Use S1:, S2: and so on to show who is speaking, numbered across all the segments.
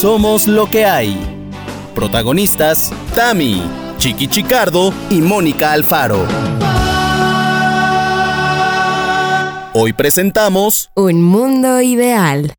S1: Somos lo que hay. Protagonistas, Tami, Chiqui Chicardo y Mónica Alfaro. Hoy presentamos
S2: Un mundo ideal.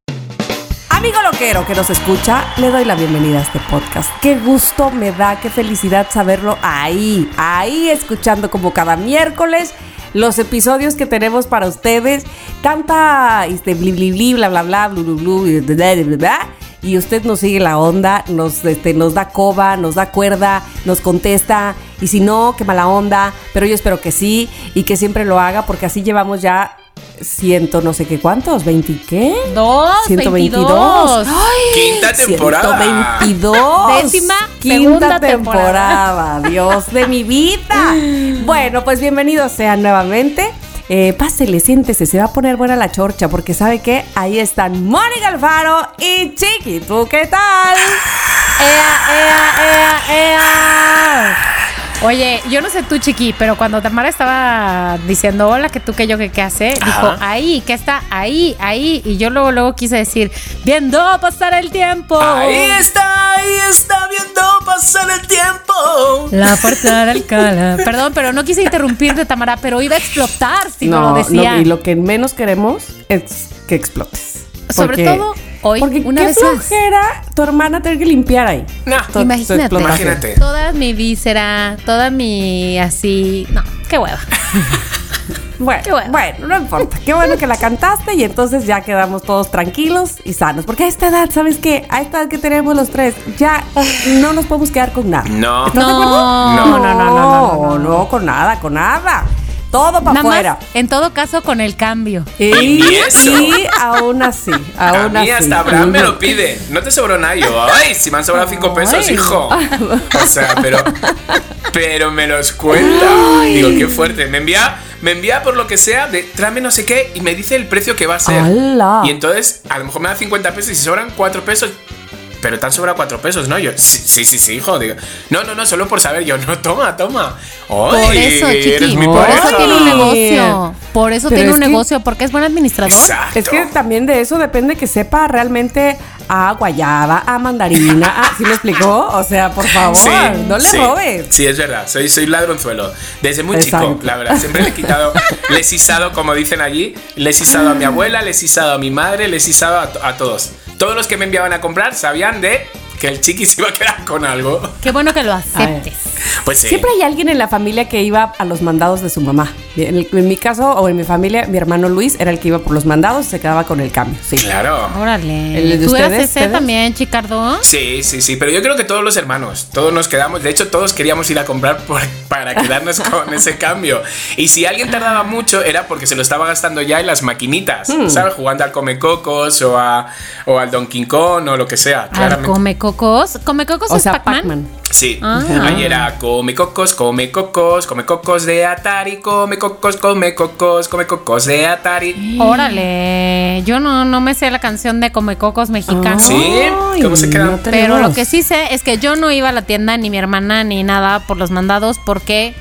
S3: Amigo loquero que nos escucha, le doy la bienvenida a este podcast. Qué gusto me da, qué felicidad saberlo ahí, ahí escuchando como cada miércoles los episodios que tenemos para ustedes. Tanta este, bli, bli, bli, bla, bla, bla, blu, blu, blu, bla, bla, bla, bla, y usted nos sigue la onda, nos, este, nos da coba, nos da cuerda, nos contesta. Y si no, qué mala onda. Pero yo espero que sí y que siempre lo haga porque así llevamos ya ciento no sé qué cuántos, ¿20 qué?
S4: Dos,
S3: 122.
S4: 22.
S5: Quinta temporada.
S3: 122.
S4: Décima,
S3: Quinta
S4: segunda
S3: temporada. Dios de mi vida. Bueno, pues bienvenidos sean nuevamente. Eh, pásele, siéntese, se va a poner buena la chorcha porque sabe que ahí están Mónica Alfaro y Chiqui. ¿Tú qué tal?
S4: Ea, ea, ea, ea. Oye, yo no sé tú, Chiqui, pero cuando Tamara estaba diciendo hola, que tú, que yo, que qué hace, dijo ahí, que está ahí, ahí. Y yo luego, luego quise decir, viendo pasar el tiempo.
S5: Ahí está, ahí está viendo pasar el tiempo.
S4: La fuerza del Alcalá. Perdón, pero no quise interrumpirte, Tamara, pero iba a explotar si no, lo decía.
S3: y lo que menos queremos es que explotes.
S4: Sobre todo hoy,
S3: Porque
S4: una
S3: qué
S4: vez más.
S3: flojera tu hermana tener que limpiar ahí. Tu
S4: Imagínate.
S5: Imagínate.
S4: Toda mi víscera, toda mi así. No, qué hueva.
S3: Bueno,
S4: bueno.
S3: bueno, no importa. Qué bueno que la cantaste y entonces ya quedamos todos tranquilos y sanos. Porque a esta edad, ¿sabes qué? A esta edad que tenemos los tres, ya no nos podemos quedar con nada.
S5: No.
S3: ¿Estás de
S4: No.
S5: No.
S3: no, no, no, no, no, no, con nada, con nada. Todo para afuera.
S4: en todo caso, con el cambio.
S3: Y,
S5: eso.
S3: y aún así,
S5: A
S3: aún
S5: mí
S3: así.
S5: hasta Abraham me lo pide. No te sobró nada. Yo, ay, si me han sobrado cinco pesos,
S4: Ay.
S5: hijo. O sea, pero. Pero me los cuenta. Digo, qué fuerte. Me envía, me envía por lo que sea, de tráeme no sé qué, y me dice el precio que va a ser.
S3: ¡Hala!
S5: Y entonces, a lo mejor me da 50 pesos y si sobran 4 pesos. Pero te han sobrado 4 pesos, ¿no? Yo, sí, sí, sí, sí, hijo. Digo, no, no, no, solo por saber. Yo, no, toma, toma.
S4: Por
S5: Ay,
S4: eso, Chiqui, por eso tiene un negocio. Por eso
S3: Pero
S4: tiene
S3: es
S4: un
S3: que-
S4: negocio, porque es buen administrador.
S5: Exacto.
S3: Es que también de eso depende que sepa realmente a guayaba, a mandarina. Ah, ¿sí me explicó? O sea, por favor, no le
S5: sí.
S3: robes.
S5: Sí, es verdad. Soy, soy ladronzuelo. Desde muy
S3: Exacto.
S5: chico, la verdad. Siempre le he quitado, le he sisado, como dicen allí, le he sisado a mi abuela, le he sisado a mi madre, le he sisado a, to- a todos. Todos los que me enviaban a comprar sabían de que el chiqui se iba a quedar con algo.
S4: Qué bueno que lo aceptes.
S5: Pues sí.
S3: Siempre hay alguien en la familia que iba a los mandados de su mamá. En, el- en mi caso o en mi familia, mi hermano Luis era el que iba por los mandados y se quedaba con el cambio. Sí.
S5: Claro.
S4: Órale.
S3: ¿El de
S4: ¿Tú eras
S3: ustedes,
S4: ese
S3: ustedes?
S4: también, Chicardo?
S5: Sí, sí, sí, pero yo creo que todos los hermanos, todos nos quedamos, de hecho todos queríamos ir a comprar por- para quedarnos con ese cambio. Y si alguien tardaba mucho era porque se lo estaba gastando ya en las maquinitas,
S3: Hmm.
S5: ¿sabes? Jugando al Come Cocos o, a, o al Donkey Kong o lo que sea.
S4: Al
S5: claramente.
S4: come cocos. Come cocos
S3: O
S4: es
S3: sea,
S4: Pac-Man.
S3: Pac-Man.
S5: Sí,
S4: Ah.
S5: ahí era come cocos, come cocos, come cocos de Atari, come cocos, come cocos, come cocos de Atari.
S4: Órale. Yo no, no me sé la canción de come cocos mexicano.
S5: Sí, ¿cómo se quedan?
S3: no
S4: Pero lo que sí sé es que yo no iba a la tienda, ni mi hermana, ni nada por los mandados, porque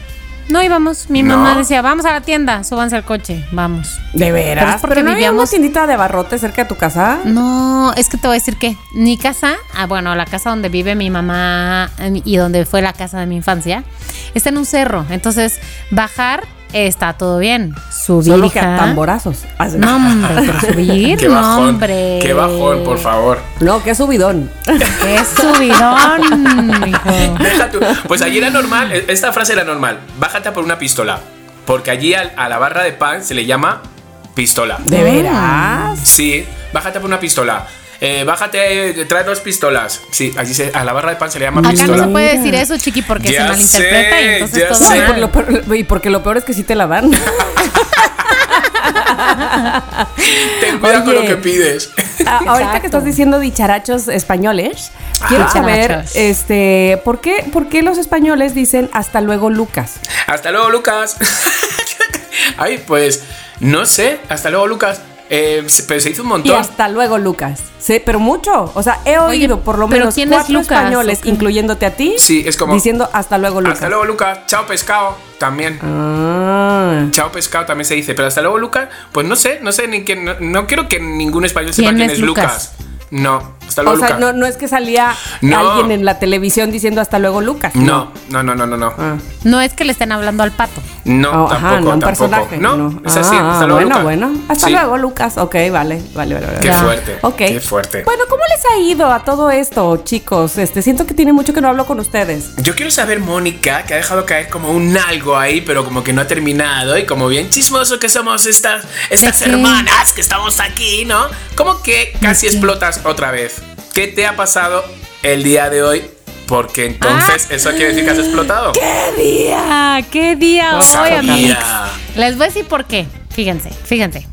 S4: no íbamos. Mi
S5: No.
S4: mamá decía, vamos a la tienda, súbanse al coche, vamos.
S3: ¿De
S4: Pero
S3: veras?
S4: es porque
S3: ¿Pero no había
S4: vivíamos-
S3: una tiendita de abarrotes cerca de tu casa?
S4: No, es que te voy a decir que mi casa, ah, bueno, la casa donde vive mi mamá eh, y donde fue la casa de mi infancia, está en un cerro. Entonces, bajar está todo bien. Subir,
S3: Solo que a tamborazos.
S4: No, hombre, pero subir,
S5: Qué
S4: no,
S5: bajón,
S4: hombre.
S5: qué bajón, por favor.
S3: No, qué subidón.
S4: Qué subidón, hijo.
S5: Deja tú. Pues allí era normal, e- esta frase era normal. Bájate a por una pistola. Porque allí al- a, la barra de pan se le llama pistola.
S3: ¿De veras?
S5: Sí, bájate a por una pistola. Eh, bájate, trae dos pistolas. Sí, allí se- a la barra de pan se le llama
S4: Acá
S5: pistola.
S4: no se puede decir eso, chiqui, porque
S5: Ya
S4: se malinterpreta y entonces todo.
S3: Y,
S4: mal.
S3: por lo peor, y porque lo peor es que sí te la dan.
S5: Ten cuidado con
S3: Oye.
S5: lo que pides.
S3: Ah, ahorita que estás diciendo dicharachos españoles, quiero saber, este, ¿por qué, ¿por qué los españoles dicen hasta luego Lucas?
S5: Hasta luego, Lucas. Ay, pues no sé. Hasta luego, Lucas. Eh, se- pero se hizo un
S3: Y
S5: montón.
S3: hasta luego Lucas. Sí, pero mucho. O sea, he
S4: Oye,
S3: oído por lo
S4: ¿pero
S3: menos cuatro
S4: Lucas,
S3: españoles, incluyéndote a ti,
S5: Sí, es como-
S3: diciendo hasta luego Lucas.
S5: Hasta luego, Lucas. Chao, pescado. También.
S3: Ah.
S5: Chao pescado también se dice, pero hasta luego Lucas, pues no sé, no sé ni quién, no, no quiero que ningún español sepa
S4: ¿Quién
S5: quién
S4: es
S5: es Lucas.
S4: Lucas?
S5: No, Hasta luego,
S3: O sea,
S5: Luca.
S3: no, no es que salía
S5: No.
S3: alguien en la televisión diciendo hasta luego, Lucas.
S5: No, no, no, no, no, no.
S3: Ah.
S4: No es que le estén hablando al pato.
S5: No,
S3: Oh,
S5: tampoco,
S3: ajá, no un
S5: tampoco.
S3: personaje.
S5: No, es así.
S3: Ah,
S5: hasta luego,
S3: bueno,
S5: Luca.
S3: bueno. Hasta
S5: Sí.
S3: luego, Lucas. Ok, vale, vale, vale. vale.
S5: Qué
S4: Ya.
S5: fuerte.
S3: Ok.
S5: Qué fuerte.
S3: Bueno, ¿cómo les ha ido a todo esto, chicos? Este, siento que tiene mucho que no hablo con ustedes.
S5: Yo quiero saber, Mónica, que ha dejado caer como un algo ahí, pero como que no ha terminado y como bien chismoso que somos estas, estas hermanas que estamos aquí, ¿no? Como que casi explotas otra vez. ¿Qué te ha pasado el día de hoy? Porque entonces eso quiere decir que has explotado.
S4: ¡Qué día! ¡Qué día
S3: No
S4: hoy, amigos! Les voy a decir por qué. Fíjense, fíjense.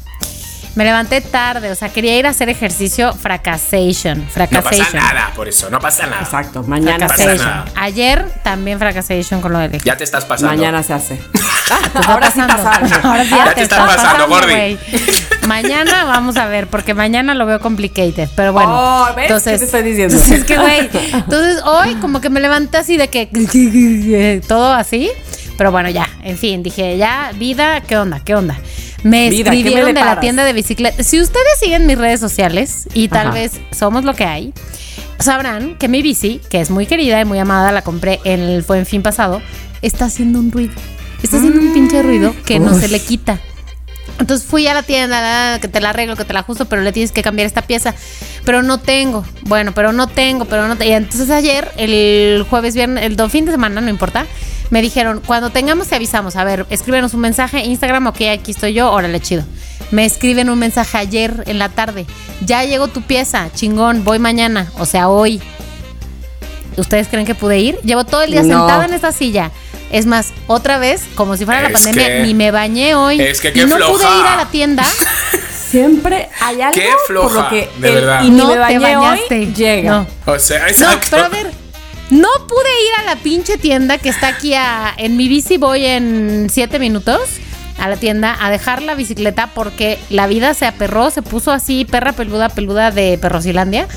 S4: Me levanté tarde, o sea, quería ir a hacer ejercicio fracasation.
S5: No
S4: Fracasation.
S5: pasa nada por eso, no pasa nada.
S3: Exacto, mañana
S5: pasa
S3: se
S5: nada.
S4: Ayer también fracasation con lo del
S5: Ya te estás pasando.
S3: Mañana se hace.
S4: Te está
S3: Ahora sí
S4: pasando. Ahora sí
S5: Ya te está pasando, Gordi.
S4: güey. Mañana vamos a ver, porque mañana lo veo complicated. Pero bueno.
S3: Oh, ¿ves?
S4: Entonces,
S3: ¿Qué te estoy diciendo?
S4: entonces, es que, güey. Entonces, hoy como que me levanté así de que. Todo así. Pero bueno, ya. En fin, dije, ya, vida, ¿qué onda? ¿Qué onda? Me
S3: Vida, ¿qué me
S4: escribieron de la tienda de bicicletas. Si ustedes siguen mis redes sociales y tal
S3: Ajá.
S4: vez somos lo que hay, sabrán que mi bici, que es muy querida y muy amada, la compré en el Buen Fin pasado, está haciendo un ruido. Está haciendo un pinche ruido que no se le quita. Entonces fui a la tienda, que te la arreglo, que te la ajusto, pero le tienes que cambiar esta pieza. Pero no tengo. Bueno, pero no tengo, pero no tengo. Y entonces ayer, el jueves, viernes, el fin de semana, no importa, me dijeron, cuando tengamos te avisamos. A ver, escríbenos un mensaje, Instagram, ok, aquí estoy yo, órale, chido. Me escriben un mensaje ayer en la tarde. Ya llegó tu pieza, chingón, voy mañana, o sea, hoy. ¿Ustedes creen que pude ir? Llevo todo el día
S3: No.
S4: sentada en esta silla. Es más, otra vez, como si fuera la pandemia,
S5: que-
S4: ni me bañé hoy.
S5: es que
S4: y
S5: qué
S4: no pude ir a la tienda.
S3: Siempre hay algo
S5: Qué
S3: por lo
S5: floja,
S3: que
S5: de
S3: el
S5: verdad.
S3: y ni
S4: No
S3: me
S4: te
S3: bañé
S4: bañaste.
S3: hoy llega.
S4: No.
S5: O sea,
S4: No, pero a ver, no pude ir a la pinche tienda que está aquí a, en mi bici. Voy en siete minutos a la tienda a dejar la bicicleta porque la vida se aperró, se puso así perra peluda, peluda de Perrosilandia.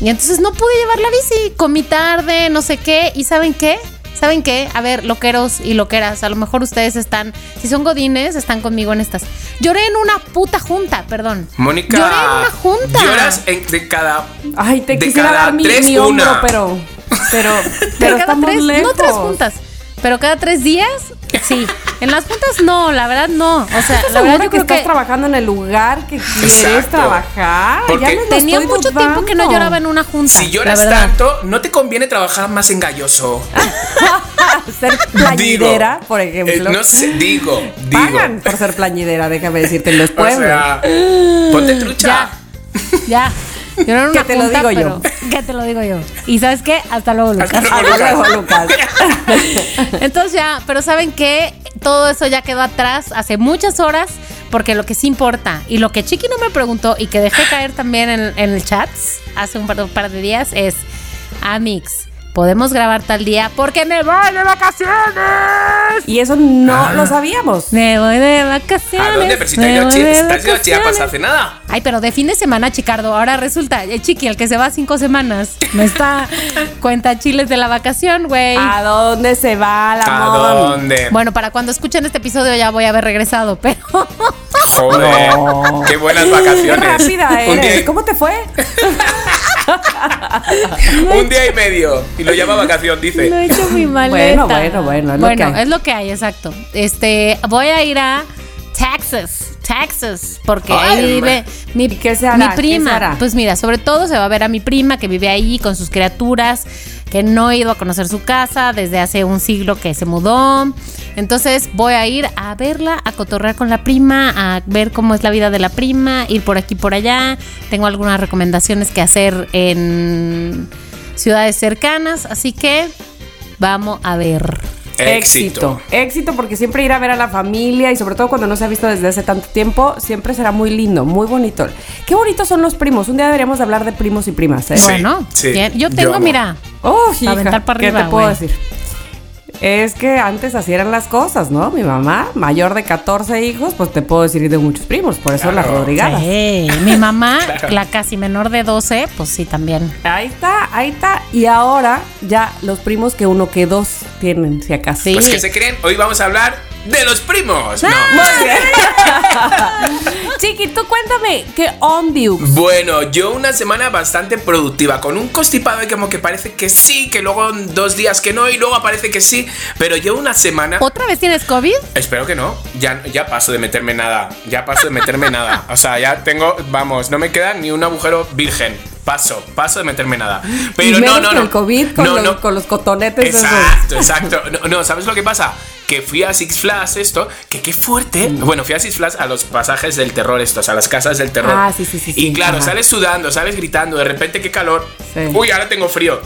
S4: Y entonces no pude llevar la bici. Comí tarde, no sé qué. ¿Y saben qué? ¿Saben qué? A ver, loqueros y loqueras, a lo mejor ustedes están, si son godines, están conmigo en estas. Lloré en una puta junta, perdón.
S5: Mónica.
S4: Lloré en una junta.
S5: Lloras en- de cada.
S3: Ay, te
S5: de
S3: quisiera
S5: cada
S3: dar mi,
S5: tres,
S3: mi hombro,
S5: una.
S3: pero pero
S4: Pero cada
S3: estamos
S4: tres,
S3: lejos.
S4: no tres juntas, pero cada tres días, sí. En las juntas no, la verdad no. O sea,
S3: ¿Estás
S4: la verdad yo
S3: que
S4: creo
S3: estás
S4: que
S3: trabajando en el lugar que quieres
S5: Exacto.
S3: trabajar?
S5: Porque
S3: Ya me lo
S4: tenía mucho tiempo que no lloraba en una junta.
S5: Si lloras
S4: la verdad.
S5: tanto, no te conviene trabajar más engalloso.
S3: Ser plañidera, por
S5: Eh,
S3: ejemplo.
S5: no sé, digo, digo.
S3: Pagan por ser plañidera, déjame decirte, en los
S5: O
S3: pueblos.
S5: sea, ponte trucha.
S4: Ya, ya. En
S3: Que
S4: una
S3: te lo digo yo.
S4: Que te lo digo yo. Y ¿sabes qué? Hasta luego, Lucas.
S5: Hasta luego,
S3: Hasta luego, Lucas.
S4: Entonces ya, pero ¿saben qué? Todo eso ya quedó atrás hace muchas horas, porque lo que sí importa y lo que Chiqui no me preguntó y que dejé caer también en, en el chat hace un par, un par de días es, Amix, podemos grabar tal día porque me voy de vacaciones.
S3: Y eso no
S5: Ah.
S3: lo sabíamos.
S4: Me voy de vacaciones.
S5: ¿A dónde? Pero si te has ido a. Chiapas hace nada.
S4: Ay, pero de fin de semana, Chicardo. Ahora resulta, el chiqui, el que se va cinco semanas, me está cuenta chiles de la vacación, güey.
S3: ¿A dónde se va la
S5: ¿A dónde?
S4: Bueno, para cuando escuchen este episodio ya voy a haber regresado, pero
S5: Joder, qué buenas
S3: Qué
S5: vacaciones.
S3: rápida
S5: un,
S3: eres.
S5: día,
S3: ¿Cómo te fue?
S5: un día y medio. Y lo llama vacación, dice.
S4: no he hecho mi maleta.
S3: Bueno, bueno, bueno, es lo
S4: Bueno,
S3: que hay.
S4: es lo que hay, exacto. Este, voy a ir a Texas, Texas, porque
S5: Ay,
S4: ahí vive mi,
S3: ¿Y qué se hará?
S4: mi
S3: ¿Qué se
S4: prima.
S3: hará?
S4: Pues mira, sobre todo se va a ver a mi prima que vive ahí con sus criaturas, que no he ido a conocer su casa desde hace un siglo que se mudó. Entonces voy a ir a verla, a cotorrear con la prima, a ver cómo es la vida de la prima, ir por aquí por allá. Tengo algunas recomendaciones que hacer en ciudades cercanas, así que vamos a ver.
S5: Éxito.
S3: Éxito porque siempre ir a ver a la familia y sobre todo cuando no se ha visto desde hace tanto tiempo, siempre será muy lindo, muy bonito. Qué bonitos son los primos. Un día deberíamos de hablar de primos y primas, ¿eh?
S5: Sí,
S4: bueno,
S5: sí,
S4: yo tengo, mira,
S3: Oh, hija,
S4: aventar para
S3: ¿qué
S4: arriba,
S3: te puedo
S4: güey.
S3: decir? Es que antes así eran las cosas, ¿no? Mi mamá, mayor de 14 hijos, pues te puedo decir de muchos primos, por eso las
S5: Claro.
S3: Rodrigadas.
S4: Sí, mi mamá,
S5: Claro.
S4: la casi menor de 12, pues sí, también.
S3: Ahí está, ahí está. Y ahora ya los primos que uno que dos tienen, si acaso.
S4: Sí.
S5: Pues que se creen, hoy vamos a hablar de los primos. No.
S3: Muy bien. Chiqui, tú cuéntame, ¿qué on view?
S5: Bueno, yo una semana bastante productiva, con un constipado y como que parece que sí, que luego dos días que no y luego aparece que sí, pero yo una semana...
S4: ¿Otra vez tienes COVID?
S5: Espero que no, ya, ya paso de meterme nada, ya paso de meterme nada, o sea, ya tengo, vamos, no me queda ni un agujero virgen. Paso, paso de meterme nada. Pero
S3: Y
S5: no,
S3: menos
S5: no,
S3: que
S5: no.
S3: el COVID con,
S5: No,
S3: los,
S5: no.
S3: con los cotonetes. esos.
S5: Exacto, exacto. No, no, ¿sabes lo que pasa? Que fui a Six Flags esto, que qué fuerte. Bueno, fui a Six Flags a los pasajes del terror estos, a las casas del terror.
S3: Ah, sí, sí, sí, sí.
S5: Y claro,
S3: Ajá.
S5: sales sudando, sales gritando, de repente qué calor.
S3: Sí.
S5: Uy, ahora tengo frío.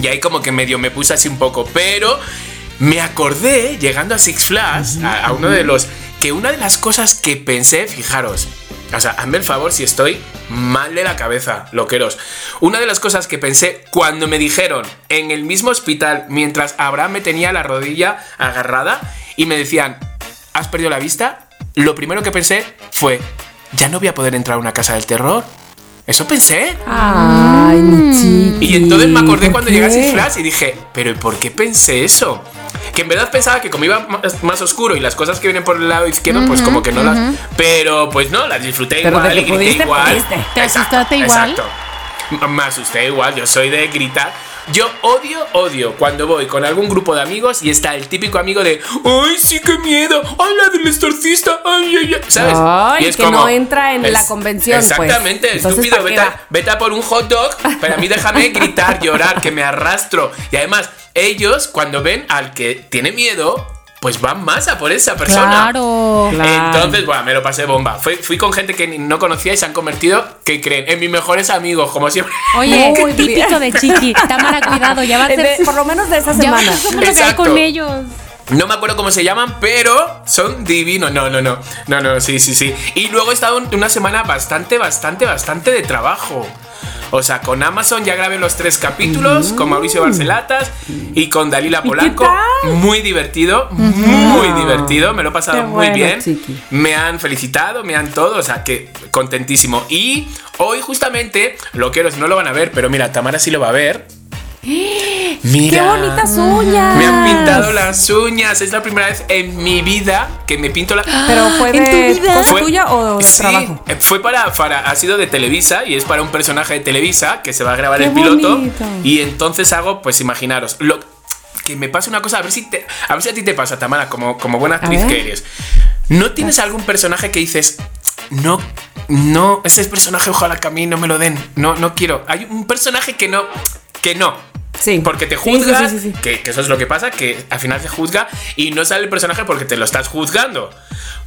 S5: Y ahí como que medio me puse así un poco, pero me acordé llegando a Six Flags, a, a uno de los que una de las cosas que pensé, fijaros, o sea, hazme el favor si estoy mal de la cabeza, loqueros. Una de las cosas que pensé cuando me dijeron en el mismo hospital, mientras Abraham me tenía la rodilla agarrada y me decían, ¿has perdido la vista? Lo primero que pensé fue, ¿ya no voy a poder entrar a una casa del terror? Eso pensé.
S3: Ay, mi chiqui.
S5: Y entonces me acordé
S3: ¿por
S5: cuando
S3: qué?
S5: llegué a Six Flags y dije, pero ¿y por qué pensé eso? Que en verdad pensaba que como iba más, más oscuro y las cosas que vienen por el lado izquierdo, pues como que no las. Pero pues no, las disfruté
S3: Pero
S5: igual y grité
S3: pudiste,
S5: igual.
S3: pudiste.
S4: ¿Te asustaste igual?
S5: Exacto. Me asusté igual, yo soy de gritar. Yo odio, odio cuando voy con algún grupo de amigos y está el típico amigo de ¡Ay, sí, qué miedo! ¡Ay, la del exorcista! ¡Ay, ay, ay! ¿Sabes?
S3: Ay, que no entra en la convención, pues.
S5: Exactamente,
S3: Entonces,
S5: estúpido.
S3: ¿para qué
S5: Vete, a- vete a por un hot dog, pero a mí déjame gritar, llorar, que me arrastro. Y además, ellos, cuando ven al que tiene miedo, pues van más a por esa persona.
S4: Claro.
S5: Entonces, bueno, me lo pasé bomba. Fui, fui con gente que no conocía y se han convertido, que creen, en mis mejores amigos, como siempre.
S4: Oye,
S3: Muy
S4: típico de chiqui. Tamara, cuidado, ya va a ser.
S3: de- por lo menos de esa
S4: ya va a
S3: semana.
S5: Exacto.
S4: con ellos.
S5: No me acuerdo cómo se llaman, pero son divinos. No, no, no. No, no, sí, sí, sí. Y luego he estado en una semana bastante, bastante, bastante de trabajo. O sea, con Amazon ya grabé los tres capítulos, con Mauricio Barcelatas y con Dalila Polanco. Muy divertido, muy divertido. Me lo he pasado
S3: Qué
S5: muy
S3: bueno,
S5: bien.
S3: chiqui.
S5: Me han felicitado, me han todo, o sea, que contentísimo. Y hoy justamente, loqueros no lo van a ver, pero mira, Tamara sí lo va a ver. Mira.
S3: ¡Qué bonitas uñas!
S5: Me han pintado las uñas. Es la primera vez en mi vida que me pinto la.
S3: ¿Pero fue
S4: ¿En
S3: de cosa tuya o de
S5: sí,
S3: trabajo?
S5: eh, Fue para, para. Ha sido de Televisa y es para un personaje de Televisa que se va a grabar
S3: ¡Qué
S5: el piloto.
S3: bonito!
S5: Y entonces hago, pues imaginaros. Lo, que me pase una cosa, a ver si te, a ver si a ti te pasa, Tamara, como, como buena actriz que eres. ¿No tienes algún personaje que dices, no, no, ese personaje ojalá que a mí no me lo den, no, no quiero? Hay un personaje que no, que no.
S3: Sí.
S5: Porque te juzga,
S3: sí, sí, sí.
S5: Que, que eso es lo que pasa, que al final te juzga y no sale el personaje porque te lo estás juzgando.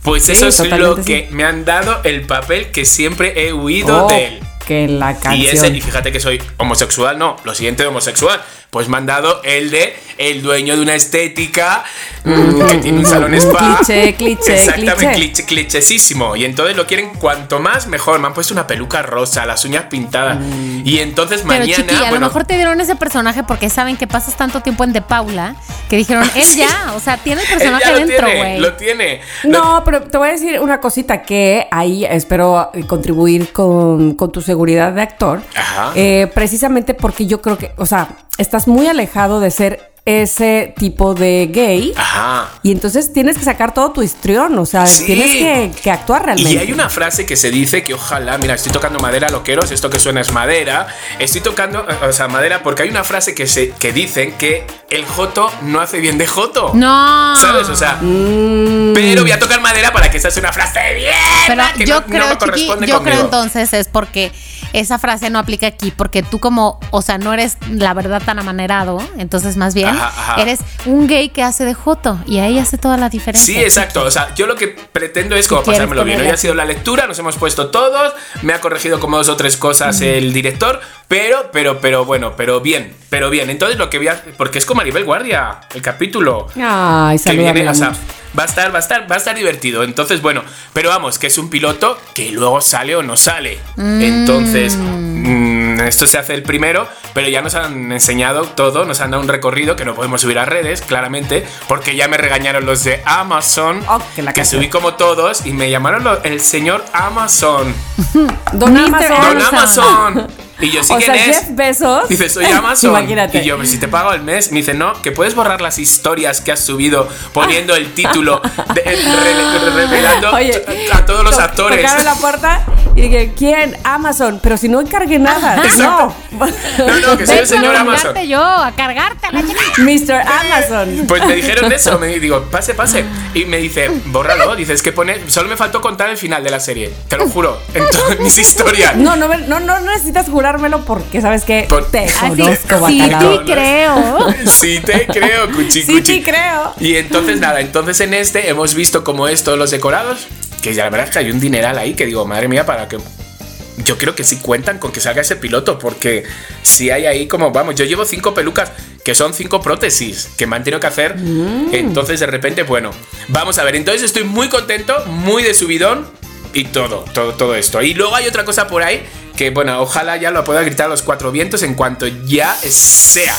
S5: Pues eso es lo que me han dado el papel que siempre he huido
S3: Oh,
S5: de él.
S3: Que la canción.
S5: Y ese, y fíjate que soy homosexual, no, lo siguiente de homosexual. Pues me han dado el de el dueño de una estética mm, que tiene un salón spa.
S3: Cliché, cliché,
S5: Exactamente,
S3: cliché.
S5: cliché, clichésísimo. Y entonces lo quieren cuanto más mejor. Me han puesto una peluca rosa, las uñas pintadas. Y entonces
S4: Pero
S5: mañana.
S4: chiqui, a lo mejor te dieron ese personaje porque saben que pasas tanto tiempo en De Paula que dijeron, él
S5: Sí.
S4: ya, o sea, tiene el personaje dentro,
S5: tiene,
S4: güey.
S5: Lo tiene. Lo-
S3: No, pero te voy a decir una cosita que ahí espero eh, contribuir con, con tu seguridad de actor.
S5: Ajá.
S3: Eh, precisamente porque yo creo que, o sea, estás muy alejado de ser ese tipo de gay.
S5: Ajá.
S3: Y entonces tienes que sacar todo tu histrión, o sea,
S5: Sí.
S3: tienes que, que actuar realmente.
S5: Y hay una frase que se dice que ojalá, mira, estoy tocando madera, loqueros, esto que suena es madera. Estoy tocando, eh, o sea, madera, porque hay una frase que, se, que dicen que el joto no hace bien de joto.
S4: No.
S5: ¿Sabes? O sea,
S3: Mm.
S5: pero voy a tocar madera para que esa sea una frase bien.
S4: Pero
S5: que
S4: yo
S5: no- no
S4: creo,
S5: me
S4: Chiqui,
S5: corresponde
S4: yo creo entonces es porque esa frase no aplica aquí, porque tú como, o sea, no eres la verdad tan amanerado, entonces más bien
S5: Ajá, ajá.
S4: eres un gay que hace de joto y ahí hace toda la diferencia.
S5: Sí, exacto. O sea, yo lo que pretendo es como pasármelo bien. Hoy ha sido la lectura, nos hemos puesto todos, me ha corregido como dos o tres cosas el director, pero, pero, pero bueno, pero bien, pero bien. Entonces lo que voy a. Porque es con Maribel Guardia, el capítulo.
S3: Ay,
S5: que viene, o sea, va a estar, va a estar, va a estar divertido. Entonces, bueno, pero vamos, que es un piloto que luego sale o no sale. Entonces, mm, esto se hace el primero, pero ya nos han enseñado todo, nos han dado un recorrido que no podemos subir a redes, claramente, porque ya me regañaron los de Amazon,
S3: Oh, que la
S5: que subí como todos y me llamaron el señor Amazon.
S3: Don
S4: Mr.
S3: Amazon.
S5: Don
S4: Amazon.
S5: Y yo, ¿sí
S3: o
S5: quién
S3: sea,
S5: es?
S3: Jeff Bezos.
S5: Dice, soy Amazon.
S3: Imagínate.
S5: Y yo, pero si te pago el mes. Me dice, no, que puedes borrar las historias que has subido poniendo el título, de- eh, re- re- revelando
S3: Oye,
S5: a todos los
S3: to-
S5: actores.
S3: Tocaron la puerta y dije, ¿quién? Amazon. Pero si no encargué nada.
S5: Exacto.
S3: No.
S5: No, no, que soy el señor
S4: a
S5: Amazon.
S4: cargarte yo, a cargarte a la chica.
S3: Mr. Amazon.
S5: Pues me dijeron eso, me digo, pase, pase. Y me dice, bórralo. Dice, es que pone. Solo me faltó contar el final de la serie. Te lo juro. En todas mis historias.
S3: No, no, no, no necesitas jurármelo porque sabes que
S5: Por-
S3: te
S5: Así,
S3: conozco,
S4: sí,
S3: bacalao.
S4: sí creo.
S5: Sí te creo, cuchi,
S3: Sí,
S5: cuchi.
S3: sí creo.
S5: Y entonces nada, entonces en este hemos visto cómo es todos los decorados, que ya la verdad es que hay un dineral ahí que digo, madre mía, para que... Yo creo que sí cuentan con que salga ese piloto, porque si hay ahí como, vamos, yo llevo cinco pelucas, que son cinco prótesis, que me han tenido que hacer. Entonces de repente, bueno, vamos a ver, entonces estoy muy contento, muy de subidón y todo, todo, todo esto. Y luego hay otra cosa por ahí que, bueno, ojalá ya lo pueda gritar a los cuatro vientos en cuanto ya sea.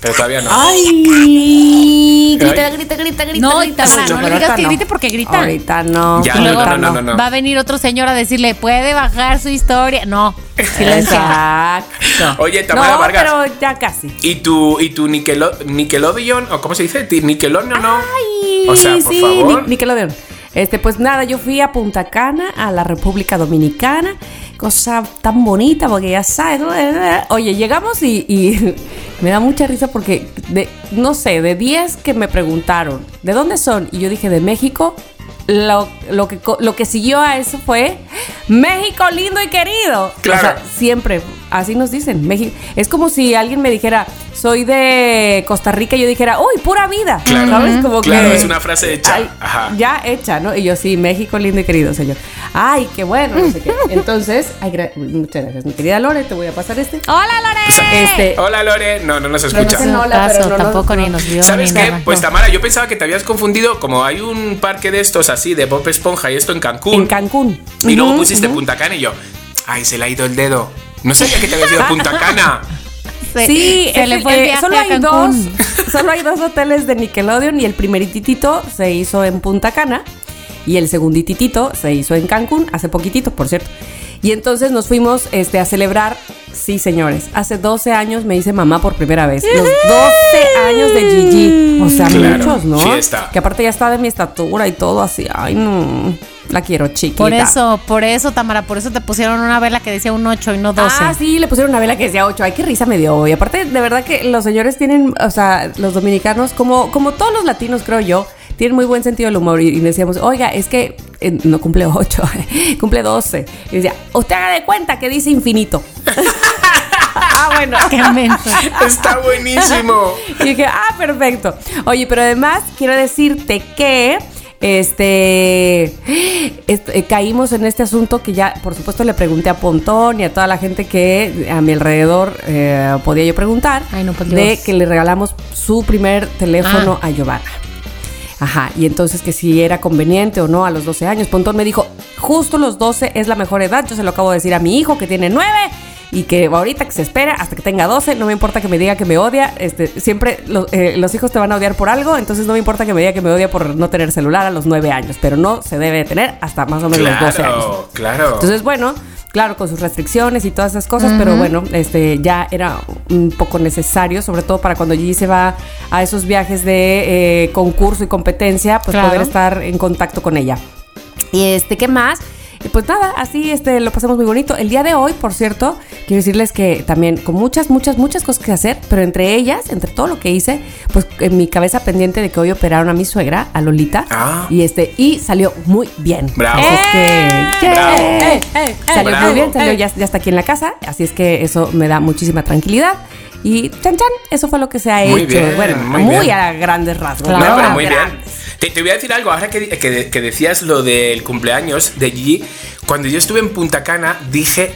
S5: Pero todavía no.
S3: Ay,
S5: grita,
S3: grita, grita, grita, grita.
S4: No, y Tamara, no le digas que grite porque grita.
S3: Ahorita no.
S5: Ya,
S4: luego
S5: no, no, no, no.
S4: va a venir otro señor a decirle, puede bajar su historia. No, silencio.
S3: Exacto.
S5: Oye, Tamara
S3: no,
S5: Vargas.
S3: pero ya casi.
S5: ¿Y tu, y tu Nickelodeon? ¿O cómo se dice? ¿Ti- ¿Nickelodeon no?
S3: Ay,
S5: o sea, por
S3: sí,
S5: favor.
S3: Ni- Nickelodeon. Este, pues nada, yo fui a Punta Cana, a la República Dominicana. Cosa tan bonita, porque ya sabes. Oye, llegamos y, y me da mucha risa porque, de, no sé, de 10 que me preguntaron, ¿de dónde son? Y yo dije, de México. Lo, lo que, lo que siguió a eso fue México lindo y querido.
S5: Claro.
S3: O sea, siempre, así nos dicen. México. Es como si alguien me dijera, soy de Costa Rica, y yo dijera, uy, pura vida.
S5: Claro.
S3: ¿Sabes? Como
S5: Claro,
S3: que-
S5: es una frase hecha.
S3: Ay,
S5: Ajá.
S3: Ya hecha, ¿no? Y yo, sí, México lindo y querido, señor. Ay, qué bueno, no sé qué. Entonces, ay, gra- muchas gracias, mi querida Lore, te voy a pasar este.
S4: Hola, Lore.
S3: Este,
S5: Hola Lore, no, no nos escucha.
S3: no- hola, pero no
S4: tampoco
S3: no.
S4: ni nos vio
S5: ¿Sabes
S4: ni
S5: qué?
S4: nada.
S5: Pues
S4: No.
S5: Tamara, yo pensaba que te habías confundido, como hay un parque de estos así, de Bob Esponja y esto en Cancún.
S3: en Cancún.
S5: Y luego
S3: Ujú,
S5: pusiste
S3: ujú.
S5: Punta Cana y yo, ay, se le ha ido el dedo. No sabía que te habías ido a Punta Cana.
S3: Sí,
S4: se
S3: es
S4: le
S3: el-
S4: fue el
S3: eh,
S4: viaje
S3: solo
S4: a
S3: hay dos, solo hay dos hoteles de Nickelodeon y el primerititito se hizo en Punta Cana y el segundititito se hizo en Cancún hace poquitito, por cierto. Y entonces nos fuimos este, a celebrar, sí señores, hace 12 años me hice mamá por primera vez. Los 12 años de Gigi. O sea,
S5: Claro,
S3: muchos, ¿no?
S5: fiesta.
S3: Que aparte ya está de mi estatura y todo así. Ay, no. La quiero chiquita.
S4: Por eso, por eso, Tamara, por eso te pusieron una vela que decía un 8 y no 12.
S3: Ah, sí, le pusieron una vela que decía 8. Ay, qué risa me dio. Y aparte, de verdad que los señores tienen, o sea, los dominicanos, como, como todos los latinos, creo yo, tienen muy buen sentido del humor. Y, y decíamos, oiga, es que eh, no cumple 8, cumple 12. Y decía, usted haga de cuenta que dice infinito. ah, bueno.
S4: Qué.
S5: Está buenísimo.
S3: Y dije, ah, perfecto. Oye, pero además quiero decirte que este, est- eh, caímos en este asunto que ya, por supuesto, le pregunté a Pontón y a toda la gente que a mi alrededor eh, podía yo preguntar
S4: Ay, no,
S3: de
S4: Dios.
S3: que le regalamos su primer teléfono a Giovanna. Ajá, y entonces que si era conveniente o no a los 12 años. Pontón me dijo, justo los 12 es la mejor edad. Yo se lo acabo de decir a mi hijo que tiene 9 y que ahorita que se espera hasta que tenga 12, no me importa que me diga que me odia. Este, siempre lo- eh, los hijos te van a odiar por algo, entonces no me importa que me diga que me odia por no tener celular a los 9 años, pero no se debe tener hasta más o menos los 12 años.
S5: Claro, claro.
S3: Entonces, bueno, claro, con sus restricciones y todas esas cosas, pero bueno, este ya era un poco necesario, sobre todo para cuando Gigi se va a esos viajes de eh, concurso y competencia, pues
S4: Claro.
S3: poder estar en contacto con ella. Y este, ¿qué más? Y pues nada, así este, lo pasamos muy bonito. El día de hoy, por cierto, quiero decirles que también con muchas, muchas, muchas cosas que hacer, pero entre ellas, entre todo lo que hice, pues en mi cabeza pendiente de que hoy operaron a mi suegra, a Lolita,
S5: Ah.
S3: y este, y salió muy bien.
S5: Bravo.
S3: Es que,
S5: Bravo.
S3: ¡yay! Salió
S5: Bravo.
S3: muy bien, salió, ya, ya está aquí en la casa, así es que eso me da muchísima tranquilidad. Y chan chan, eso fue lo que se ha
S5: Muy
S3: hecho.
S5: bien,
S3: bueno,
S5: muy
S3: muy,
S5: bien.
S3: a grandes rasgos.
S4: Claro.
S5: No, pero muy bien.
S3: Grandes.
S5: Te, te voy a decir algo, ahora que, que- que decías lo del cumpleaños de Gigi, cuando yo estuve en Punta Cana dije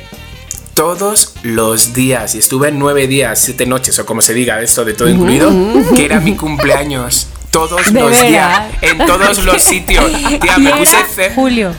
S5: todos los días, y estuve nueve días, siete noches, o como se diga esto de todo incluido, que era mi cumpleaños. Todos
S3: ¿De
S5: los días, en todos los sitios. Tía, me puse
S4: Julio.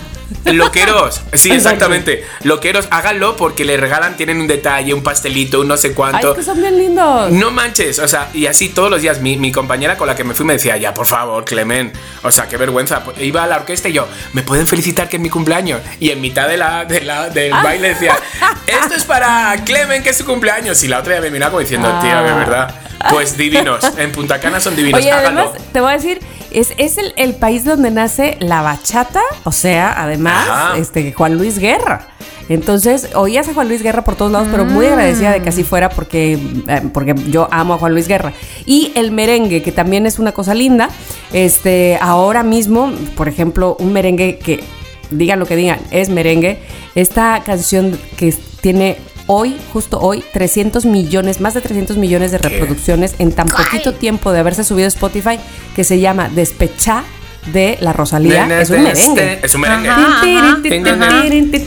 S5: Loqueros, sí, exactamente. Loqueros, háganlo porque le regalan, tienen un detalle, un pastelito, un no sé
S3: Ay,
S5: cuánto.
S3: es que son bien lindos.
S5: No manches, o sea, y así todos los días. Mi, mi compañera con la que me fui me decía, ya, por favor, Clemen. O sea, qué vergüenza. Iba a la orquesta y yo, ¿me pueden felicitar que es mi cumpleaños? Y en mitad de la, de la- del
S3: Ah.
S5: baile decía, esto es para Clemen, que es su cumpleaños. Y la otra ya me miraba como diciendo,
S3: Ah.
S5: tía, de verdad. Pues divinos. En Punta Cana son divinos.
S3: Oye, además, te voy a decir, es, es el, el país donde nace la bachata, o sea, además,
S5: Ajá.
S3: este, Juan Luis Guerra. Entonces, oías a Juan Luis Guerra por todos lados, pero muy agradecida de que así fuera porque, eh, porque yo amo a Juan Luis Guerra. Y el merengue, que también es una cosa linda. Este, ahora mismo, por ejemplo, un merengue que, digan lo que digan, es merengue. Esta canción que tiene hoy, justo hoy, 300 millones, más de 300 millones de reproducciones en tan poquito tiempo de haberse subido a Spotify, que se llama Despechá de la Rosalía.
S5: Nene
S3: Es un
S5: de
S3: merengue.
S5: este- Es un merengue.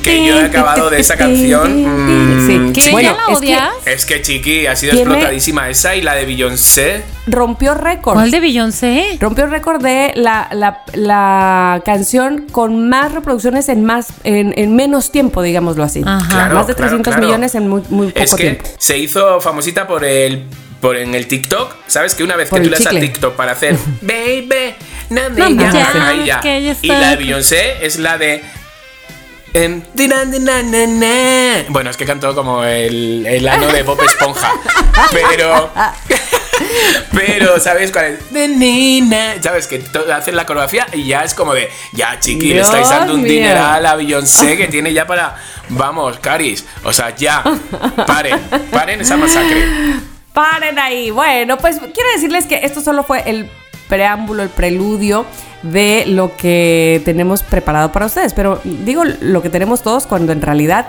S5: Que yo he acabado de esa canción, mm,
S3: Sí. Bueno,
S4: ¿Ya la
S3: es que
S5: chiqui, ha sido explotadísima esa y la de Beyoncé.
S3: rompió récord.
S4: ¿Cuál de Beyoncé?
S3: Rompió récord de la, la- la canción con más reproducciones en más en, en menos tiempo, digámoslo así.
S4: Ajá.
S5: Claro,
S3: más de
S5: claro,
S3: 300
S5: claro.
S3: millones en muy, muy poco
S5: Es que
S3: tiempo.
S5: se hizo famosita por el por en el TikTok, ¿sabes? Que una vez
S3: Por
S5: que tú le das a. TikTok para hacer baby, na, na,
S4: No,
S5: ya,
S3: ya,
S5: ahí ya.
S4: es que ella
S5: Y la de Beyoncé es la de em. Bueno, es que cantó como el, el ano de Bob Esponja. Pero. Pero, ¿sabes cuál es? De nina. ¿Sabes? Que hacen la coreografía y ya es como de. Ya, chiqui, le estáis dando un
S3: mío.
S5: dineral a Beyoncé que tiene ya para. Vamos, Caris. O sea, ya. Paren. Paren esa masacre.
S3: Paren ahí. Bueno, pues quiero decirles que esto solo fue el preámbulo, el preludio de lo que tenemos preparado para ustedes. Pero digo lo que tenemos todos cuando en realidad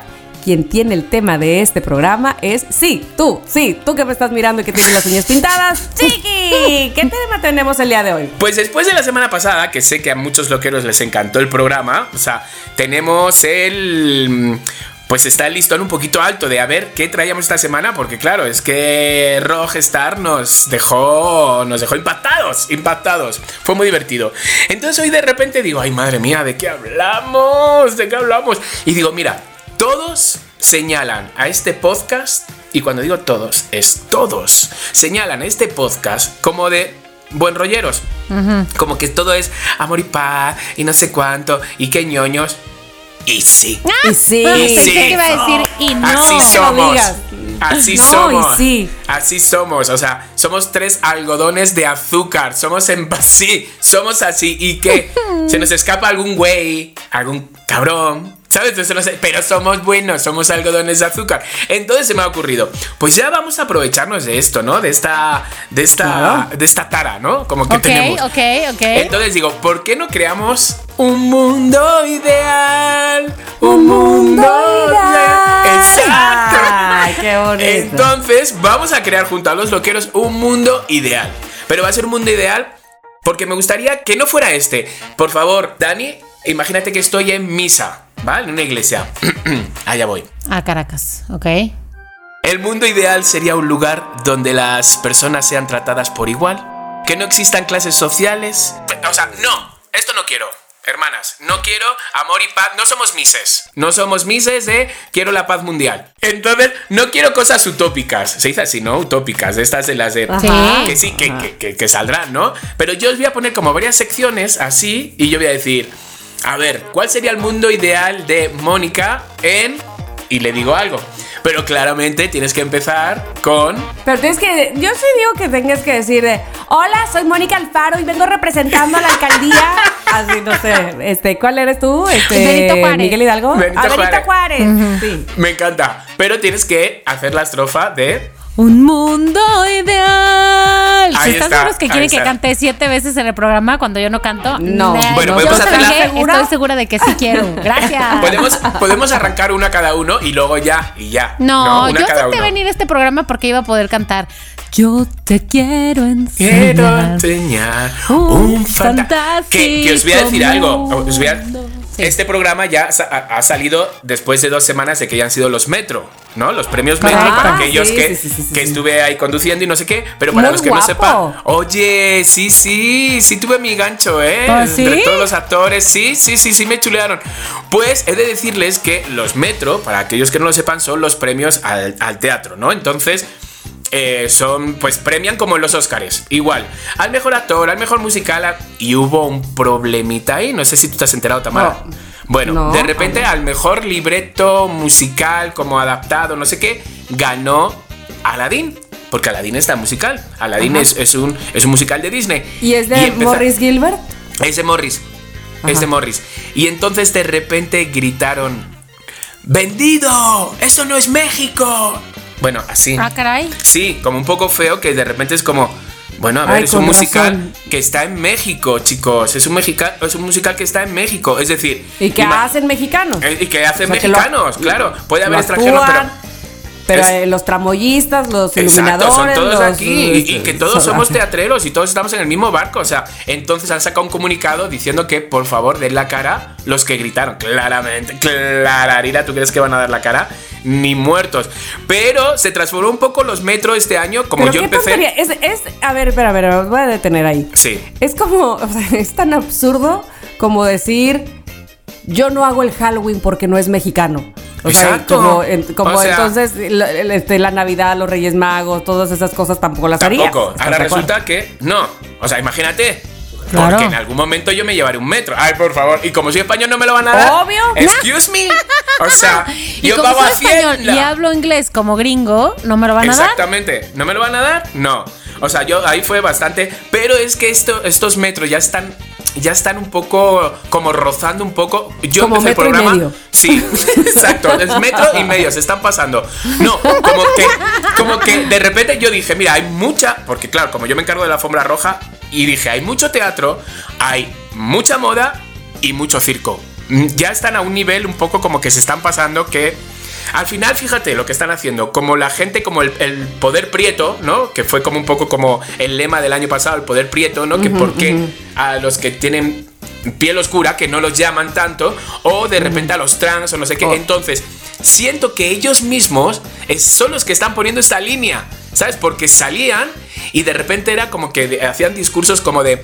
S3: quien tiene el tema de este programa es sí, tú, sí, tú que me estás mirando y que tienes las uñas pintadas. Chiqui, ¿qué tema tenemos el día de hoy?
S5: Pues después de la semana pasada, que sé que a muchos loqueros les encantó el programa, o sea, tenemos el. Pues está el listón un poquito alto de a ver qué traíamos esta semana, porque claro, es que Rockstar nos dejó, nos dejó impactados, impactados. Fue muy divertido. Entonces hoy de repente digo, ay madre mía, ¿de qué hablamos? ¿De qué hablamos? Y digo, mira, todos señalan a este podcast, y cuando digo todos, es todos, señalan a este podcast como de buen rolleros. Como que todo es amor y paz y no sé cuánto y qué ñoños. Y sí.
S3: Y sí.
S4: Pensé
S5: sí.
S4: que iba a decir y no.
S5: Así somos.
S3: digas.
S5: Así
S3: No,
S5: somos.
S3: y sí.
S5: Así somos. O sea, somos tres algodones de azúcar. Somos en sí, somos así. Y que se nos escapa algún güey, algún cabrón. ¿Sabes? Entonces, no sé, pero somos buenos, somos algodones de azúcar. Entonces se me ha ocurrido, pues ya vamos a aprovecharnos de esto, ¿no? De esta, de esta, de esta tara, ¿no? Como que
S4: Ok,
S5: tenemos.
S4: ok, ok.
S5: Entonces digo, ¿por qué no creamos un mundo ideal? Un mundo ideal. Exacto.
S3: Ay, qué bonito.
S5: Entonces, vamos a crear junto a los loqueros un mundo ideal. Pero va a ser un mundo ideal porque me gustaría que no fuera este. Por favor, Dani, imagínate que estoy en misa, ¿vale? En una iglesia. Allá voy.
S4: A Caracas, ok.
S5: El mundo ideal sería un lugar donde las personas sean tratadas por igual, que no existan clases sociales. O sea, no, esto no quiero. Hermanas, no quiero amor y paz. No somos mises. No somos mises de quiero la paz mundial. Entonces, no quiero cosas utópicas. Se dice así, ¿no? Utópicas. Estas de las de. Que sí, que, que- que- que saldrán, ¿no? Pero yo os voy a poner como varias secciones así y yo voy a decir, a ver, ¿cuál sería el mundo ideal de Mónica en... Y le digo algo. Pero claramente tienes que empezar con...
S3: Pero tienes que, yo sí digo que tengas que decir de, hola, soy Mónica Alfaro y vengo representando a la alcaldía. Así, no sé, este, ¿cuál eres tú? Este,
S4: Benito Juárez.
S3: Miguel Hidalgo.
S5: Benito
S3: ah, Benito Juárez. Sí.
S5: Me encanta. Pero tienes que hacer la estrofa de...
S4: Un mundo ideal.
S5: Ahí
S4: ¿Están
S5: está,
S4: seguros que quieren que cante siete veces en el programa cuando yo no canto?
S3: No.
S4: Nah,
S5: Bueno,
S4: yo
S5: hacerla-
S3: ¿Segura?
S4: Estoy segura de que sí quiero. Gracias.
S5: Podemos, podemos arrancar una cada uno y luego ya, y ya.
S4: No, yo
S5: uno.
S4: venir a este programa porque iba a poder cantar. Yo te quiero
S5: Quiero
S4: enseñar.
S5: enseñar
S4: Un
S5: un fantástico. Que, que os voy a decir algo. Os voy a-.
S4: Sí.
S5: Este programa ya ha, salido después de dos semanas de que ya han sido los Metro. ¿no? Los premios Metro
S3: Correcto.
S5: para aquellos
S3: Sí,
S5: que,
S3: sí,
S5: que estuve ahí conduciendo y no sé qué. Pero para
S3: Muy
S5: los que no sepan, oye, sí, sí, sí tuve mi gancho, ¿eh?
S4: ¿Ah?
S5: Entre todos los actores, sí, sí, sí, sí me chulearon. Pues he de decirles que los Metro, para aquellos que no lo sepan, son los premios al, al teatro, ¿no? Entonces. Eh, son, pues premian como en los Oscars, igual, al mejor actor, al mejor musical, a- y hubo un problemita ahí, no sé si tú te has enterado, Tamara.
S3: No.
S5: Bueno,
S3: No,
S5: de repente al mejor libreto musical, como adaptado, no sé qué, ganó Aladdin. Porque Aladdin está musical. Aladdin es, es un, es un musical de Disney.
S3: ¿Y es de Morris Gilbert?
S5: Es de Morris. Es de Morris. Y entonces de repente gritaron: ¡Vendido! ¡Eso no es México! Bueno, así.
S4: Ah, caray.
S5: Sí, como un poco feo que de repente es como. Bueno, a ver,
S3: Ay,
S5: es un musical
S3: razón.
S5: que está en México, chicos. Es un, musical, es un musical que está en México. Es decir.
S3: ¿Y qué
S5: ima-
S3: hacen mexicanos?
S5: eh, Y que hacen
S3: O sea, que lo-
S5: mexicanos, claro. Puede haber extranjeros, pero.
S3: Pero
S5: Es-
S3: eh, los tramoyistas, los
S5: Exacto,
S3: iluminadores.
S5: son todos
S3: los,
S5: aquí y, y que todos somos teatreros y todos estamos en el mismo barco. O sea, entonces han sacado un comunicado diciendo que por favor den la cara los que gritaron. Claramente, clararira, ¿tú crees que van a dar la cara? Ni muertos. Pero se transformó un poco los metros este año, como
S3: Pero
S5: yo
S3: qué
S5: empecé.
S3: Es, es, a ver, espera, a ver, os voy a detener ahí.
S5: Sí.
S3: Es como, o sea, es tan absurdo como decir, yo no hago el Halloween porque no es mexicano.
S5: Exacto.
S3: como, en- como
S5: O sea-
S3: entonces la, este, la Navidad, los Reyes Magos, todas esas cosas tampoco las haría.
S5: Tampoco. Ahora resulta que no. O sea, imagínate.
S4: Claro.
S5: Porque en algún momento yo me llevaré un metro. Ay, por favor. Y como soy español, no me lo van a dar.
S3: Obvio.
S5: Excuse me. O sea,
S4: Y
S5: yo
S4: como
S5: pago
S4: soy español y hablo inglés como gringo, no me lo van a dar.
S5: Exactamente. ¿No me lo van a dar? No. O sea, yo ahí fue bastante. Pero es que esto, estos metros ya están. Ya están un poco como rozando un poco. Yo
S3: Como
S5: empecé el
S3: metro y
S5: programa.
S3: medio.
S5: Sí, exacto. Es metro y medio, se están pasando. No, como que, como que de repente yo dije, mira, hay mucha. Porque claro, como yo me encargo de la alfombra roja, y dije, hay mucho teatro, hay mucha moda y mucho circo. Mm, Ya están a un nivel un poco como que se están pasando que al final, fíjate lo que están haciendo. Como la gente, como el, el poder prieto, ¿no? Que fue como un poco como el lema del año pasado, el poder prieto, ¿no? Que porque a los que tienen piel oscura, que no los llaman tanto, o de repente a los trans o no sé qué.
S3: Oh.
S5: Entonces, siento que ellos mismos es- son los que están poniendo esa línea, ¿sabes? Porque salían y de repente era como que hacían discursos como de...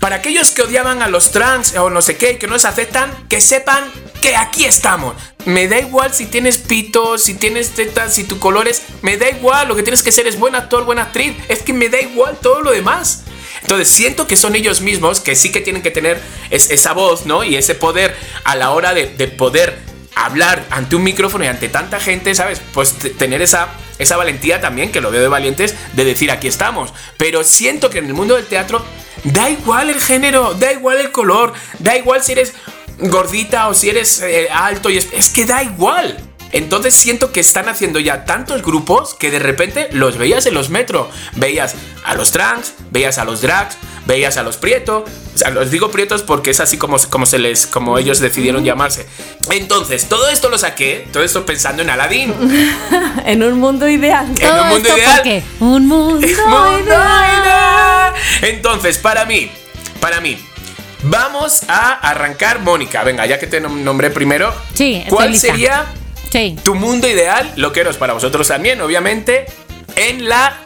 S5: Para aquellos que odiaban a los trans o no sé qué, que no se aceptan, que sepan que aquí estamos. Me da igual si tienes pito, si tienes tetas, si tu color es... Me da igual, lo que tienes que ser es buen actor, buena actriz. Es que me da igual todo lo demás. Entonces siento que son ellos mismos que sí que tienen que tener es- esa voz, ¿no? Y ese poder a la hora de, de poder hablar ante un micrófono y ante tanta gente, ¿sabes? Pues tener esa, esa valentía también, que lo veo de valientes, de decir aquí estamos. Pero siento que en el mundo del teatro da igual el género, da igual el color, da igual si eres gordita o si eres eh, alto, y es, es que da igual. Entonces siento que están haciendo ya tantos grupos que de repente los veías en los metro. Veías a los trans, veías a los drags, veías a los prietos. O sea, los digo prietos porque es así como, como se les, como ellos decidieron llamarse. Entonces, todo esto lo saqué, todo esto pensando en Aladdin.
S3: En un mundo ideal.
S5: En un mundo ideal.
S4: un mundo
S5: Mundo
S4: ideal.
S5: ideal. Entonces, para mí, para mí, vamos a arrancar, Mónica. Venga, ya que te nom- nombré primero,
S4: Sí,
S5: ¿cuál sería
S4: Sí.
S5: tu mundo ideal? Lo que eres para vosotros también, obviamente, en la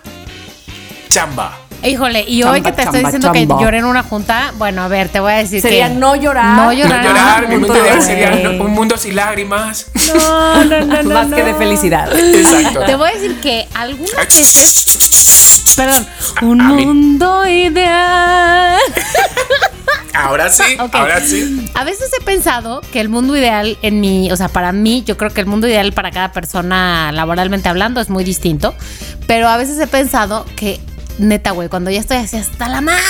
S5: chamba.
S4: Híjole, y
S3: Chamba,
S4: hoy que te estoy diciendo
S3: chamba.
S4: que lloré en una junta, bueno, a ver, te voy a decir
S3: Sería
S4: que
S3: no llorar.
S4: No
S5: No
S4: llorar.
S5: llorar, mi mundo ideal sería un mundo sin lágrimas.
S4: No, no, no, no,
S3: Más que de felicidad.
S5: Exacto.
S4: Te voy a decir que algunas veces, perdón, un
S5: a mí-
S4: mundo ideal.
S5: Ahora sí, ahora sí.
S4: A veces he pensado que el mundo ideal en mi, o sea, para mí, yo creo que el mundo ideal para cada persona laboralmente hablando es muy distinto, pero a veces he pensado que neta, güey, cuando ya estoy así hasta la madre,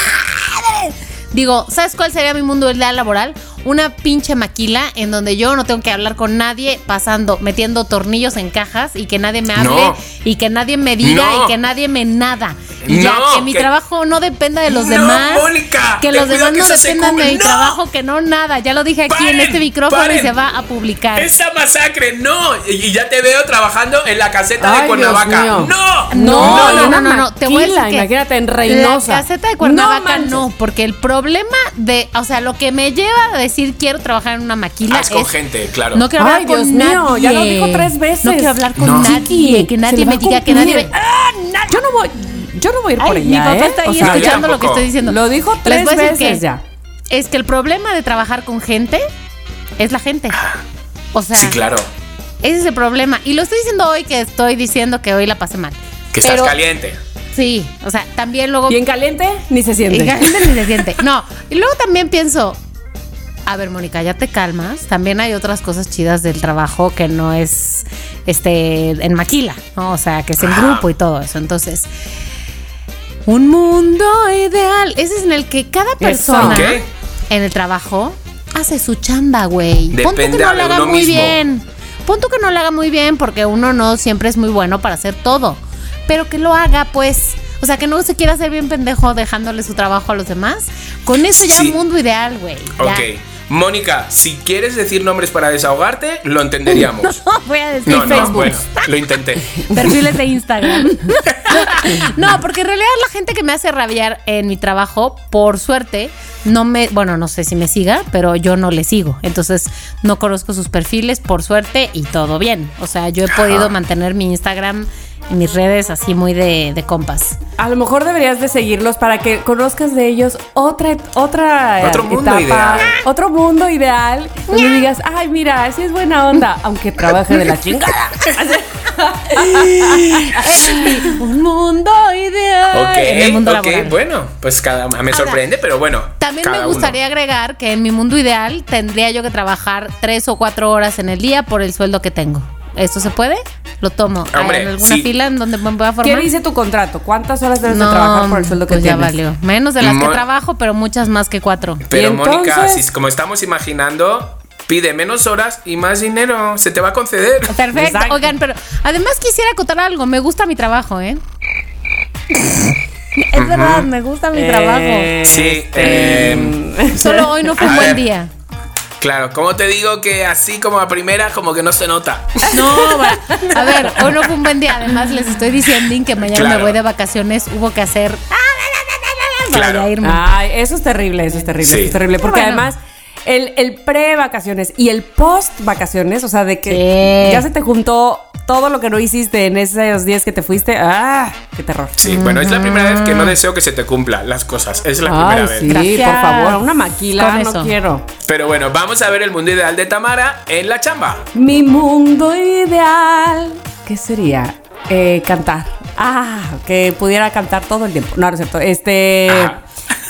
S4: digo, ¿sabes cuál sería mi mundo ideal laboral? Una pinche maquila en donde yo no tengo que hablar con nadie, pasando, metiendo tornillos en cajas y que nadie me hable
S5: No.
S4: y que nadie me diga
S5: No.
S4: y que nadie me nada. Y ya,
S5: No,
S4: que mi
S5: que-
S4: trabajo no dependa de los
S5: No,
S4: demás.
S5: Mónica,
S4: que los demás
S5: que
S4: no dependan de mi
S5: No.
S4: trabajo, que no nada. Ya lo dije aquí en este micrófono y se va a publicar.
S5: Esa masacre, no. Y, y ya te veo trabajando en la caseta
S3: Ay,
S5: de Cuernavaca. No.
S4: No, no, no, no, no, Te voy a decir que
S3: imagínate, en Reynosa.
S4: La caseta de Cuernavaca
S3: No
S4: porque el problema de, o sea, lo que me lleva a decir quiero trabajar en una maquila
S5: Ah, es gente, claro.
S4: no quiero hablar
S3: Ay,
S4: con
S3: Dios
S4: nadie.
S3: mío, ya lo dijo tres veces.
S4: No quiero hablar con
S5: No.
S4: nadie,
S3: Chiqui,
S4: que nadie me diga que nadie me
S3: cumplir. Yo no voy, yo no voy a ir por
S4: Ay,
S3: allá,
S4: mi papá
S3: ¿eh?
S4: está ahí
S3: O sea,
S5: yo
S4: escuchando lo que estoy diciendo.
S3: Lo dijo tres veces
S4: que
S3: ya.
S4: Es que el problema de trabajar con gente es la gente. O sea,
S5: Sí, claro.
S4: ese es el problema. Y lo estoy diciendo hoy que estoy diciendo que hoy la pasé mal.
S5: Que estás
S4: Pero-
S5: caliente.
S4: Sí, o sea, también luego
S3: Bien caliente, ni se siente.
S4: La gente ni se siente. No, y luego también pienso, a ver, Mónica, ya te calmas. También hay otras cosas chidas del trabajo que no es este en maquila, ¿no? O sea, que es en
S5: Ajá.
S4: grupo y todo eso. Entonces, un mundo ideal. Ese es en el que cada persona
S5: Ok.
S4: en el trabajo hace su chamba, güey. Pon tú que no lo haga muy
S5: mismo.
S4: bien. Pon tú que no lo haga muy bien porque uno no siempre es muy bueno para hacer todo. Pero que lo haga, pues. O sea, que no se quiera hacer bien pendejo dejándole su trabajo a los demás. Con eso ya
S5: Sí.
S4: mundo ideal, güey.
S5: Ok. Mónica, si quieres decir nombres para desahogarte, lo entenderíamos.
S4: No voy a decir
S5: No, no,
S4: Facebook.
S5: bueno, lo intenté.
S4: Perfiles de Instagram. no, porque en realidad la gente que me hace rabiar en mi trabajo, por suerte, no me, bueno, no sé si me siga, pero yo no le sigo. Entonces, no conozco sus perfiles, por suerte, y todo bien. O sea, yo he podido mantener mi Instagram mis redes así muy de, de compas.
S3: A lo mejor deberías de seguirlos para que conozcas de ellos otra otra
S5: Otro mundo
S3: etapa,
S5: ideal.
S3: otro mundo ideal, donde digas, ay, mira, sí es buena onda, aunque trabaje de la chingada.
S4: Un mundo ideal.
S5: Ok,
S4: en el mundo
S5: ok,
S4: laboral.
S5: bueno, pues cada me
S4: Ahora,
S5: sorprende, pero bueno.
S4: También me
S5: uno.
S4: gustaría agregar que en mi mundo ideal tendría yo que trabajar tres o cuatro horas en el día por el sueldo que tengo. ¿Esto se puede? Lo tomo. ¿Hay
S5: Hombre,
S4: en alguna
S5: sí.
S4: fila en donde me voy a
S3: ¿Qué
S4: formar?
S3: dice tu contrato? ¿Cuántas horas debes de trabajar por el sueldo que
S4: pues ya
S3: tienes?
S4: valió. Menos de las que trabajo, pero muchas más que cuatro.
S5: Pero
S3: ¿Y
S5: Mónica, si como estamos imaginando, pide menos horas y más dinero. Se te va a conceder.
S4: Perfecto.
S3: Exacto.
S4: Oigan, pero además quisiera acotar algo. Me gusta mi trabajo, ¿eh? es verdad, me gusta mi trabajo.
S3: Eh,
S5: Sí,
S3: este,
S5: eh,
S4: Solo hoy no fue un buen día.
S5: Claro, como te digo que así como a primera, como que no se nota.
S4: No, va- a ver, hoy no fue un buen día. Además, les estoy diciendo que mañana
S5: Claro.
S4: me voy de vacaciones. Hubo que hacer. Para
S5: Claro.
S4: ya irme.
S3: Ay, eso es terrible, eso es terrible,
S5: Sí.
S3: eso es terrible. Porque
S4: bueno.
S3: además, el, el pre-vacaciones y el post-vacaciones, o sea, de que
S4: Sí.
S3: ya se te juntó todo lo que no hiciste en esos días que te fuiste. ¡Ah! ¡Qué terror!
S5: Sí, bueno, es la primera vez que no deseo que se te cumplan las cosas. Es la primera vez.
S3: sí,
S4: Gracias.
S3: por favor, una maquila,
S4: Con
S3: no
S4: eso.
S3: quiero.
S5: Pero bueno, vamos a ver el mundo ideal de Tamara en la chamba.
S3: Mi mundo ideal, ¿qué sería? Eh, cantar. Ah, que pudiera cantar todo el tiempo. No, no es cierto. Este.
S5: Ajá.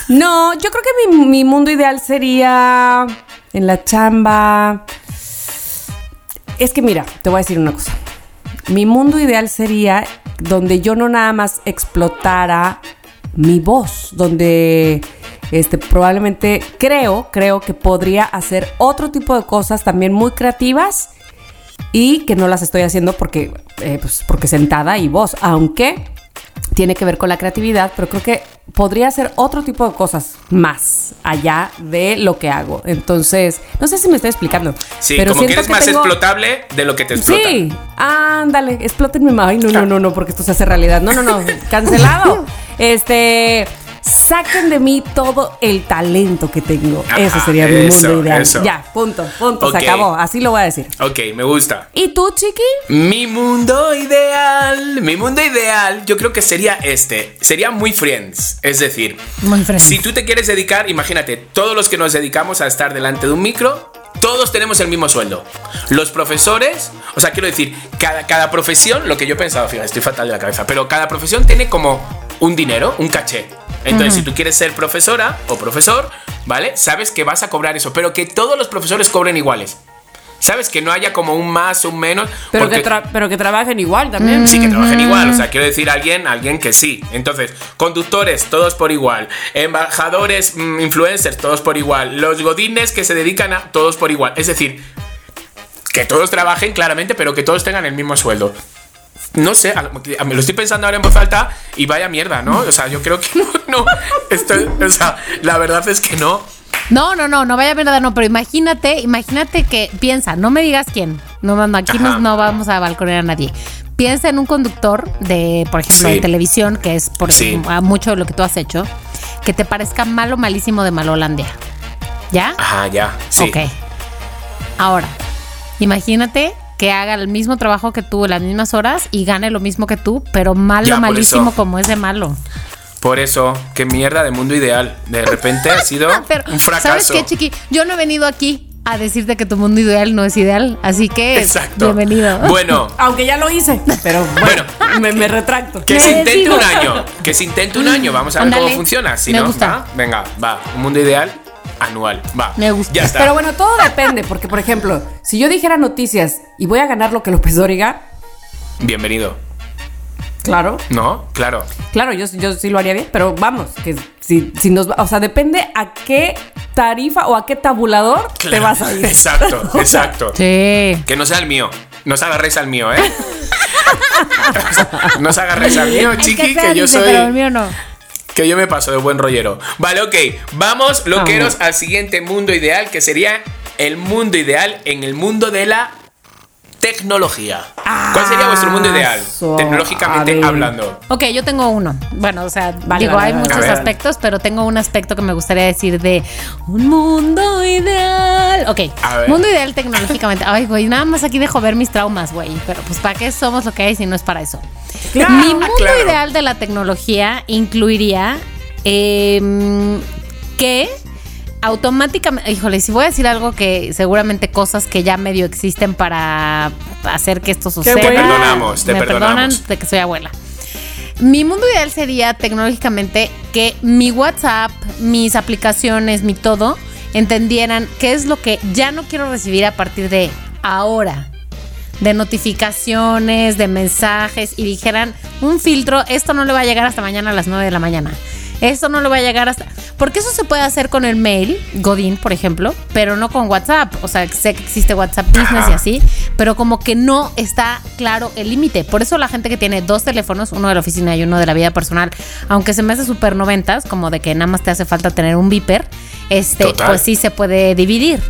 S3: No, yo creo que mi, mundo ideal sería en la chamba. Es que mira, te voy a decir una cosa. Mi mundo ideal sería donde yo no nada más explotara mi voz, donde este probablemente creo, creo que podría hacer otro tipo de cosas también muy creativas y que no las estoy haciendo porque, eh, pues porque sentada y voz, aunque tiene que ver con la creatividad, pero creo que podría hacer otro tipo de cosas más allá de lo que hago. Entonces, no sé si me estoy explicando.
S5: Sí,
S3: pero
S5: como que eres más
S3: tengo-
S5: explotable de lo que te explota.
S3: Sí, ándale, explótenme más. Ay, no, no, no, no, porque esto se hace realidad. No, no, no, cancelado. Este, saquen de mí todo el talento que tengo.
S5: Ajá,
S3: Ese sería mi
S5: eso,
S3: mundo ideal.
S5: eso.
S3: Ya, punto, punto,
S5: Ok.
S3: se acabó. Así lo voy a decir.
S5: Ok, me gusta.
S3: ¿Y tú, chiqui?
S5: Mi mundo ideal, mi mundo ideal, yo creo que sería este, sería muy friends, es decir,
S4: Muy friends.
S5: si tú te quieres dedicar, imagínate, todos los que nos dedicamos a estar delante de un micro, todos tenemos el mismo sueldo. Los profesores, o sea, quiero decir, cada, cada profesión, lo que yo he pensado, fíjate, estoy fatal de la cabeza, pero cada profesión tiene como un dinero, un caché. Entonces, si tú quieres ser profesora o profesor, ¿vale? Sabes que vas a cobrar eso, pero que todos los profesores cobren iguales. ¿Sabes? Que no haya como un más un menos.
S3: Pero,
S5: porque-
S3: que, tra- pero que trabajen igual también.
S5: Sí, que trabajen igual, o sea, quiero decir alguien, alguien que sí. Entonces, conductores, todos por igual. Embajadores, mm, influencers, todos por igual. Los godines que se dedican a todos por igual. Es decir, que todos trabajen claramente, pero que todos tengan el mismo sueldo. No sé, me lo estoy pensando ahora en voz alta y vaya mierda, ¿no? O sea, yo creo que no, no, estoy, o sea, la verdad es que no.
S4: No, no, no, no vaya verdad, no, pero imagínate, imagínate que piensa, no me digas quién, no, no, aquí no, no vamos a balconear a nadie. Piensa en un conductor de, por ejemplo,
S5: Sí.
S4: de televisión, que es por
S5: Sí.
S4: a mucho de lo que tú has hecho, que te parezca malo, malísimo de Malolandia. ¿Ya?
S5: Ajá, ya, sí.
S4: Ok. Ahora, imagínate que haga el mismo trabajo que tú, las mismas horas y gane lo mismo que tú, pero malo,
S5: Ya,
S4: malísimo
S5: eso.
S4: como es de malo.
S5: Por eso, qué mierda de mundo ideal. De repente ha sido
S4: Pero,
S5: un fracaso.
S4: ¿sabes qué, Chiqui? Yo no he venido aquí a decirte que tu mundo ideal no es ideal, así que
S5: Exacto.
S4: bienvenido.
S5: Bueno,
S3: Aunque ya lo hice, pero bueno, me, me retracto.
S5: que se intente
S4: decido.
S5: un año. Que se intente un año. Vamos a ver cómo funciona. Si
S4: Me
S5: no,
S4: gusta.
S5: ¿va? Venga, va. Un mundo ideal anual. Va.
S4: Me gusta.
S5: Ya está.
S3: Pero bueno, todo depende, porque por ejemplo, si yo dijera noticias y voy a ganar lo que López Dóriga,
S5: Bienvenido.
S3: claro,
S5: ¿No? Claro.
S3: claro, yo, yo sí lo haría bien, pero vamos, que si, si nos va- o sea, depende a qué tarifa o a qué tabulador te vas a ir.
S5: Exacto, exacto.
S4: Sí.
S5: Que no sea el mío. No os agarréis al mío, ¿eh? no os agarréis al mío, chiqui, que yo
S4: dice,
S5: soy.
S4: Pero el mío no.
S5: Que yo me paso de buen rollero. Vale, ok. Vamos, loqueros, al siguiente mundo ideal, que sería el mundo ideal en el mundo de la tecnología. ¿Cuál sería vuestro mundo ideal?
S3: so-
S5: Tecnológicamente hablando.
S4: Ok, yo tengo uno. Bueno, o sea,
S3: Vale,
S4: digo,
S3: vale,
S4: hay
S3: vale.
S4: muchos aspectos, pero tengo un aspecto que me gustaría decir de un mundo ideal. Ok,
S5: A ver.
S4: mundo ideal tecnológicamente. Ay, güey, nada más aquí dejo ver mis traumas, güey. Pero pues, ¿para qué somos lo que hay si no es para eso?
S3: Claro,
S4: Mi mundo
S5: claro.
S4: ideal de la tecnología incluiría em, que automáticamente, híjole, si voy a decir algo que seguramente cosas que ya medio existen para hacer que esto suceda.
S3: Te
S5: perdonamos, te
S4: me
S5: perdonamos.
S4: perdonan de que soy abuela. Mi mundo ideal sería tecnológicamente que mi WhatsApp, mis aplicaciones, mi todo, entendieran qué es lo que ya no quiero recibir a partir de ahora. De notificaciones, de mensajes y dijeran un filtro, esto no le va a llegar hasta mañana a las 9 de la mañana. Esto no le va a llegar hasta... Porque eso se puede hacer con el mail, Godín, por ejemplo, pero no con WhatsApp. O sea, sé que existe WhatsApp Business y así, pero como que no está claro el límite. Por eso la gente que tiene dos teléfonos, uno de la oficina y uno de la vida personal, aunque se me hace súper noventas, como de que nada más te hace falta tener un beeper, este,
S5: Total.
S4: pues sí se puede dividir.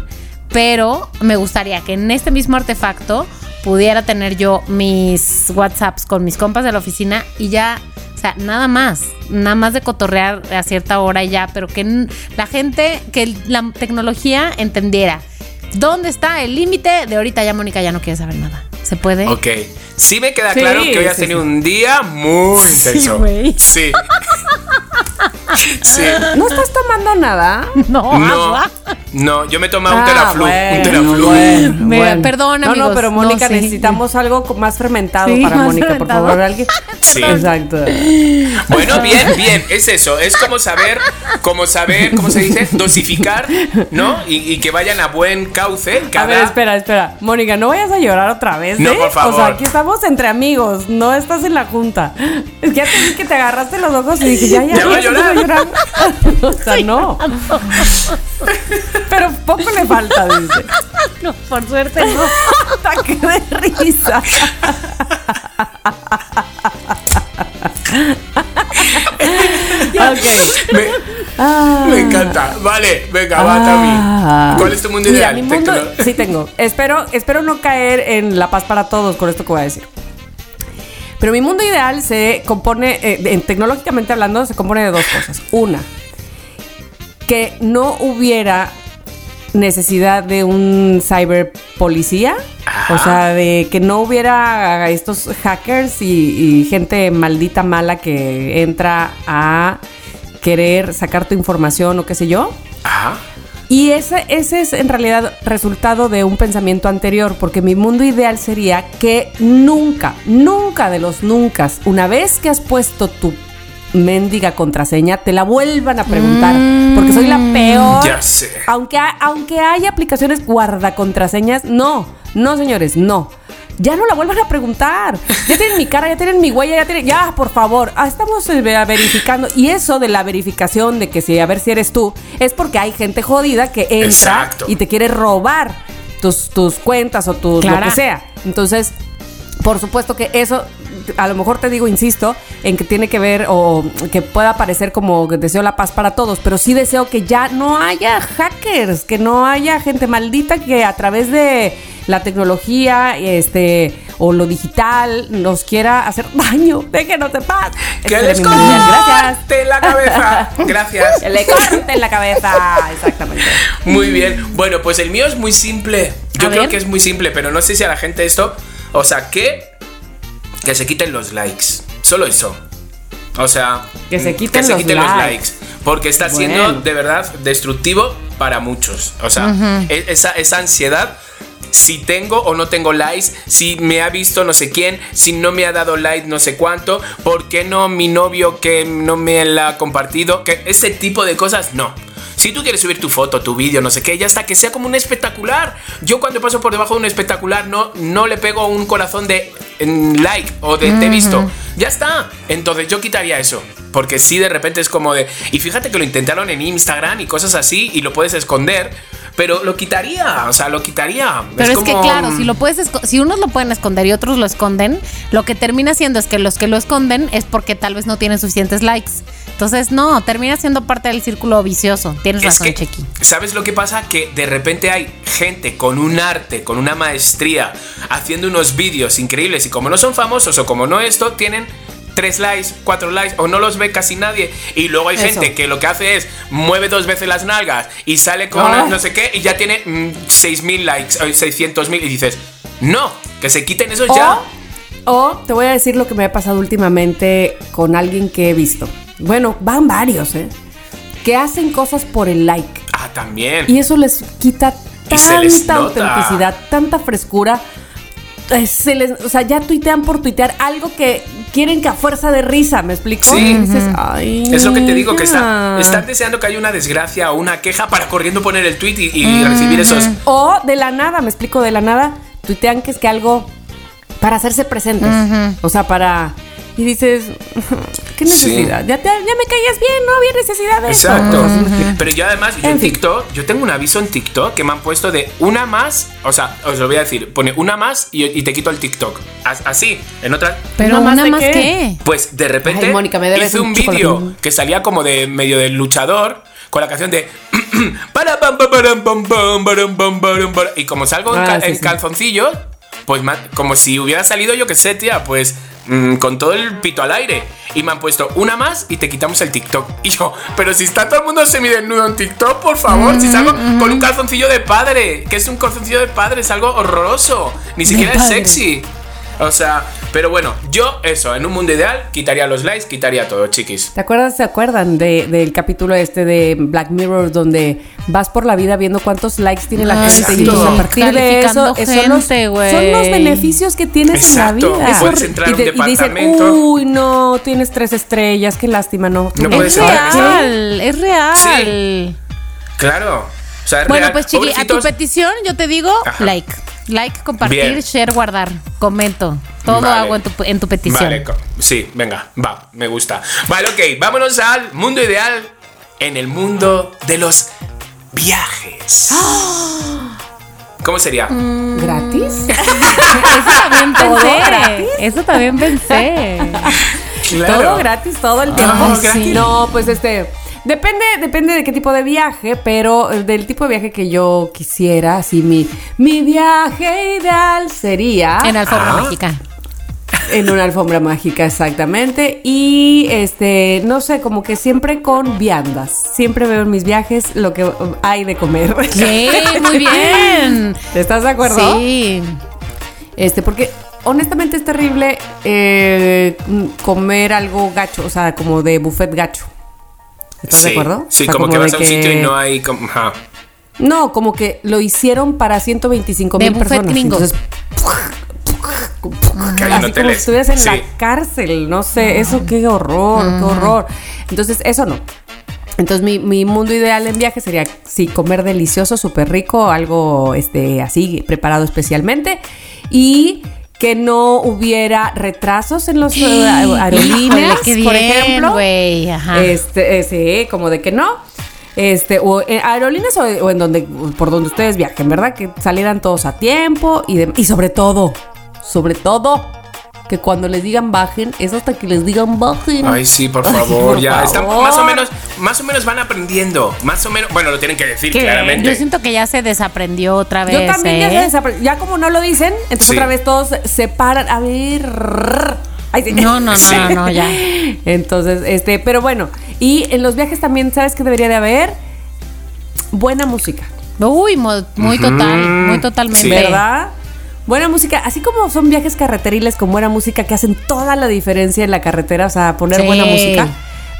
S4: Pero me gustaría que en este mismo artefacto pudiera tener yo mis WhatsApps con mis compas de la oficina y ya, sea, nada más, nada más de cotorrear a cierta hora y ya, pero que la gente, que la tecnología entendiera dónde está el límite de ahorita ya Mónica ya no quiere saber nada. ¿Se puede?
S5: Ok. Sí me queda
S3: Sí,
S5: claro que hoy has
S3: sí,
S5: tenido
S3: sí.
S5: un día muy intenso.
S4: güey.
S5: Sí. sí.
S3: ¿No estás tomando nada?
S4: No,
S5: No,
S4: agua.
S5: no, yo me he tomado un
S3: Ah,
S5: teraflu.
S3: bueno,
S5: un teraflu.
S3: bueno,
S4: Me-
S3: bueno.
S4: perdón,
S3: No, no, pero Mónica,
S4: No, sí.
S3: necesitamos algo más fermentado
S4: Sí,
S3: para
S4: más
S3: Mónica, por favor. ¿alguien?
S5: Sí.
S3: Exacto.
S5: Bueno, bien, bien, es eso, es como saber, como saber, ¿cómo se dice? Dosificar, ¿no? Y, y que vayan a buen cauce. Cada...
S3: A ver, espera, espera. Mónica, no vayas a llorar otra vez,
S5: No,
S3: ¿eh?
S5: por favor.
S3: O sea, aquí estamos entre amigos, no estás en la junta. Es que ya te vi que te agarraste los ojos y dije, ya, ya,
S5: Ya
S3: ya,
S5: llorar.
S3: llorar. o sea, no. Pero poco le falta, dice.
S4: No, por suerte no.
S3: Ataque de risa. ok.
S5: Me, me encanta. Vale, venga, va,
S3: Ah.
S5: Tami. ¿Cuál es tu mundo
S3: Mira,
S5: ideal?
S3: mi mundo, sí tengo. Espero, espero no caer en la paz para todos con esto que voy a decir. Pero mi mundo ideal se compone, eh, en- tecnológicamente hablando, se compone de dos cosas. Una, que no hubiera necesidad de un cyber policía. O sea, de que no hubiera estos hackers y, y gente maldita mala que entra a querer sacar tu información o qué sé yo.
S5: Ajá.
S3: Y ese, ese es en realidad resultado de un pensamiento anterior, porque mi mundo ideal sería que nunca, nunca de los nunca, una vez que has puesto tu mendiga contraseña, te la vuelvan a preguntar, porque soy la peor.
S5: Ya sé.
S3: Aunque, ha- aunque hay aplicaciones guarda contraseñas, no, no señores, no. Ya no la vuelvan a preguntar. Ya tienen mi cara, ya tienen mi huella, ya tienen. Ya, por favor. Ah, estamos eh, verificando. Y eso de la verificación de que si a ver si eres tú, es porque hay gente jodida que entra
S5: Exacto.
S3: y te quiere robar tus, tus cuentas o tus lo
S4: Clara.
S3: que sea. Entonces, por supuesto que eso a lo mejor te digo, insisto, en que tiene que ver o que pueda parecer como que deseo la paz para todos, pero sí deseo que ya no haya hackers, que no haya gente maldita que a través de la tecnología este o lo digital nos quiera hacer daño. Déjenos de paz.
S5: ¡Que les corte la cabeza! Gracias.
S3: Que le corten la cabeza. Exactamente.
S5: Muy bien. Bueno, pues el mío es muy simple. Yo
S4: A
S5: creo
S4: ver.
S5: que es muy simple, pero no sé si a la gente esto. O sea, que. Que se quiten los likes. Solo eso. O sea.
S3: Que se
S5: mm,
S3: quiten
S5: que se
S3: los
S5: quiten
S3: likes.
S5: los likes. Porque está siendo de verdad destructivo para muchos. O sea, e- esa, esa ansiedad. Si tengo o no tengo likes, si me ha visto no sé quién, si no me ha dado like no sé cuánto, ¿por qué no mi novio que no me la ha compartido? Que ese tipo de cosas, no. Si tú quieres subir tu foto, tu vídeo, no sé qué, ya está, que sea como un espectacular. Yo cuando paso por debajo de un espectacular no, no le pego un corazón de mm, like o de te he visto. Ya está. Entonces yo quitaría eso. Porque si de repente es como de... Y fíjate que lo intentaron en Instagram y cosas así y lo puedes esconder. Pero lo quitaría, o sea, lo quitaría.
S4: Pero es, que
S5: como,
S4: claro, si lo puedes si unos lo pueden esconder y otros lo esconden, lo que termina siendo es que los que lo esconden es porque tal vez no tienen suficientes likes. Entonces, no, termina siendo parte del círculo vicioso. Tienes
S5: Es
S4: razón,
S5: que,
S4: Chequi.
S5: ¿sabes lo que pasa? Que de repente hay gente con un arte, con una maestría, haciendo unos vídeos increíbles y como no son famosos o como no esto, tienen tres likes, cuatro likes o no los ve casi nadie. Y luego hay
S3: Eso.
S5: gente que lo que hace es mueve dos veces las nalgas y sale con no sé qué y ya tiene mm, 6.000 likes o 600.000 y dices, no, que se quiten esos ya.
S3: O, o te voy a decir lo que me ha pasado últimamente con alguien que he visto. Bueno, van varios, ¿eh? Que hacen cosas por el like.
S5: Ah, también.
S3: Y eso les quita tanta autenticidad, tanta frescura. Eh, Se les, o sea, ya tuitean por tuitear algo que quieren que a fuerza de risa, ¿me explico?
S5: Sí.
S3: Dices, "Ay,
S5: Es lo que te digo, que está,
S3: ya".
S5: están deseando que haya una desgracia o una queja para corriendo poner el tweet y, y recibir esos.
S3: O de la nada, me explico, de la nada, tuitean que es que algo para hacerse presentes. O sea, para. Y dices, ¿qué necesidad? Ya, te- ya me caías bien, no había necesidad de
S5: Exacto.
S3: eso.
S5: Pero yo además, yo
S3: En
S5: en
S3: fin.
S5: TikTok, yo tengo un aviso en TikTok que me han puesto de una más, o sea, os lo voy a decir, pone una más y, y te quito el TikTok. As- Así, en otra...
S4: Pero
S3: ¿Una más
S4: una
S3: de
S4: más
S3: qué?
S4: que.
S5: Pues de repente
S3: Ay, Mónica, me debes
S5: hice
S3: un
S5: un vídeo que salía como de medio del luchador con la canción de y como salgo en,
S3: Ah,
S5: ca-
S3: sí,
S5: en
S3: sí.
S5: calzoncillos, pues como si hubiera salido yo que sé, tía, pues mm, con todo el pito al aire y me han puesto una más y te quitamos el TikTok. Y yo, pero si está todo el mundo semidesnudo en TikTok, por favor, si salgo con un calzoncillo de padre, que es un calzoncillo de padre, es algo horroroso, ni siquiera es sexy. O sea, pero bueno, yo eso, en un mundo ideal, quitaría los likes, quitaría todo, chiquis.
S3: ¿Te acuerdas, se acuerdan de- del capítulo este de Black Mirror donde vas por la vida viendo cuántos likes tiene la
S4: Ay,
S3: gente y
S5: sí.
S3: a partir de eso,
S4: Calificando
S3: eso son, los,
S4: gente,
S3: son los beneficios que tienes
S5: Exacto,
S3: en la vida.
S5: y puedes entrar a un
S3: y, dicen, uy, no, tienes tres estrellas, qué lástima, no.
S5: No
S4: Es real, es real.
S5: Sí. Claro. O sea, es
S4: Bueno,
S5: real.
S4: pues chiqui, a tu petición yo te digo
S5: Ajá.
S4: like. Like, compartir,
S5: Bien.
S4: share, guardar. Comento. Todo
S5: Vale.
S4: hago en tu, en tu petición.
S5: Vale, sí, venga, va, me gusta. Vale, ok, vámonos al mundo ideal en el mundo de los viajes. ¿Cómo sería?
S3: ¿Gratis?
S4: Eso también
S3: ¿Todo
S4: pensé.
S3: gratis?
S4: Eso también pensé.
S5: Claro.
S3: Todo gratis, todo el tiempo.
S5: Ah, gratis.
S3: No, pues este. Depende, depende de qué tipo de viaje, pero del tipo de viaje que yo quisiera, así mi, mi viaje ideal sería
S4: En alfombra
S5: Ah.
S4: mágica.
S3: en una alfombra mágica, exactamente. Y este, no sé, como que siempre con viandas. Siempre veo en mis viajes lo que hay de comer.
S4: Sí, muy bien.
S3: ¿Estás de acuerdo?
S4: Sí.
S3: Este, porque honestamente es terrible eh, comer algo gacho, o sea, como de buffet gacho. ¿Estás
S5: sí,
S3: de acuerdo?
S5: Sí,
S3: O sea,
S5: como, que vas a un sitio y no hay. como- ajá.
S3: No, como que lo hicieron para 125
S4: De
S3: mil personas.
S4: gringo.
S3: Entonces, así como si estuvieras en
S5: Sí.
S3: la cárcel, no sé, eso qué horror, qué horror. Entonces, eso no. Entonces, mi, mi mundo ideal en viaje sería, sí, comer delicioso, súper rico, algo este, así, preparado especialmente. Y que no hubiera retrasos en los eh, aerolíneas,
S4: Híjole,
S3: por
S4: bien,
S3: ejemplo.
S4: Ajá.
S3: Este, eh, sí, como de que no. Este, o en aerolíneas o, o en donde, por donde ustedes viajen, ¿verdad? Que salieran todos a tiempo y, de- y sobre todo, sobre todo, que cuando les digan bajen, es hasta que les digan bajen.
S5: Ay, sí, por
S3: Ay,
S5: favor,
S3: por
S5: ya. Están
S3: favor.
S5: más o menos, más o menos van aprendiendo. Más o menos. Bueno, lo tienen que decir
S4: ¿Qué?
S5: claramente.
S4: Yo siento que ya se desaprendió otra vez.
S3: Yo también ya,
S4: ¿eh?
S3: se desapre- ya como no lo dicen, entonces
S5: Sí.
S3: otra vez todos se paran. A ver. Ay, sí.
S4: No, no, no,
S5: Sí.
S4: no, no, ya.
S3: Entonces, este, pero bueno, y en los viajes también, ¿sabes qué debería de haber? Buena música,
S4: Uy, muy total, muy totalmente.
S5: Sí.
S3: ¿verdad? Buena música, así como son viajes carreteriles con buena música que hacen toda la diferencia en la carretera, o sea, poner
S4: Sí.
S3: buena música.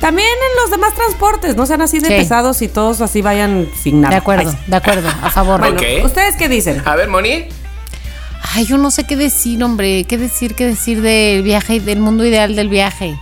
S3: También en los demás transportes, no sean así de
S4: Sí.
S3: pesados y todos así vayan sin nada.
S4: De acuerdo,
S3: Ay,
S4: de acuerdo, a favor.
S3: Bueno. ¿ustedes qué dicen?
S5: A ver, Moni.
S4: Ay, yo no sé qué decir, hombre. ¿Qué decir, qué decir del viaje, y del mundo ideal del viaje?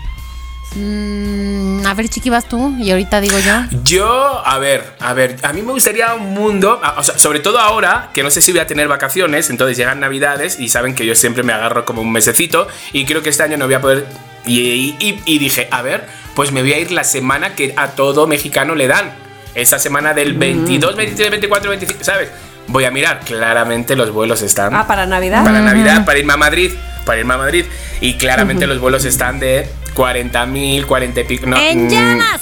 S4: Mm, a ver, Chiqui, vas tú y ahorita digo yo.
S5: Yo, a ver, a ver, a mí me gustaría un mundo, o sea, sobre todo ahora, que no sé si voy a tener vacaciones, entonces llegan navidades y saben que yo siempre me agarro como un mesecito y creo que este año no voy a poder... Y, y- y- y dije, a ver, pues me voy a ir la semana que a todo mexicano le dan. Esa semana del 22, 23, 24, 25, ¿sabes? Voy a mirar, claramente los vuelos están...
S3: Ah, para Navidad.
S5: para Navidad, para irme a Madrid, para irme a Madrid. Y claramente los vuelos están de 40 mil, 40 y pico. No,
S4: ¡En
S5: mm,
S4: llamas!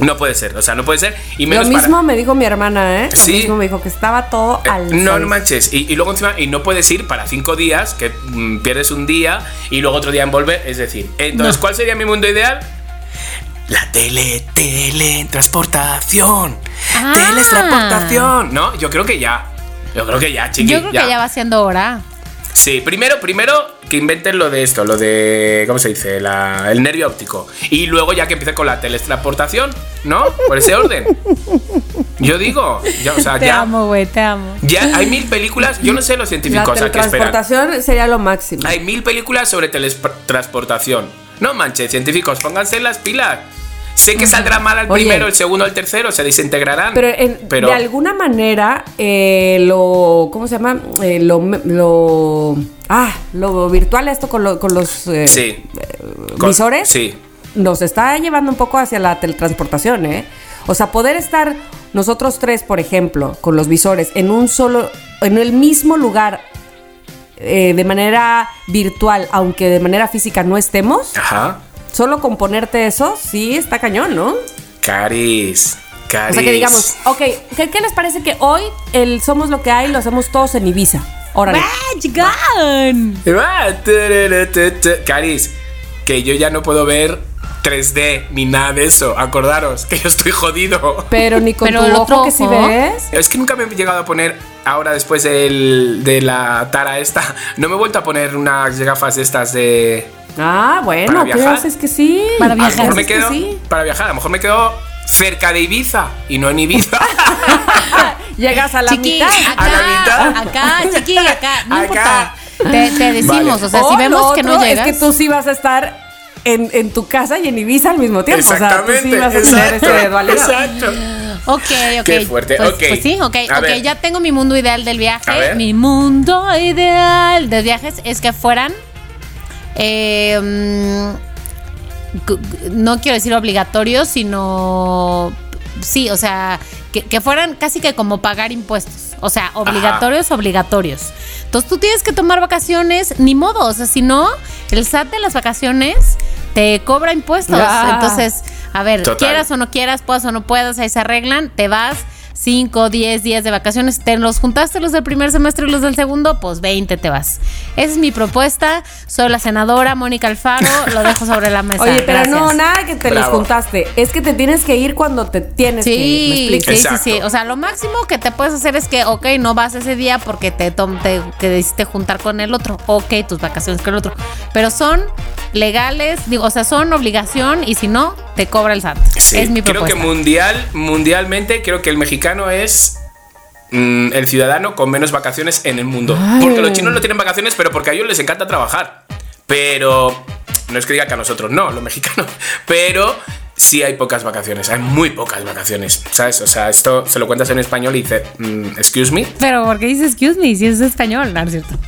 S5: No puede ser, o sea, no puede ser. Y
S3: Lo
S5: menos
S3: mismo
S5: para.
S3: me dijo mi hermana, ¿eh? Lo
S5: Sí.
S3: mismo me dijo que estaba todo
S5: Eh,
S3: al
S5: no, no manches. Y, y luego encima, y no puedes ir para cinco días, que mm, pierdes un día y luego otro día en volver. Es decir, entonces,
S4: No.
S5: ¿cuál sería mi mundo ideal? La tele, teletransportación.
S4: Ah.
S5: Teletransportación. No, yo creo que ya. Yo creo que ya, chiqui.
S4: Yo creo que ya va siendo hora.
S5: Sí, primero, primero que inventen lo de esto, lo de. ¿Cómo se dice? La- el nervio óptico. Y luego ya que empiecen con la teletransportación, ¿no? Por ese orden. Yo digo, ya, o sea,
S4: Te
S5: ya.
S4: amo, güey, te amo.
S5: Ya hay mil películas, yo no sé los
S3: La
S5: científicos a qué esperan.
S3: teletransportación sería lo máximo.
S5: Hay mil películas sobre teletransportación. No manches, científicos, pónganse las pilas. Sé que saldrá mal al primero, el segundo, el tercero, se desintegrarán.
S3: Pero, en-
S5: pero
S3: de alguna manera, eh, lo. ¿Cómo se llama? Eh, lo, lo. Ah, lo virtual, esto con, lo- con los eh,
S5: sí. Con-
S3: visores.
S5: Sí.
S3: Nos está llevando un poco hacia la teletransportación, ¿eh? O sea, poder estar nosotros tres, por ejemplo, con los visores en un solo. en el mismo lugar. eh, de manera virtual, aunque de manera física no estemos,
S5: Ajá.
S3: Solo con ponerte eso, sí está cañón, ¿no?
S5: Caris. Caris.
S3: O sea que digamos, ok, ¿qué, qué les parece que hoy el Somos lo que hay lo hacemos todos en Ibiza? Órale.
S5: Caris, que yo ya no puedo ver 3D ni nada de eso. Acordaros que yo estoy jodido.
S3: Pero ni con
S4: Pero
S3: tu
S4: el
S3: ojo
S4: otro
S3: que si
S4: ojo.
S3: ves.
S5: Es que nunca me he llegado a poner, ahora después del- de la tara esta, no me he vuelto a poner unas gafas de estas de...
S3: Ah, bueno,
S5: ¿Para
S3: ¿qué
S5: viajar?
S3: haces que sí?
S4: Para
S5: A lo
S4: viajar.
S5: mejor me
S3: Es que
S5: quedo,
S3: sí.
S5: para viajar, a lo mejor me quedo cerca de Ibiza y no en Ibiza.
S3: Llegas a la
S4: Chiqui,
S3: mitad.
S4: acá,
S5: ¿A la mitad?
S4: acá, chiqui, acá, no
S5: Acá.
S4: importa. Te, te decimos,
S5: Vale.
S4: o sea, si vemos
S3: lo
S4: que no llegas.
S3: Es que tú sí vas a estar en, en tu casa y en Ibiza al mismo tiempo.
S5: Exactamente,
S3: O sea, tú sí vas a tener
S5: exacto,
S3: ese dualidad.
S5: exacto.
S4: Ok, ok.
S5: Qué fuerte,
S4: Pues,
S5: ok.
S4: pues sí, ok,
S5: A
S4: ok.
S5: ver.
S4: Ya tengo mi mundo ideal del
S5: A
S4: viaje.
S5: ver.
S4: Mi mundo ideal de viajes es que fueran. eh, gu- no quiero decir obligatorios, sino. Sí, o sea, que, que fueran casi que como pagar impuestos. O sea, obligatorios, obligatorios. Entonces tú tienes que tomar vacaciones, ni modo. O sea, si no, el SAT de las vacaciones te cobra impuestos.
S3: Ah.
S4: Entonces, a ver,
S5: Total.
S4: quieras o no quieras, puedas o no puedas, ahí se arreglan, te vas 5, 10 días de vacaciones, te los juntaste los del primer semestre y los del segundo, pues 20 te vas. Esa es mi propuesta, soy la senadora Mónica Alfaro, lo dejo sobre la mesa.
S3: Oye, pero no, nada que te los juntaste. Es que te tienes que ir cuando te tienes que ir. ¿me
S4: Sí, sí, sí. O sea, lo máximo que te puedes hacer es que, ok, no vas ese día porque te, tom- te que decidiste juntar con el otro. Ok, tus vacaciones con el otro. Pero son legales, digo, o sea, son obligación y si no, te cobra el SAT.
S5: Sí,
S4: es mi
S5: creo
S4: propuesta.
S5: que mundial, mundialmente, creo que el mexicano es mm, el ciudadano con menos vacaciones en el mundo. Porque los chinos no tienen vacaciones, pero porque a ellos les encanta trabajar. Pero no es que diga que a nosotros no, los mexicanos. Pero sí hay pocas vacaciones, hay muy pocas vacaciones, ¿sabes? O sea, esto se lo cuentas en español y dice, mm, excuse me.
S4: Pero, ¿por qué dices excuse me si es español? No, es cierto.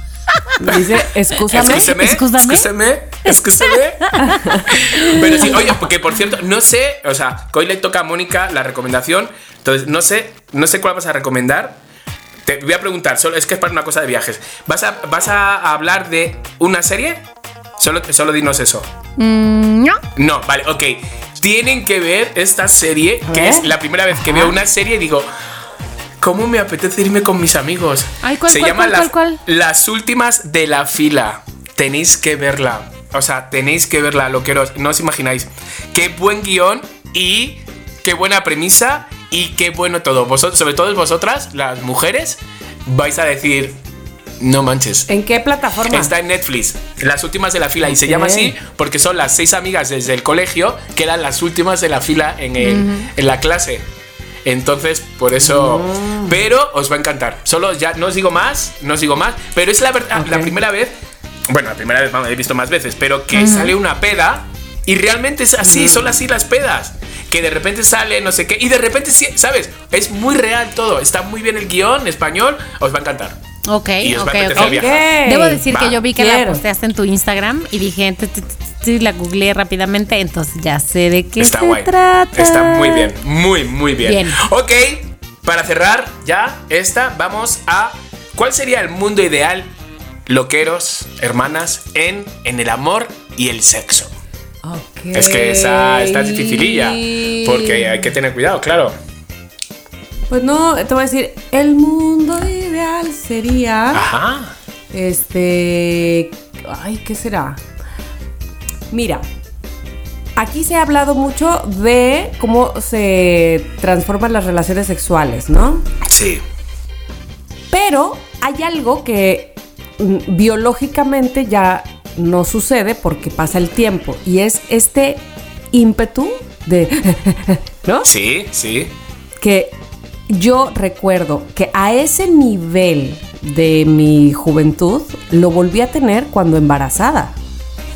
S3: Dice, escúchame.
S5: Escúchame,
S4: Excúsame.
S5: escúchame, escúchame. Pero sí, oye, porque por cierto, no sé, o sea, hoy le toca a Mónica la recomendación, entonces no sé, no sé cuál vas a recomendar. Te voy a preguntar, solo es que es para una cosa de viajes. ¿Vas a, vas a hablar de una serie? Solo, solo dinos eso.
S4: Mm, no.
S5: No, vale, ok. Tienen que ver esta serie, que es la primera vez que
S3: Ajá.
S5: veo una serie y digo, ¿cómo me apetece irme con mis amigos?
S4: Ay, ¿cuál,
S5: Se
S4: cuál,
S5: llama
S4: cuál,
S5: las,
S4: cuál, cuál?
S5: Las últimas de la fila. Tenéis que verla. O sea, tenéis que verla, loqueros. No os imagináis. Qué buen guion y qué buena premisa y qué bueno todo. Vosotros, sobre todo vosotras, las mujeres, vais a decir, no manches.
S3: ¿En qué plataforma?
S5: Está en Netflix, las últimas de la fila. Y se llama así porque son las seis amigas desde el colegio que eran las últimas de la fila en, el- en la clase. Entonces, por eso.
S3: Mm.
S5: Pero os va a encantar. Solo ya no os digo más, no os digo más. Pero es la verdad, la
S3: Ok.
S5: primera vez. Bueno, la primera vez, vamos, he visto más veces, pero que sale una peda y realmente es así, son así las pedas. Que de repente sale no sé qué, y de repente, sí, ¿sabes? Es muy real todo. Está muy bien el guion español, os va a encantar.
S4: Ok,
S5: Y os va
S4: ok,
S5: a apetecer
S4: ok.
S5: viajar.
S4: Debo decir
S5: Va.
S4: que yo vi que la posteaste en tu Instagram y dije, la googleé rápidamente, entonces ya sé de qué
S5: Está
S4: se
S5: guay.
S4: trata.
S5: Está muy bien, muy, muy bien.
S4: Bien.
S5: Ok, para cerrar ya esta, vamos a. ¿Cuál sería el mundo ideal, loqueros, hermanas, en, en el amor y el sexo? Es que esa está dificililla, porque hay que tener cuidado, claro.
S3: Pues no, te voy a decir, el mundo ideal sería.
S5: Ajá.
S3: Este. Ay, ¿qué será? Mira, aquí se ha hablado mucho de cómo se transforman las relaciones sexuales, ¿no?
S5: Sí.
S3: Pero hay algo que mm, biológicamente ya no sucede porque pasa el tiempo y es este ímpetu de. ¿No?
S5: Sí, sí.
S3: que yo recuerdo que a ese nivel de mi juventud lo volví a tener cuando embarazada.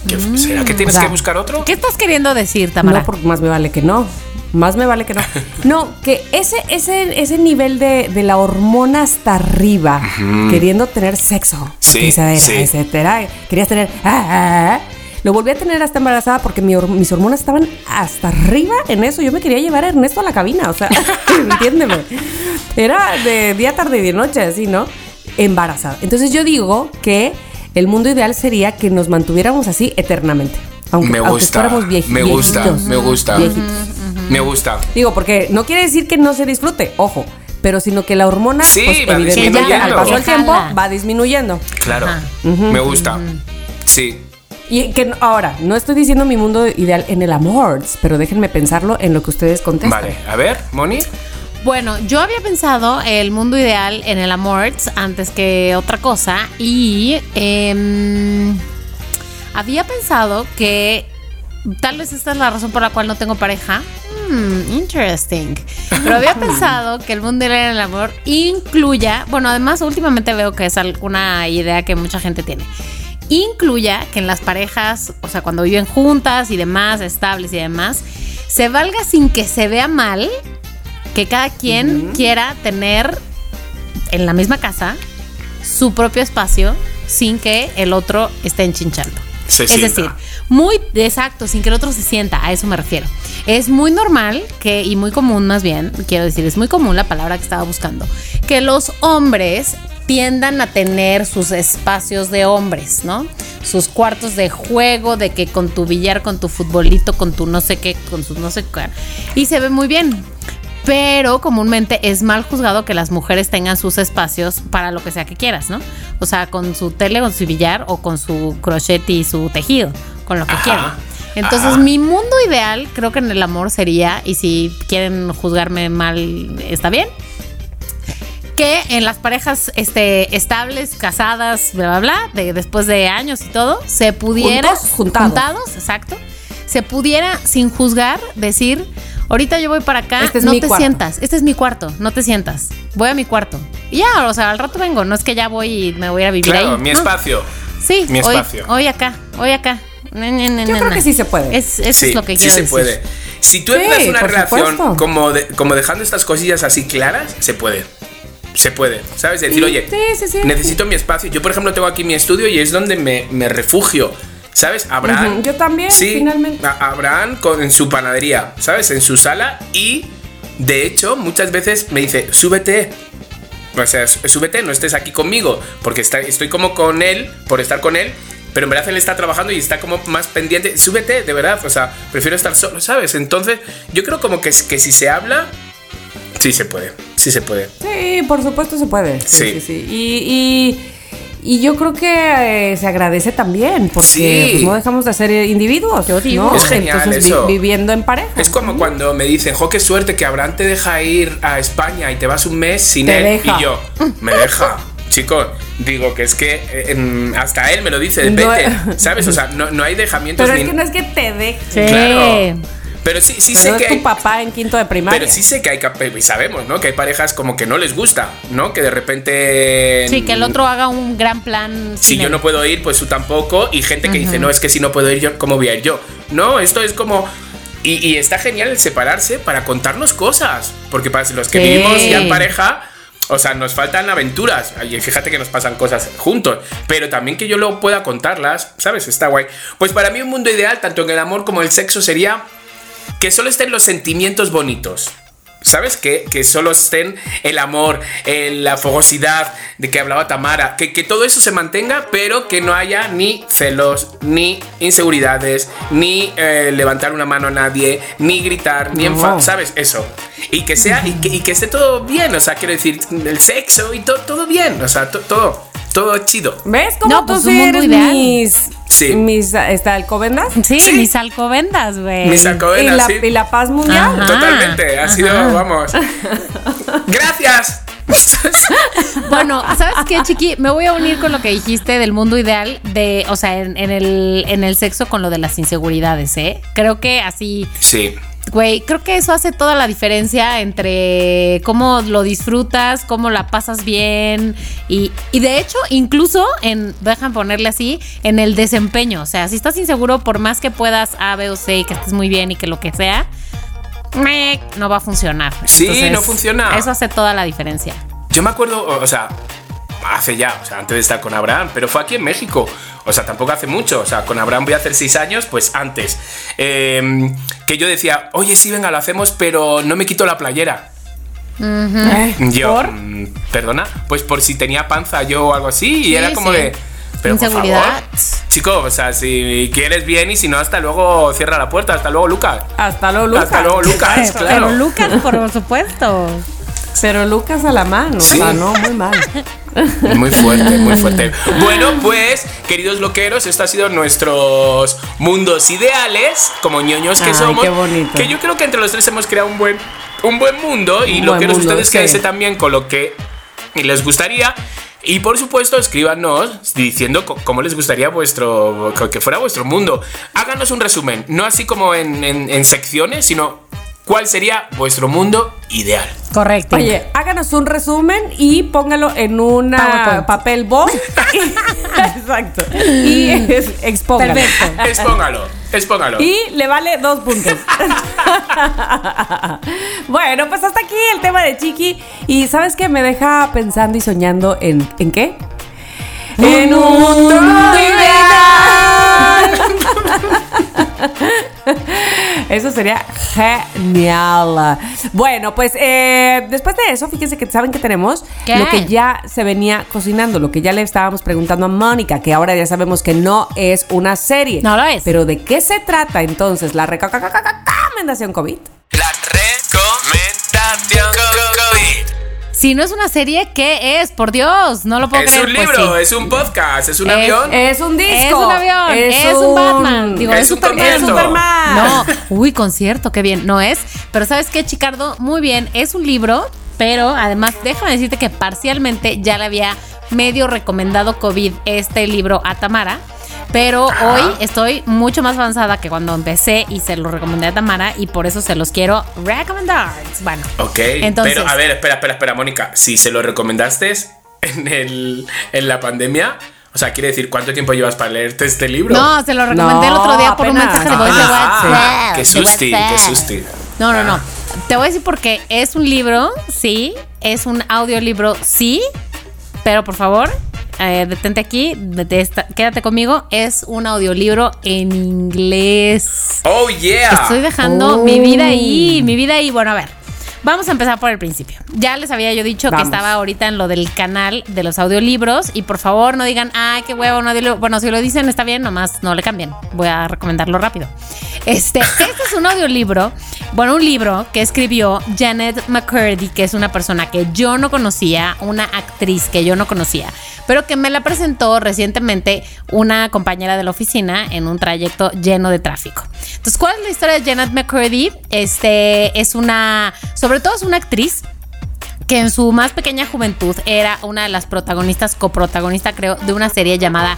S5: ¿Qué- ¿Será que tienes
S3: o sea,
S5: que buscar otro?
S4: ¿Qué estás queriendo decir, Tamara?
S3: No, porque más me vale que no. Más me vale que no. No, que ese, ese, ese nivel de, de la hormona hasta arriba, queriendo tener sexo,
S5: Sí,
S3: etcétera,
S5: sí.
S3: etcétera. Querías tener. ah, ah, ah. Lo volví a tener hasta embarazada porque mi hor- mis hormonas estaban hasta arriba en eso. Yo me quería llevar a Ernesto a la cabina, o sea, entiéndeme. Era de día, tarde y de noche, así, ¿no? Embarazada. Entonces yo digo que el mundo ideal sería que nos mantuviéramos así eternamente. Aunque,
S5: Me
S3: aunque
S5: gusta.
S3: fuéramos vieji-
S5: Me gusta,
S3: viejitos.
S5: me gusta.
S3: Viejitos.
S5: Me gusta.
S3: Digo, porque no quiere decir que no se disfrute, ojo, pero sino que la hormona,
S5: Sí,
S3: pues,
S5: va
S3: evidentemente,
S5: disminuyendo.
S3: al paso del tiempo, va disminuyendo.
S5: Claro. Me gusta. Sí.
S3: Y que ahora, no estoy diciendo mi mundo ideal en el amor, pero déjenme pensarlo en lo que ustedes contestan.
S5: Vale. A ver, Moni.
S4: Bueno, yo había pensado el mundo ideal en el amor antes que otra cosa y em, había pensado que tal vez esta es la razón por la cual no tengo pareja. Hmm, interesting. Pero había pensado que el mundo ideal en el amor incluya, bueno, además últimamente veo que es alguna idea que mucha gente tiene. Incluya que en las parejas, o sea, cuando viven juntas y demás, estables y demás, se valga sin que se vea mal que cada quien quiera tener en la misma casa su propio espacio sin que el otro esté enchinchando.
S5: Se
S4: es decir, muy exacto, sin que el otro se sienta, a eso me refiero. Es muy normal que, y muy común más bien, quiero decir, es muy común la palabra que estaba buscando, que los hombres tiendan a tener sus espacios de hombres, ¿no? Sus cuartos de juego, de que con tu billar, con tu futbolito, con tu no sé qué, con sus no sé qué. Y se ve muy bien. Pero comúnmente es mal juzgado que las mujeres tengan sus espacios para lo que sea que quieras, ¿no? O sea, con su tele, con su billar o con su crochet y su tejido, con lo que
S5: Ajá,
S4: quieran. Entonces,
S5: ajá.
S4: mi mundo ideal, creo que en el amor sería, y si quieren juzgarme mal, está bien, que en las parejas este, estables, casadas, bla, bla, bla, de, después de años y todo, se pudiera,
S3: Juntos, juntados.
S4: exacto, se pudiera sin juzgar decir, ahorita yo voy para acá,
S3: Este es
S4: no
S3: mi
S4: te
S3: cuarto.
S4: sientas, este es mi cuarto, no te sientas, voy a mi cuarto. Y ya, o sea, al rato vengo, no es que ya voy y me voy a vivir
S5: Claro,
S4: ahí.
S5: mi
S4: no.
S5: espacio.
S4: Sí,
S5: mi
S4: hoy,
S5: espacio.
S4: hoy acá, hoy acá. Ne, ne, ne,
S3: Yo creo que sí se puede.
S4: Es, eso
S5: sí,
S4: es lo que
S5: sí
S4: quiero
S5: se
S4: decir.
S5: puede. Si tú
S3: Sí,
S5: una relación
S3: supuesto.
S5: como, de- como dejando estas cosillas así claras, se puede. Se puede. ¿Sabes? Decir,
S3: Sí,
S5: oye,
S3: sí, sí, sí.
S5: necesito mi espacio. Yo, por ejemplo, tengo aquí mi estudio y es donde me, me refugio. ¿Sabes? Abraham.
S3: Yo también,
S5: Sí,
S3: finalmente.
S5: Abraham con, en su panadería, ¿sabes? En su sala y de hecho muchas veces me dice, súbete. O sea, sú- súbete, no estés aquí conmigo, porque está- estoy como con él, por estar con él, pero en verdad él está trabajando y está como más pendiente. Súbete, de verdad, o sea, prefiero estar solo, ¿sabes? Entonces, yo creo como que, que si se habla, sí se puede, sí se puede.
S3: Sí, por supuesto se puede. Sí,
S5: Sí.
S3: sí, sí. Y, y- y yo creo que eh, se agradece también, porque
S5: Sí.
S3: pues, no dejamos de ser individuos.
S4: Yo digo.
S3: ¿no?
S5: Es genial
S3: Entonces, vi-
S5: eso.
S3: viviendo en pareja.
S5: Es como cuando me dicen, jo, qué suerte que Abraham te deja ir a España y te vas un mes sin
S3: Te
S5: él.
S3: deja.
S5: Y yo, me deja. Chico, digo que es que eh, em, hasta él me lo dice,
S3: No.
S5: vete, ¿sabes? O sea, no, no hay dejamientos
S3: Pero
S5: ni.
S3: es que no es que te deje.
S4: Sí.
S5: Claro. Pero sí, sí
S3: Pero
S5: sé que
S3: es tu
S5: hay,
S3: papá en quinto de primaria.
S5: Pero sí sé que hay y sabemos, ¿no? Que hay parejas como que no les gusta, ¿no? Que de repente.
S4: Sí, que el otro haga un gran plan.
S5: Si yo
S4: él.
S5: no puedo ir, pues tú tampoco. Y gente que dice, no, es que si no puedo ir yo, ¿cómo voy a ir yo? No, esto es como. Y, y está genial el separarse para contarnos cosas. Porque para los que
S4: Sí.
S5: vivimos ya en pareja, o sea, nos faltan aventuras. Y fíjate que nos pasan cosas juntos. Pero también que yo lo pueda contarlas, ¿sabes? Está guay. Pues para mí un mundo ideal, tanto en el amor como en el sexo, sería que solo estén los sentimientos bonitos. ¿Sabes? Que, que solo estén el amor, el- la fogosidad de que hablaba Tamara, que, que todo eso se mantenga, pero que no haya ni celos, ni inseguridades, ni eh, levantar una mano a nadie, ni gritar, ni
S3: No.
S5: enfadar, ¿sabes? Eso. Y que sea, y que, y que esté todo bien, o sea, quiero decir, el sexo y todo, todo bien, o sea, to- todo, todo chido.
S3: ¿Ves cómo
S4: No,
S3: tú
S4: pues,
S3: sí
S4: un mundo
S3: eres
S4: ideal.
S3: mis,
S5: Sí.
S3: mis este, alcobendas?
S4: Sí,
S5: Sí.
S4: mis alcobendas, güey.
S5: Mis
S3: y,
S5: alcobendas,
S3: la,
S5: sí.
S3: y la paz mundial.
S4: Ajá.
S5: Totalmente, ha sido,
S4: ajá.
S5: vamos. Gracias.
S4: Bueno, ¿sabes qué, Chiqui? Me voy a unir con lo que dijiste del mundo ideal, de, o sea, en, en el, en el sexo con lo de las inseguridades, ¿eh? Creo que así,
S5: Sí.
S4: Güey, creo que eso hace toda la diferencia entre cómo lo disfrutas, cómo la pasas bien y, y de hecho, incluso en, dejan ponerle así, en el desempeño. O sea, si estás inseguro, por más que puedas A, B o C y que estés muy bien y que lo que sea, no va a funcionar.
S5: Sí, no funciona.
S4: Eso hace toda la diferencia.
S5: Yo me acuerdo, o sea, hace ya, o sea, antes de estar con Abraham, pero fue aquí en México. O sea, tampoco hace mucho. O sea, con Abraham voy a hacer seis años, pues antes. Eh, que yo decía, oye, sí, venga, lo hacemos, pero no me quito la playera. Yo,
S3: ¿por?
S5: mm, perdona, pues por si tenía panza yo o algo así, y
S4: Sí,
S5: era como
S4: sí.
S5: de. Pero por
S4: Inseguridad.
S5: favor, chico, o sea, si quieres bien y si no, hasta luego cierra la puerta. Hasta luego, Lucas.
S3: Hasta luego, Lucas.
S5: Hasta luego, Lucas,
S3: Pero-
S5: claro.
S4: Pero Lucas, por supuesto.
S3: Pero Lucas a la mano.
S5: Sí.
S3: O sea, no, muy mal.
S5: Muy fuerte, muy fuerte. Bueno, pues, queridos loqueros, esto ha sido nuestros mundos ideales, como ñoños que
S3: Ay,
S5: somos.
S3: qué bonito.
S5: Que yo creo que entre los tres hemos creado un buen, un buen mundo. Y lo
S3: mundo,
S5: ustedes
S3: sí.
S5: quédense también con lo que les gustaría. Y por supuesto, escríbanos diciendo cómo les gustaría vuestro. que fuera vuestro mundo. Háganos un resumen, no así como en, en- en secciones, sino cuál sería vuestro mundo ideal.
S4: Correcto.
S3: Oye, háganos un resumen y póngalo en una
S4: PowerPoint.
S3: papel bond. Exacto. Y es, expóngalo.
S4: Perfecto.
S5: Expóngalo, expóngalo.
S3: Y le vale dos puntos. bueno, pues hasta aquí el tema de Chiqui. Y ¿sabes qué? Me deja pensando y soñando en... ¿En qué? En un mundo ideal. Eso sería genial. Bueno, pues eh, después de eso, fíjense que saben que tenemos
S4: ¿Qué?
S3: lo que ya se venía cocinando, lo que ya le estábamos preguntando a Mónica, que ahora ya sabemos que no es una serie.
S4: No lo es.
S3: Pero ¿de qué se trata entonces la recomendación COVID?
S5: La recomendación COVID.
S4: Si no es una serie, ¿qué es? Por Dios, no lo puedo
S5: Es
S4: creer.
S5: un
S4: Pues
S5: libro,
S4: sí.
S5: es un podcast, es un
S4: Es-
S5: avión.
S3: Es un disco.
S4: Es un avión, es un Batman. Digo,
S5: Es
S4: es
S5: un
S4: Superman.
S3: Es
S5: concierto.
S3: Superman.
S4: No, uy, concierto, qué bien. No es. Pero ¿sabes qué, Chicardo? Muy bien, es un libro, pero además déjame decirte que parcialmente ya le había medio recomendado COVID este libro a Tamara. Pero hoy estoy mucho más avanzada que cuando empecé y se lo recomendé a Tamara y por eso se los quiero recomendar. Bueno,
S5: Ok,
S4: Entonces-
S5: pero a ver, espera, espera, espera, Mónica. Si se lo recomendaste en, el, en la pandemia, o sea, quiere decir, ¿cuánto tiempo llevas para leerte este libro?
S4: no, se lo recomendé el otro día por un mensaje de voz de
S3: apenas.
S4: WhatsApp.
S5: Ah, qué
S4: de
S5: susti, qué susti.
S4: No, no, no.
S5: Ah.
S4: Te voy a decir porque es un libro, sí, es un audiolibro, sí, pero por favor, eh, detente aquí, quédate conmigo. Es un audiolibro en inglés.
S5: Oh, yeah.
S4: Estoy dejando
S3: Oh.
S4: mi vida ahí, mi vida ahí. Bueno, a ver. Vamos a empezar por el principio. Ya les había yo dicho
S3: Vamos.
S4: que estaba ahorita en lo del canal de los audiolibros y por favor no digan, ay, qué huevo, no audiolibro". Bueno, si lo dicen está bien, nomás no le cambien. Voy a recomendarlo rápido. Este, este es un audiolibro, bueno, un libro que escribió Janet McCurdy, que es una persona que yo no conocía, una actriz que yo no conocía, pero que me la presentó recientemente una compañera de la oficina en un trayecto lleno de tráfico. Entonces, ¿cuál es la historia de Janet McCurdy? Este es una, sobre todo es una actriz que en su más pequeña juventud era una de las protagonistas, coprotagonista creo, de una serie llamada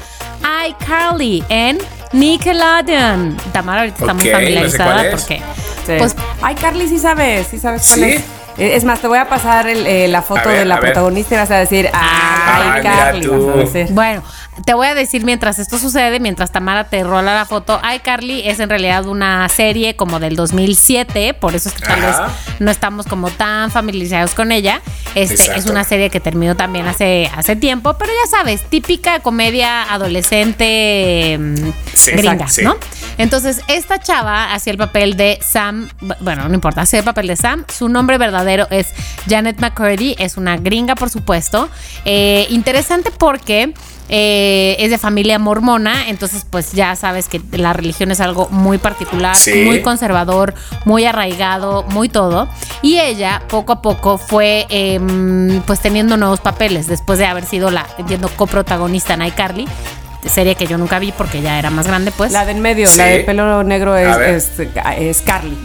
S4: iCarly en Nickelodeon. Tamara ahorita está muy
S5: no sé
S4: familiarizada porque...
S3: Sí.
S4: Pues
S3: Ay, Carly, sí sabes, sí sabes cuál
S5: ¿Sí?
S3: es. Eh, Es más, te voy a pasar el, eh, la foto
S5: A ver,
S3: de la protagonista y vas a decir,
S5: Ah,
S3: ay,
S5: mira
S3: Carly, vas a decir.
S4: Bueno, te voy a decir mientras esto sucede, mientras Tamara te rola la foto, iCarly es en realidad una serie como del 2007, por eso es que tal vez no estamos como tan familiarizados con ella. Este es una serie que terminó también hace, hace tiempo, pero ya sabes, típica comedia adolescente mm,
S5: Sí,
S4: gringa,
S5: sí.
S4: ¿no? Entonces, esta chava hacía el papel de Sam, bueno, no importa, hacía el papel de Sam. Su nombre verdadero es Janet McCurdy, es una gringa, por supuesto. Eh, interesante porque eh, es de familia mormona, entonces pues ya sabes que la religión es algo muy particular,
S5: Sí.
S4: muy conservador, muy arraigado, muy todo. Y ella poco a poco fue em, pues teniendo nuevos papeles después de haber sido la, entiendo, coprotagonista en iCarly. Serie que yo nunca vi porque ya era más grande, pues.
S3: La de en medio,
S5: Sí.
S3: la de pelo negro es, es Carly.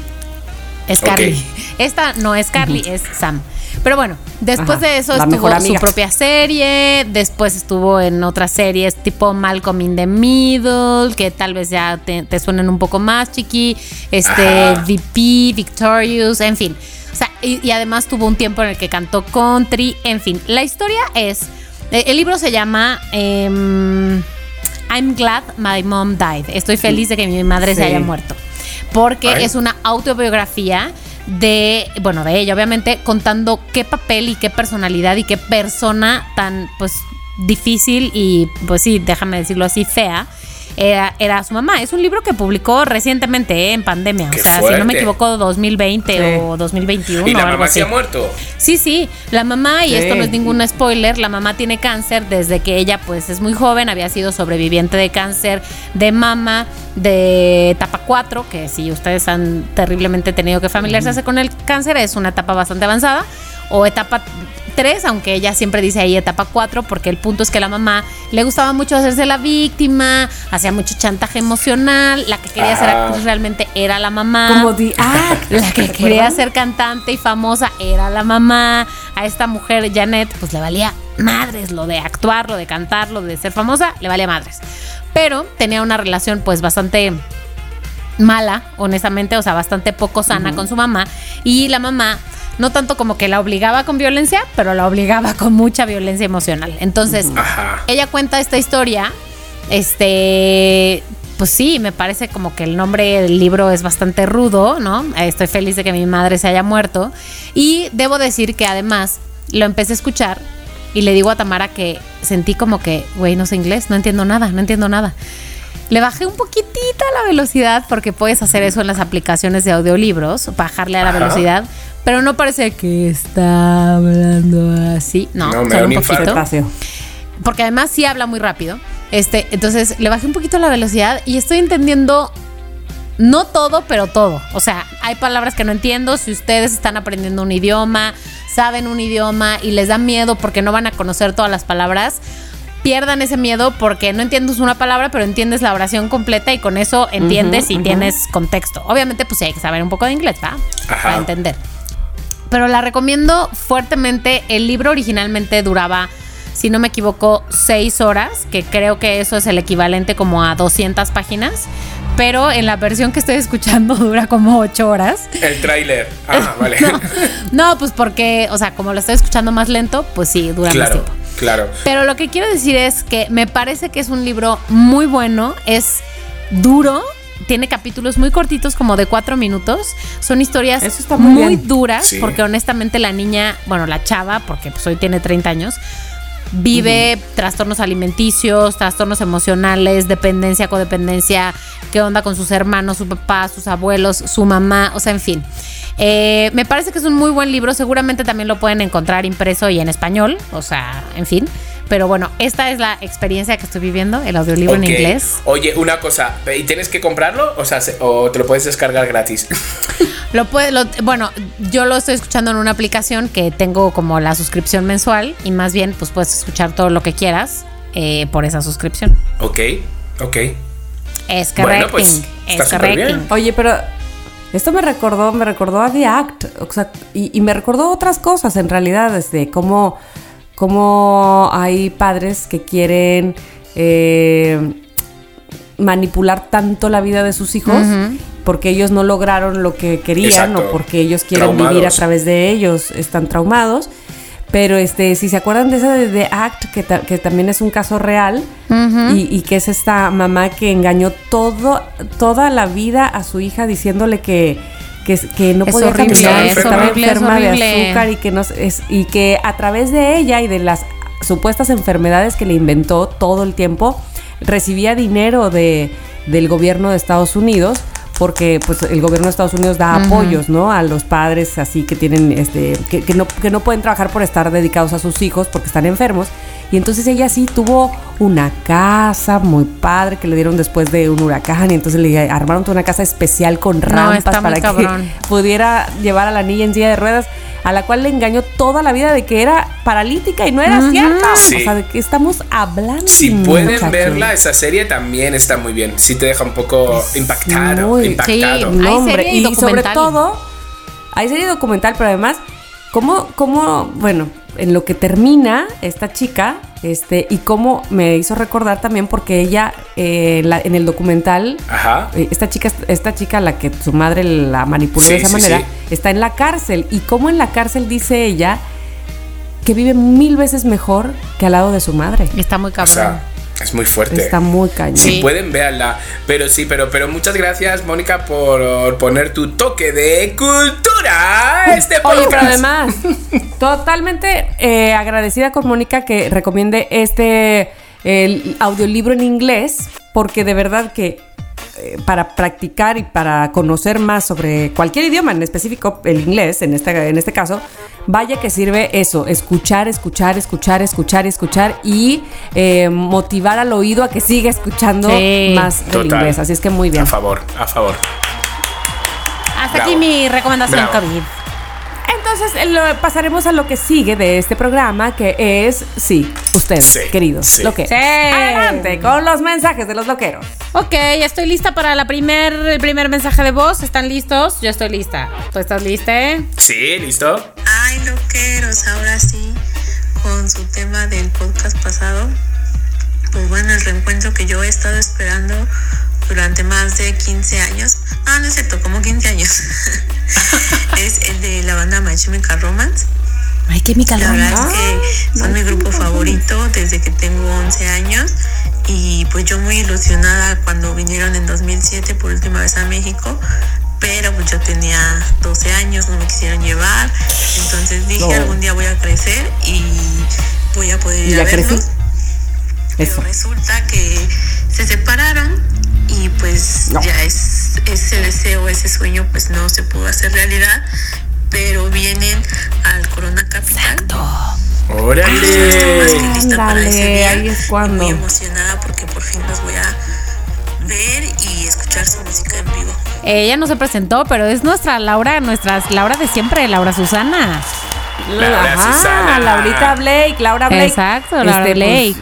S4: Es. Carly. Esta no es Carly, es Sam. Pero bueno, después
S3: Ajá,
S4: de eso estuvo
S3: mejor
S4: su propia serie, después estuvo en otras series tipo Malcolm in the Middle, que tal vez ya te, te suenen un poco más, chiqui, este
S5: Ajá.
S4: VP, Victorious, en fin. O sea, y, y además tuvo un tiempo en el que cantó country, en fin. La historia es, eh, el libro se llama... em, I'm glad my mom died. Estoy feliz de que mi madre se haya muerto. Porque
S5: Ay.
S4: es una autobiografía de, bueno, de ella, obviamente, contando qué papel y qué personalidad y qué persona tan, pues, difícil y, pues sí, déjame decirlo así, fea. Era, era su mamá. Es un libro que publicó recientemente, eh, en pandemia.
S5: Qué
S4: o sea, si no me equivoco, 2020
S3: Sí.
S4: o 2021
S5: ¿Y
S4: o
S5: la
S4: algo
S5: mamá
S4: así.
S5: se ha muerto?
S4: Sí, sí, la mamá, y
S3: Sí.
S4: esto no es ningún spoiler, la mamá tiene cáncer desde que ella pues es muy joven, había sido sobreviviente de cáncer de mama de etapa 4, que si ustedes han terriblemente tenido que familiarizarse con el cáncer, es una etapa bastante avanzada, o etapa 3, aunque ella siempre dice ahí etapa 4, porque el punto es que la mamá le gustaba mucho hacerse la víctima, hacía mucho chantaje emocional, la que quería ser
S5: Ah.
S4: actriz realmente era la mamá.
S3: Como The Act.
S4: La que
S3: ¿te
S4: quería ser cantante y famosa era la mamá. A esta mujer, Janet, pues le valía madres lo de actuar, lo de cantar, lo de ser famosa, le valía madres. Pero tenía una relación pues bastante mala, honestamente, o sea, bastante poco sana con su mamá. Y la mamá, no tanto como que la obligaba con violencia, pero la obligaba con mucha violencia emocional. Entonces,
S5: Ajá.
S4: ella cuenta esta historia. Este, pues sí, me parece como que el nombre del libro es bastante rudo, ¿no? Estoy feliz de que mi madre se haya muerto. Y debo decir que además lo empecé a escuchar y le digo a Tamara que sentí como que, güey, no sé inglés, no entiendo nada, no entiendo nada. Le bajé un poquitito a la velocidad porque puedes hacer eso en las aplicaciones de audiolibros, bajarle a la
S5: Ajá.
S4: velocidad, pero no parece que está hablando así. No,
S5: No, me da
S4: un poquito porque además sí habla muy rápido. Este, entonces le bajé un poquito la velocidad y estoy entendiendo no todo, pero todo. O sea, hay palabras que no entiendo. Si ustedes están aprendiendo un idioma, saben un idioma y les da miedo porque no van a conocer todas las palabras, pierdan ese miedo porque no entiendes una palabra, pero entiendes la oración completa y con eso entiendes y tienes contexto. Obviamente, pues sí hay que saber un poco de inglés, ¿va?
S5: Ajá.
S4: Para entender pero la recomiendo fuertemente. El libro originalmente duraba, si no me equivoco, seis horas, que creo que eso es el equivalente como a 200 páginas. Pero en la versión que estoy escuchando dura como ocho horas.
S5: El tráiler. Ah, vale.
S4: No, no, pues porque, o sea, como lo estoy escuchando más lento, pues sí, dura más
S5: claro,
S4: tiempo.
S5: claro.
S4: Pero lo que quiero decir es que me parece que es un libro muy bueno, es duro, tiene capítulos muy cortitos, como de cuatro minutos. Son historias
S3: Eso está muy
S4: duras,
S5: Sí.
S4: porque honestamente la niña, bueno, la chava, porque pues hoy tiene 30 años, vive trastornos alimenticios, trastornos emocionales, dependencia, codependencia, qué onda con sus hermanos, su papá, sus abuelos, su mamá, o sea, en fin. Eh, me parece que es un muy buen libro. Seguramente también lo pueden encontrar impreso y en español. O sea, en fin. Pero bueno, esta es la experiencia que estoy viviendo, el audiolibro en inglés.
S5: Oye, una cosa, ¿y tienes que comprarlo? O sea, se- o te lo puedes descargar gratis.
S4: Lo puede, lo- bueno, yo lo estoy escuchando en una aplicación que tengo como la suscripción mensual y más bien pues puedes escuchar todo lo que quieras eh, por esa suscripción.
S5: ok, ok.
S4: Es
S5: Bueno,
S4: correcto.
S5: pues,
S4: es correcto.
S3: Oye, pero esto me recordó, me recordó a The Act, o sea, y, y me recordó otras cosas en realidad, este, cómo, cómo hay padres que quieren eh, manipular tanto la vida de sus hijos porque ellos no lograron lo que querían
S5: Exacto.
S3: o porque ellos quieren
S5: Traumados.
S3: vivir a través de ellos, están traumados. Pero este, si se acuerdan de esa de The Act, que, ta- que también es un caso real, y, y que es esta mamá que engañó todo, toda la vida a su hija diciéndole que, que, que no
S4: Es
S3: podía
S4: horrible,
S3: caminar, que
S5: es
S3: estaba
S4: horrible, es
S3: enferma de azúcar y que, no, s- es, y que a través de ella y de las supuestas enfermedades que le inventó todo el tiempo, recibía dinero de, del gobierno de Estados Unidos porque pues el gobierno de Estados Unidos da apoyos, ¿no? A los padres así que tienen este que, que no que no pueden trabajar por estar dedicados a sus hijos porque están enfermos. Y entonces ella sí tuvo una casa muy padre que le dieron después de un huracán y entonces le armaron toda una casa especial con rampas para que
S4: cabrón.
S3: pudiera llevar a la niña en silla de ruedas, a la cual le engañó toda la vida de que era paralítica y no era cierto.
S5: Sí.
S3: O sea, de que estamos hablando.
S5: Si pueden verla, esa serie también está muy bien. Sí te deja un poco impactado.
S3: muy-
S5: impactado.
S4: Sí.
S3: No,
S4: Hay
S3: hombre,
S4: serie y
S3: y, sobre
S4: documental.
S3: todo, hay serie documental, pero además, cómo, cómo, bueno, en lo que termina esta chica, este, y cómo me hizo recordar también porque ella, eh, la- en el documental,
S5: Ajá.
S3: eh, esta chica, esta chica a la que su madre la manipuló
S5: Sí,
S3: de esa
S5: sí,
S3: manera,
S5: sí.
S3: está en la cárcel. Y cómo en la cárcel dice ella que vive mil veces mejor que al lado de su madre.
S4: Está muy
S5: O
S4: cabrón.
S5: sea, es muy fuerte.
S3: Está muy cañón.
S5: Si
S4: Sí.
S5: pueden, véanla. Pero sí, pero, pero muchas gracias, Mónica, por poner tu toque de cultura a este podcast.
S3: Oye, pero además, totalmente eh, agradecida con Mónica que recomiende este el audiolibro en inglés, porque de verdad que para practicar y para conocer más sobre cualquier idioma, en específico el inglés, en este, en este caso, vaya que sirve eso, escuchar, escuchar, escuchar, escuchar, escuchar y eh, motivar al oído a que siga escuchando
S4: Sí.
S3: más del
S5: Total.
S3: inglés. Así es que muy bien.
S5: A favor, a favor.
S4: Hasta
S5: Bravo.
S4: aquí mi recomendación
S5: Bravo.
S4: COVID.
S3: Entonces eh, lo- pasaremos a lo que sigue de este programa, que es, sí, ustedes,
S5: Sí,
S3: queridos,
S5: sí.
S3: loqueros.
S4: Sí.
S3: Adelante con los mensajes de los loqueros.
S4: Ok, estoy lista para la primer, el primer mensaje de voz. ¿Están listos? Yo estoy lista. ¿Tú estás lista?
S5: Sí, listo.
S6: Ay, loqueros, ahora sí, con su tema del podcast pasado. Pues bueno, el reencuentro que yo he estado esperando durante más de 15 años. Ah, no es cierto, como 15 años. es el de la banda My Chemical Romance.
S4: Ay, qué mi
S6: La verdad es que son mi grupo favorito desde que tengo 11 años y pues yo muy ilusionada cuando vinieron en 2007 por última vez a México, pero pues yo tenía 12 años, no me quisieron llevar, entonces dije
S3: No.
S6: algún día voy a crecer y voy a poder
S3: ¿Y
S6: ir a
S3: ya crecí?
S6: Pero
S3: Eso.
S6: resulta que se separaron y pues
S3: No.
S6: ya es ese deseo, ese sueño pues no se pudo hacer realidad, pero vienen al Corona Capital. Más que
S5: Órale.
S6: para ese día.
S3: ahí es cuando.
S6: Muy emocionada porque por fin los voy a ver y escuchar su música en vivo.
S4: Ella no se presentó, pero es nuestra Laura, nuestra Laura de siempre, Laura Susana.
S5: Laura
S3: Ajá,
S5: Susana.
S3: Laurita Blake, Laura Blake.
S4: Exacto, Laura
S3: Este, pues,
S4: Blake.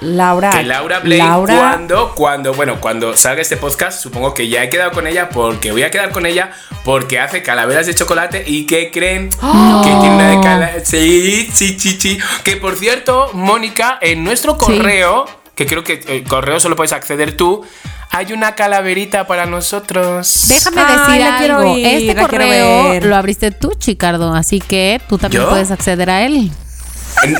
S3: Laura.
S5: Que Laura Blake,
S3: Laura-
S5: cuando, cuando, bueno, cuando salga este podcast, supongo que ya he quedado con ella porque voy a quedar con ella porque hace calaveras de chocolate y que creen
S3: ¡Oh!
S5: que tiene una de cala- Sí, sí, sí, sí. Que por cierto, Mónica, en nuestro correo, que creo que el correo solo puedes acceder tú, hay una calaverita para nosotros.
S4: Déjame
S3: Ay,
S4: decir algo.
S3: oír,
S4: este correo lo abriste tú, Chicardo, así que tú también
S5: ¿Yo?
S4: puedes acceder a él.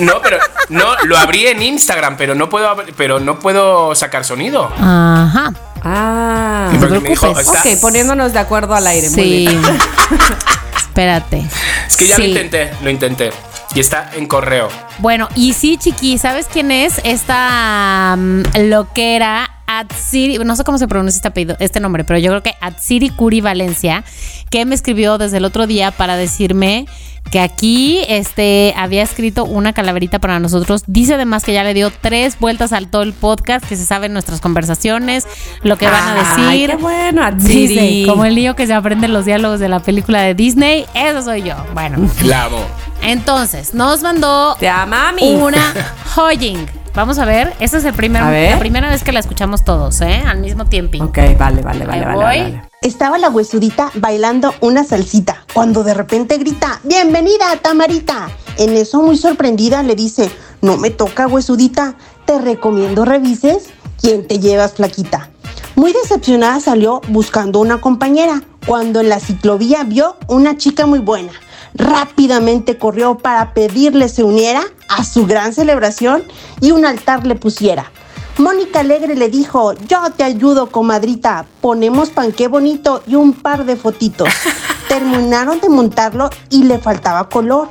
S5: No, pero no, lo abrí en Instagram, pero no puedo, abrir- pero no puedo sacar sonido.
S4: Ajá.
S3: Ah.
S4: No te
S5: dijo,
S3: Ok, poniéndonos de acuerdo al aire. Muy
S4: Sí.
S3: bien.
S4: Espérate.
S5: Es que ya
S4: Sí.
S5: lo intenté, lo intenté. Y está en correo.
S4: Bueno, y sí, Chiqui, ¿sabes quién es? Esta mm, loquera Atsiri, no sé cómo se pronuncia este apellido, este nombre, pero yo creo que Atsiri Curi Valencia, que me escribió desde el otro día para decirme que aquí este, había escrito una calaverita para nosotros. Dice además que ya le dio tres vueltas al todo el podcast, que se saben nuestras conversaciones, lo que van a decir.
S3: Ay, qué bueno,
S4: Dice,
S3: Atsiri.
S4: como el lío que se aprende los diálogos de la película de Disney, eso soy yo. Bueno,
S5: La amo.
S4: entonces nos mandó
S3: Te ama, mami.
S4: una Hoying. Vamos a ver, esta es el primer, la primera vez que la escuchamos todos, ¿eh? Al mismo tiempo.
S3: Ok, vale, vale, vale, vale,
S4: voy.
S3: vale.
S7: Estaba la huesudita bailando una salsita cuando de repente grita, ¡Bienvenida, Tamarita! En eso muy sorprendida le dice, No me toca, huesudita, te recomiendo revises quién te llevas, flaquita. Muy decepcionada salió buscando una compañera cuando en la ciclovía vio una chica muy buena. Rápidamente corrió para pedirle se uniera a su gran celebración y un altar le pusiera. Mónica Alegre le dijo, yo te ayudo, comadrita, ponemos panqué bonito y un par de fotitos. Terminaron de montarlo y le faltaba color.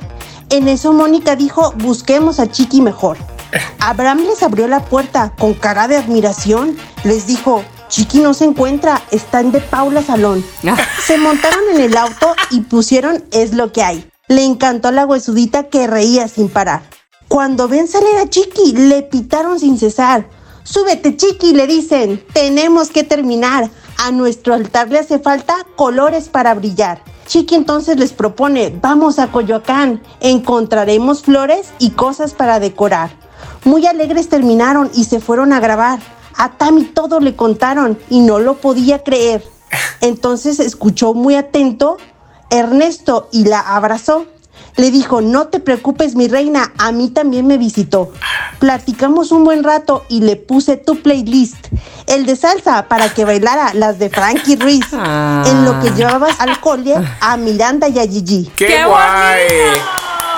S7: En eso Mónica dijo, busquemos a Chiqui mejor. Abraham les abrió la puerta con cara de admiración. Les dijo, Chiqui no se encuentra, está en de Paula Salón. Se montaron en el auto y pusieron Es lo que hay. Le encantó a la huesudita que reía sin parar. Cuando ven salir a Chiqui, le pitaron sin cesar. Súbete, Chiqui, le dicen. Tenemos que terminar. A nuestro altar le hace falta colores para brillar. Chiqui entonces les propone, vamos a Coyoacán. Encontraremos flores y cosas para decorar. Muy alegres terminaron y se fueron a grabar. A Tami todo le contaron y no lo podía creer. Entonces escuchó muy atento Ernesto y la abrazó. Le dijo, no te preocupes mi reina, a mí también me visitó. Platicamos un buen rato y le puse tu playlist, el de salsa para que bailara las de Frankie Ruiz,
S3: Ah.
S7: en lo que llevabas al cole a Miranda y a Gigi.
S5: ¡Qué,
S3: ¡Qué
S5: guay!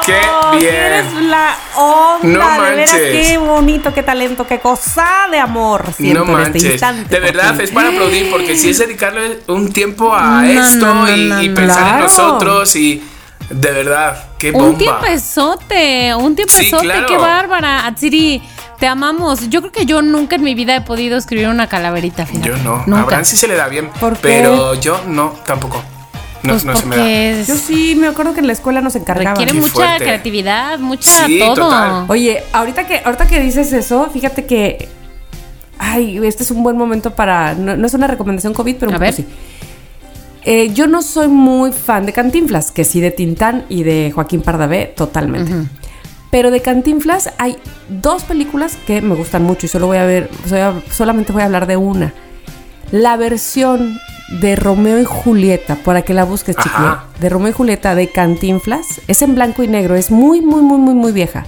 S5: ¡Qué bien!
S3: Eres la onda,
S5: No
S3: de veras,
S5: manches.
S3: qué bonito, qué talento, qué cosa de amor siento
S5: No
S3: en este
S5: manches.
S3: instante.
S5: de verdad, es para aplaudir porque si es dedicarle un tiempo a
S4: No,
S5: esto
S4: no, no,
S5: y,
S4: no,
S5: y
S4: no.
S5: pensar en nosotros y de verdad, qué bomba.
S4: Un tiempezote, un tiempezote,
S5: claro.
S4: qué bárbara. Atsiri, te amamos. Yo creo que yo nunca en mi vida he podido escribir una calaverita. fíjate.
S5: Yo no. A
S4: Nunca.
S5: Abraham sí se le da bien,
S3: ¿Por qué?
S5: pero yo no, tampoco. No,
S4: Pues
S5: no se me da.
S3: Yo sí, me acuerdo que en la escuela nos encargaban.
S4: requiere
S5: Qué
S4: mucha
S5: fuerte.
S4: creatividad, mucha
S5: Sí,
S4: todo.
S5: total.
S3: Oye, ahorita que, ahorita que dices eso, fíjate que. Ay, este es un buen momento para. No, no es una recomendación COVID, pero un
S4: A
S3: poco
S4: ver.
S3: sí. Eh, yo no soy muy fan de Cantinflas, que sí de Tintán y de Joaquín Pardavé, totalmente. Pero de Cantinflas hay dos películas que me gustan mucho y solo voy a ver, solamente voy a hablar de una. La versión de Romeo y Julieta, para que la busques, chiquilla, de Romeo y Julieta de Cantinflas, es en blanco y negro, es muy, muy, muy, muy, muy vieja.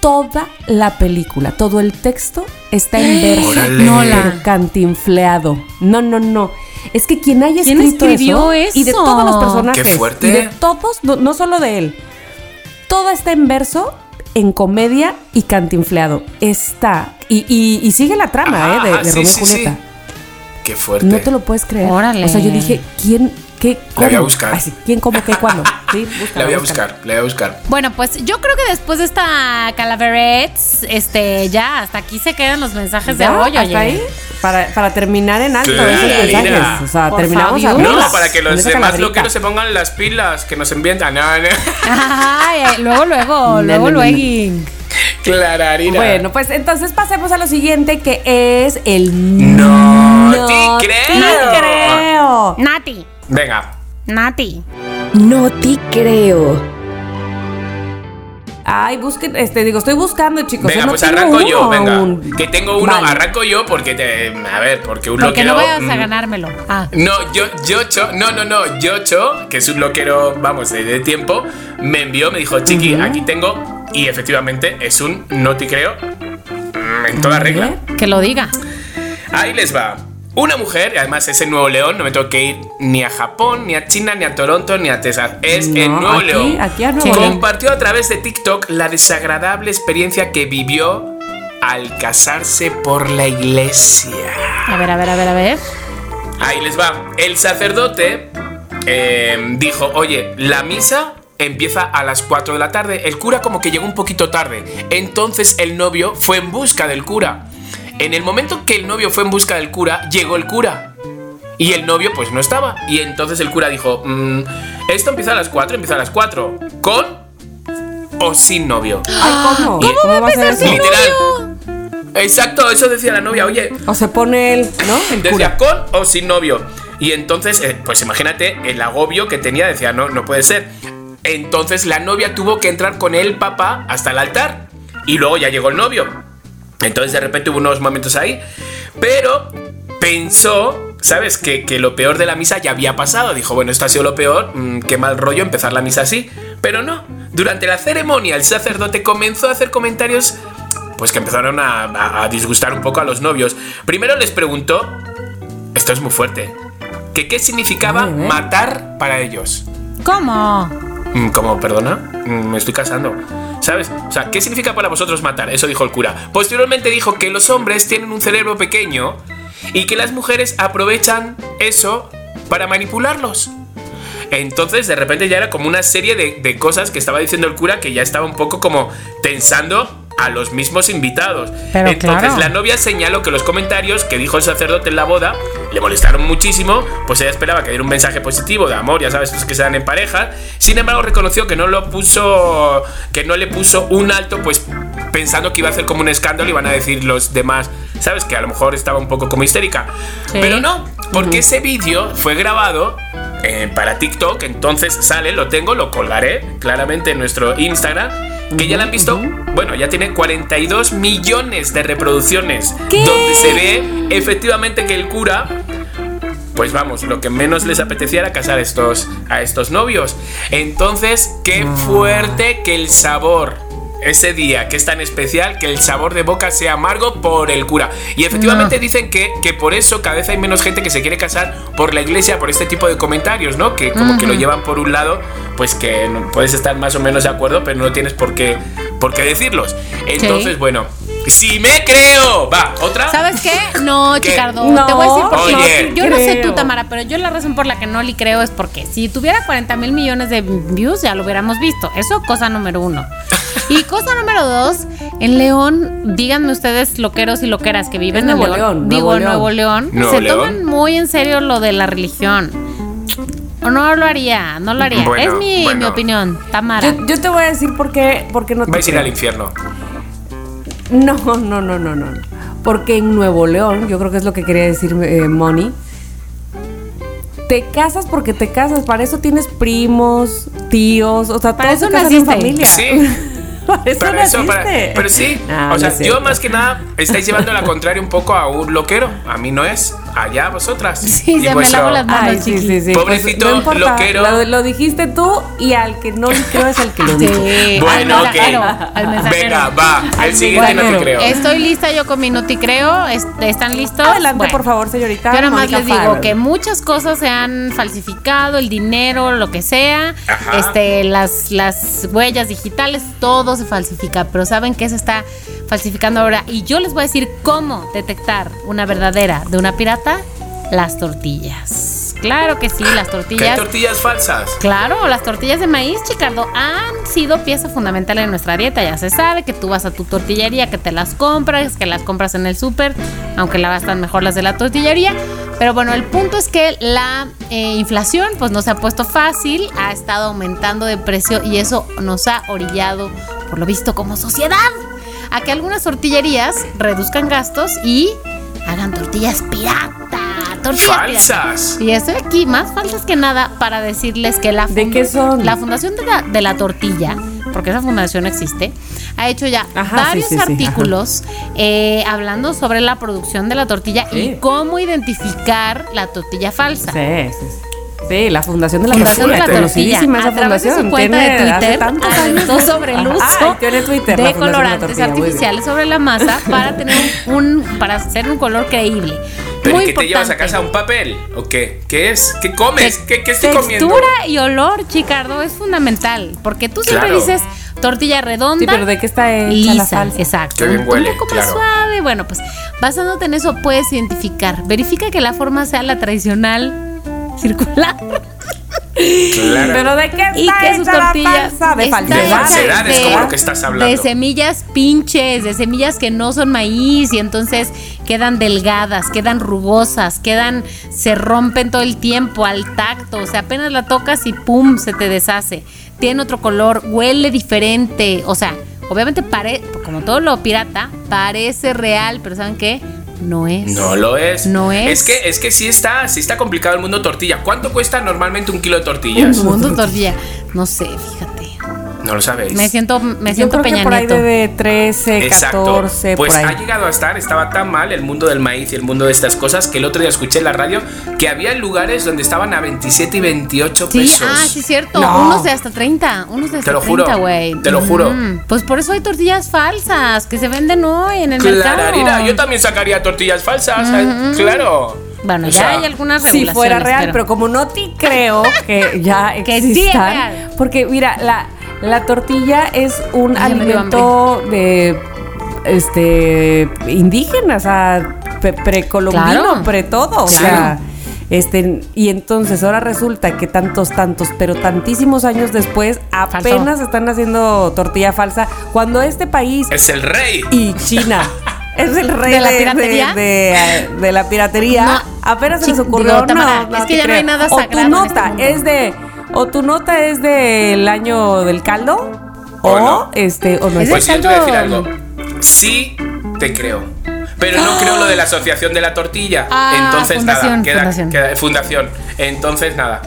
S3: Toda la película, todo el texto está en verso, no la cantinfleado. No, no, no. Es que quien haya
S4: ¿Quién
S3: escrito
S4: escribió
S3: y de
S4: eso?
S3: todos los personajes,
S5: Qué fuerte.
S3: y de todos, no, no solo de él, todo está en verso, en comedia y cantinfleado. Está y, y- y sigue la trama,
S5: Ajá,
S3: ¿eh? De,
S5: ajá,
S3: de
S5: sí,
S3: Romeo y
S5: sí, sí.
S3: Julieta.
S5: Qué fuerte.
S3: No te lo puedes creer.
S4: Órale.
S3: O sea, yo dije, ¿quién, qué, cómo?
S5: voy a buscar.
S3: Ay, sí, ¿Quién, cómo, qué, cuándo? Sí, búscala,
S5: La voy a
S3: búscala.
S5: buscar, la voy a buscar.
S4: Bueno, pues yo creo que después de esta calaverets, este, ya hasta aquí se quedan los mensajes de hoy, oye.
S3: ¿Hasta ahí? Para, para terminar en alto
S5: Claro,
S3: esos
S5: mira.
S3: mensajes. O sea,
S4: Por
S3: terminamos
S4: favor.
S3: arriba.
S5: No, para que los demás loqueros se pongan las pilas, que nos envíen. Ah, no, no.
S4: Ay, eh, luego, luego,
S3: No,
S4: luego,
S3: no, no,
S4: luego.
S5: Clararina.
S3: Bueno, pues entonces pasemos a lo siguiente que es el
S5: No
S3: No
S5: te creo.
S3: te creo.
S4: Nati,
S5: Venga.
S4: Nati.
S2: No te creo.
S3: Ay, busquen, este, digo, estoy buscando, chicos.
S5: Venga,
S3: yo no
S5: pues arranco yo, venga.
S3: aún.
S5: Que tengo uno,
S3: Vale.
S5: arranco yo porque te. A ver, porque un
S4: Porque
S5: loquero.
S4: no vayas a
S5: mm,
S4: ganármelo. Ah.
S5: No, yo, Yocho, no, no, no, Yocho, que es un loquero, vamos, de, de tiempo, me envió, me dijo, Chiqui, aquí tengo, y efectivamente es un no te creo, mm, en toda regla.
S4: Que lo diga.
S5: Ahí les va. Una mujer, y además es en Nuevo León, no me tengo que ir ni a Japón, ni a China, ni a Toronto, ni a Texas. Es
S3: No,
S5: en Nuevo
S3: aquí-
S5: León.
S3: aquí a Nuevo
S4: León.
S5: Compartió a través de TikTok la desagradable experiencia que vivió al casarse por la iglesia.
S4: A ver, a ver, a ver, a ver.
S5: Ahí les va. El sacerdote eh, dijo, oye, la misa empieza a las 4 de la tarde. El cura como que llegó un poquito tarde. Entonces el novio fue en busca del cura. En el momento que el novio fue en busca del cura, llegó el cura. Y el novio pues no estaba. Y entonces el cura dijo, "Mm, esto empieza a las 4, empieza a las 4. ¿Con o sin novio?
S3: Ay, ¿cómo?
S5: ¿Cómo
S3: ¿Cómo va a ser eso?
S5: Literal. Exacto, eso decía la novia. Oye,
S3: O se pone él, ¿no? El
S5: decía
S3: cura.
S5: con o sin novio. Y entonces, eh, pues imagínate el agobio que tenía, decía, no, no puede ser. Entonces la novia tuvo que entrar con el papá hasta el altar. Y luego ya llegó el novio. Entonces de repente hubo unos momentos ahí. Pero pensó, ¿sabes? Que, que lo peor de la misa ya había pasado. Dijo, bueno, esto ha sido lo peor. mm, qué mal rollo empezar la misa así. Pero no. Durante la ceremonia el sacerdote comenzó a hacer comentarios pues que empezaron a, a- a disgustar un poco a los novios. Primero les preguntó, esto es muy fuerte, que qué significaba matar para ellos.
S4: ¿Cómo?
S5: Mm, ¿Cómo, perdona? Mm, Me estoy casando. ¿Sabes? O sea, ¿qué significa para vosotros matar? Eso dijo el cura. Posteriormente dijo que los hombres tienen un cerebro pequeño y que las mujeres aprovechan eso para manipularlos. Entonces, de repente ya era como una serie de, de cosas que estaba diciendo el cura que ya estaba un poco como tensando a los mismos invitados.
S4: Pero
S5: Entonces,
S4: claro.
S5: la novia señaló que los comentarios que dijo el sacerdote en la boda le molestaron muchísimo, pues ella esperaba que diera un mensaje positivo de amor, ya sabes, estos que se dan en pareja. Sin embargo, reconoció que no lo puso, que no le puso un alto, pues pensando que iba a hacer como un escándalo y van a decir los demás, sabes, que a lo mejor estaba un poco como histérica.
S4: Sí.
S5: Pero no, porque ese vídeo fue grabado eh, para TikTok, entonces sale, lo tengo, lo colgaré claramente en nuestro Instagram, que ya la han visto, bueno, ya tiene 42 millones de reproducciones, donde se ve efectivamente que el cura pues vamos, lo que menos les apetecía era casar estos, a estos novios. Entonces, qué fuerte que el sabor, ese día que es tan especial, que el sabor de boca sea amargo por el cura. Y efectivamente dicen que, que por eso cada vez hay menos gente que se quiere casar por la iglesia, por este tipo de comentarios, ¿no? Que como que lo llevan por un lado, pues que puedes estar más o menos de acuerdo, pero no tienes por qué, por qué decirlos. Entonces,
S4: Sí.
S5: bueno, si me creo, va, otra.
S4: ¿Sabes qué? No,
S5: ¿Qué?
S4: Chicardo.
S3: No,
S4: te voy a decir por qué.
S5: Oye.
S4: yo no sé tú, Tamara, pero yo la razón por la que no le creo es porque si tuviera 40 mil millones de views ya lo hubiéramos visto. Eso, cosa número uno. Y cosa número dos, en León, díganme ustedes, loqueros y loqueras que viven en
S3: Nuevo
S4: León,
S3: León,
S4: digo
S3: Nuevo
S4: en Nuevo León,
S5: Nuevo
S4: se
S5: León.
S4: toman muy en serio lo de la religión. O no lo haría, no lo haría.
S5: Bueno,
S4: es mi,
S5: bueno.
S4: mi opinión, Tamara.
S3: Yo, yo te voy a decir por qué, por qué no te
S5: Vais a ir al infierno.
S3: No, no, no, no, no. Porque en Nuevo León, yo creo que es lo que quería decir eh, Moni. Te casas porque te casas, para eso tienes primos, tíos, o sea,
S4: Para
S3: todos
S4: eso
S3: casan en
S4: naciste.
S3: familia.
S5: Sí.
S3: para eso
S5: Para eso, para-
S3: naciste.
S5: pero sí,
S3: No,
S5: o sea,
S3: no
S5: yo más que nada estáis llevando la contraria un poco a un loquero. A mí no es, allá vosotras.
S4: Sí,
S5: Y
S4: se me
S5: vuestro-
S4: lavó las manos.
S3: Ay, sí,
S4: chiqui.
S3: sí, sí.
S5: Pobrecito
S3: Pues, no importa,
S5: loquero.
S3: Lo, lo dijiste tú y al que no le creo es el que lo dijo.
S4: Sí,
S5: Bueno,
S4: al
S5: ok.
S4: mensajero, al mensajero.
S5: Venga, va. El siguiente no te creo.
S4: Estoy lista yo con mi Noti Creo. Est- ¿Están listos?
S3: Adelante,
S4: Bueno,
S3: por favor, señorita.
S4: Yo nada más les digo
S3: Farrell.
S4: que muchas cosas se han falsificado, el dinero, lo que sea,
S5: Ajá.
S4: este, las, las huellas digitales, todo se falsifica. Pero ¿saben qué se está falsificando ahora? Y yo les voy a decir cómo detectar una verdadera de una pirata, las tortillas. Claro que sí, las
S5: ¿Qué
S4: tortillas.
S5: tortillas falsas?
S4: Claro, las tortillas de maíz, Chicardo, han sido pieza fundamental en nuestra dieta. Ya se sabe que tú vas a tu tortillería, que te las compras, que las compras en el súper, aunque la bastan mejor las de la tortillería. Pero bueno, el punto es que la eh, inflación pues no se ha puesto fácil, ha estado aumentando de precio y eso nos ha orillado, por lo visto, como sociedad, a que algunas tortillerías reduzcan gastos y hagan tortillas pirata. Tortillas pirata.
S5: Falsas.
S4: Y estoy aquí más falsas que nada para decirles que la,
S3: ¿De
S4: fun-
S3: qué son?
S4: la fundación de la, de la tortilla, porque esa fundación existe, ha hecho ya
S3: Ajá,
S4: varios
S3: sí, sí, sí,
S4: artículos eh, hablando sobre la producción de la tortilla y cómo identificar la tortilla falsa.
S3: Sí, sí, sí. Sí, la Fundación de la
S4: Fundación de la
S3: Tortilla.
S4: A través de su cuenta
S3: Tiene
S4: de Twitter alertó sobre el uso
S3: Twitter,
S4: de colorantes artificiales sobre la masa para tener un para hacer un color creíble.
S5: ¿Pero
S4: Muy
S5: qué te llevas a
S4: importante.
S5: casa? ¿Un papel? ¿O qué? ¿Qué es? ¿Qué comes? ¿Qué, qué estoy
S4: Textura
S5: comiendo?
S4: y olor, Chicardo, es fundamental. Porque tú siempre
S5: Claro.
S4: dices tortilla redonda.
S3: Sí, pero ¿de qué está hecha
S4: lisa,
S3: la?
S4: Exacto.
S5: Qué bien
S4: un-
S5: huele,
S4: un poco más
S5: claro.
S4: suave. Bueno, pues basándote en eso puedes identificar. Verifica que la forma sea la tradicional circular.
S5: Claro.
S3: ¿Pero de qué está
S4: Y que sus
S3: la
S4: tortillas
S3: panza? De
S5: falsedades. como lo que estás hablando.
S4: De semillas pinches, de semillas que no son maíz y entonces quedan delgadas, quedan rugosas, quedan, se rompen todo el tiempo al tacto, o sea, apenas la tocas y pum, se te deshace. Tiene otro color, huele diferente, o sea, obviamente pare, como todo lo pirata, parece real, pero ¿saben qué? No es.
S5: No lo es.
S4: No es.
S5: Es que, es que sí está, sí está complicado el mundo tortilla. ¿Cuánto cuesta normalmente un kilo de tortillas?
S4: Un mundo tortilla. No sé, fíjate.
S5: No lo sabéis.
S4: Me siento, me
S3: Yo
S4: siento
S3: creo que
S4: Peña
S3: por ahí
S4: Nieto.
S3: de 13,
S5: Exacto.
S3: 14,
S5: pues
S3: por ahí.
S5: ha llegado a estar, estaba tan mal el mundo del maíz y el mundo de estas cosas que el otro día escuché en la radio que había lugares donde estaban a 27 y 28
S4: Sí,
S5: pesos.
S4: ah, sí, cierto.
S3: No.
S4: Unos de hasta 30. Unos de hasta
S5: Te lo juro,
S4: 30, güey.
S5: te lo juro.
S4: Mm, Pues por eso hay tortillas falsas que se venden hoy en el mercado.
S5: Clararira, yo también sacaría tortillas falsas, ¿eh? claro.
S4: Bueno,
S5: O
S4: ya
S5: sea,
S4: hay algunas
S3: Si
S4: regulaciones.
S3: fuera real, pero, como no te creo que ya
S4: Que sí es
S3: existan,
S4: real.
S3: porque mira, la, la tortilla es un
S4: ya
S3: alimento de este indígena, o sea, precolombino,
S4: Claro.
S3: pre todo, o sea, este y entonces ahora resulta que tantos tantos, pero tantísimos años después apenas están haciendo tortilla falsa cuando este país
S5: Es el rey.
S3: y China. Es el rey
S4: ¿De la
S3: de,
S4: piratería?
S3: de- de- de la piratería.
S4: No.
S3: Apenas se les ocurrió.
S4: digo,
S3: no, no
S4: es que ya no hay nada
S3: O
S4: sagrado
S3: tu
S4: en
S3: nota
S4: este mundo.
S3: es de. O tu nota es del año del caldo. O,
S5: O no.
S3: este. O no es
S4: Es
S5: Pues
S4: de
S5: yo te voy a decir
S4: caldo.
S5: algo. Sí, te creo. Pero no creo lo de la asociación de la tortilla.
S4: Ah,
S5: Entonces nada,
S4: fundación,
S5: queda,
S4: fundación.
S5: queda- fundación. Entonces nada,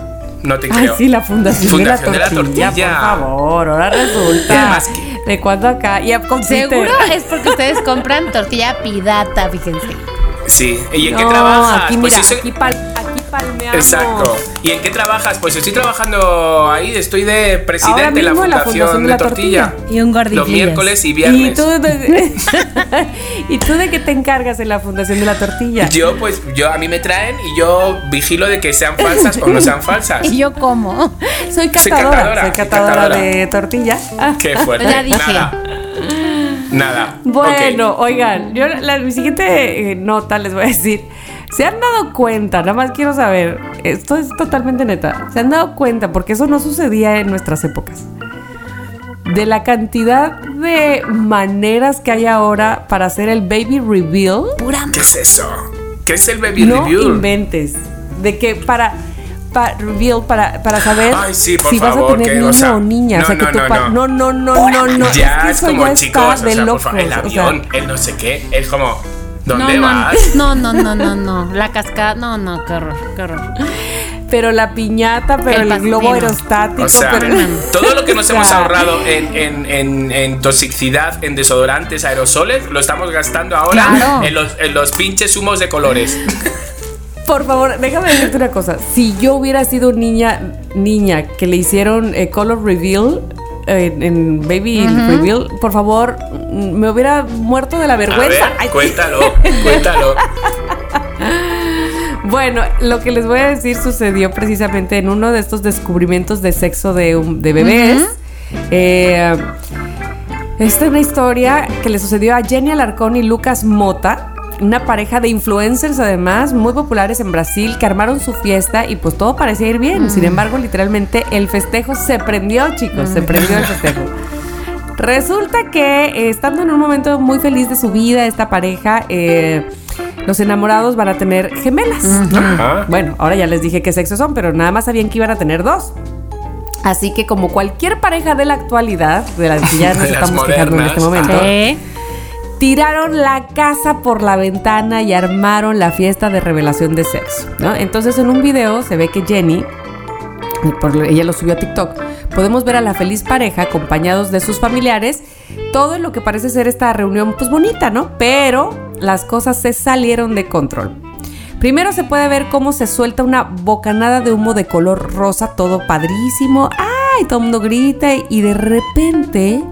S5: no te
S3: Ay,
S5: creo.
S3: sí, la fundación,
S5: Fundación
S3: de, la tortilla,
S5: tortilla.
S3: por favor. Ahora resulta. ¿De cuándo acá? Y.
S4: Seguro es porque ustedes compran tortilla pirata, fíjense.
S5: Sí. ¿Y en qué trabajas?
S3: Aquí,
S5: pues
S3: mira,
S5: eso-
S3: aquí, pal- aquí palmeamos.
S5: Exacto. ¿Y en qué trabajas? Pues estoy trabajando ahí, estoy de presidente
S3: Ahora
S5: de la
S3: la
S5: Fundación,
S3: de
S5: de
S3: la
S5: Tortilla.
S3: Tortilla.
S4: Y un gordillo.
S5: Los miércoles y
S3: ¿Y
S5: viernes.
S3: tú, de, ¿Y tú de qué te encargas en la Fundación de la Tortilla?
S5: Yo, pues, yo a mí me traen y yo vigilo de que sean falsas o no sean falsas.
S4: Y yo como.
S3: Soy catadora, soy
S5: catadora, soy
S3: catadora,
S5: catadora.
S3: de tortilla.
S5: Qué fuerte.
S4: Ya dije.
S5: Nada. Nada.
S3: Bueno, oigan, yo la, mi siguiente eh, nota les voy a decir. ¿Se han dado cuenta? Nada más quiero saber. Esto es totalmente neta. ¿Se han dado cuenta? Porque eso no sucedía en nuestras épocas. De la cantidad de maneras que hay ahora para hacer el baby reveal.
S4: Pura
S5: ¿Qué es eso? ¿Qué es el baby
S3: no
S5: review?
S3: inventes. De que para. para reveal, para, para saber
S5: Ay, sí,
S3: si vas a
S5: favor,
S3: tener
S5: que,
S3: niño
S5: o sea,
S3: o niña.
S5: no,
S3: o sea, que
S5: no,
S3: tu
S5: no, no.
S3: no, no, no, no, no.
S5: ya
S3: que
S5: es
S3: eso
S5: como
S3: ya
S5: chicos,
S3: está de
S5: o sea, por
S3: locos.
S5: favor, el
S3: o sea,
S5: avión, el no sé qué, es como, ¿dónde
S4: no,
S5: vas?
S4: No, no, no, no, no. La cascada. No, no, qué horror, qué horror.
S3: pero la piñata, pero
S4: El
S3: el, globo aerostático,
S5: O sea,
S3: pero
S5: todo lo que nos hemos ahorrado en, en, en, en toxicidad, en desodorantes, aerosoles, lo estamos gastando ahora
S4: Claro.
S5: en, los, en los pinches humos de colores.
S3: Por favor, déjame decirte una cosa. Si yo hubiera sido niña, niña que le hicieron eh, color reveal eh, en baby reveal, por favor, me hubiera muerto de la
S5: A ver,
S3: vergüenza.
S5: Cuéntalo, cuéntalo.
S3: Bueno, lo que les voy a decir sucedió precisamente en uno de estos descubrimientos de sexo de, un- de bebés. Eh, esta es una historia que le sucedió a Jenny Alarcón y Lucas Mota, una pareja de influencers además muy populares en Brasil que armaron su fiesta y pues todo parecía ir bien. Sin embargo, literalmente el festejo se prendió, chicos, se prendió el festejo. Resulta que eh, estando en un momento muy feliz de su vida, esta pareja, eh, los enamorados van a tener gemelas. ¿no?
S5: Ajá.
S3: Bueno, ahora ya les dije qué sexo son, pero nada más sabían que iban a tener dos. Así que como cualquier pareja de la actualidad, de las que ya nos estamos quejando en este
S5: modernas,
S3: momento. Tiraron la casa por la ventana y armaron la fiesta de revelación de sexo. ¿no? Entonces en un video se ve que Jenny, ella lo subió a TikTok, podemos ver a la feliz pareja acompañados de sus familiares, todo en lo que parece ser esta reunión pues bonita, ¿no? Pero las cosas se salieron de control. Primero se puede ver cómo se suelta una bocanada de humo de color rosa, todo padrísimo. ¡Ay! Todo el mundo grita y de repente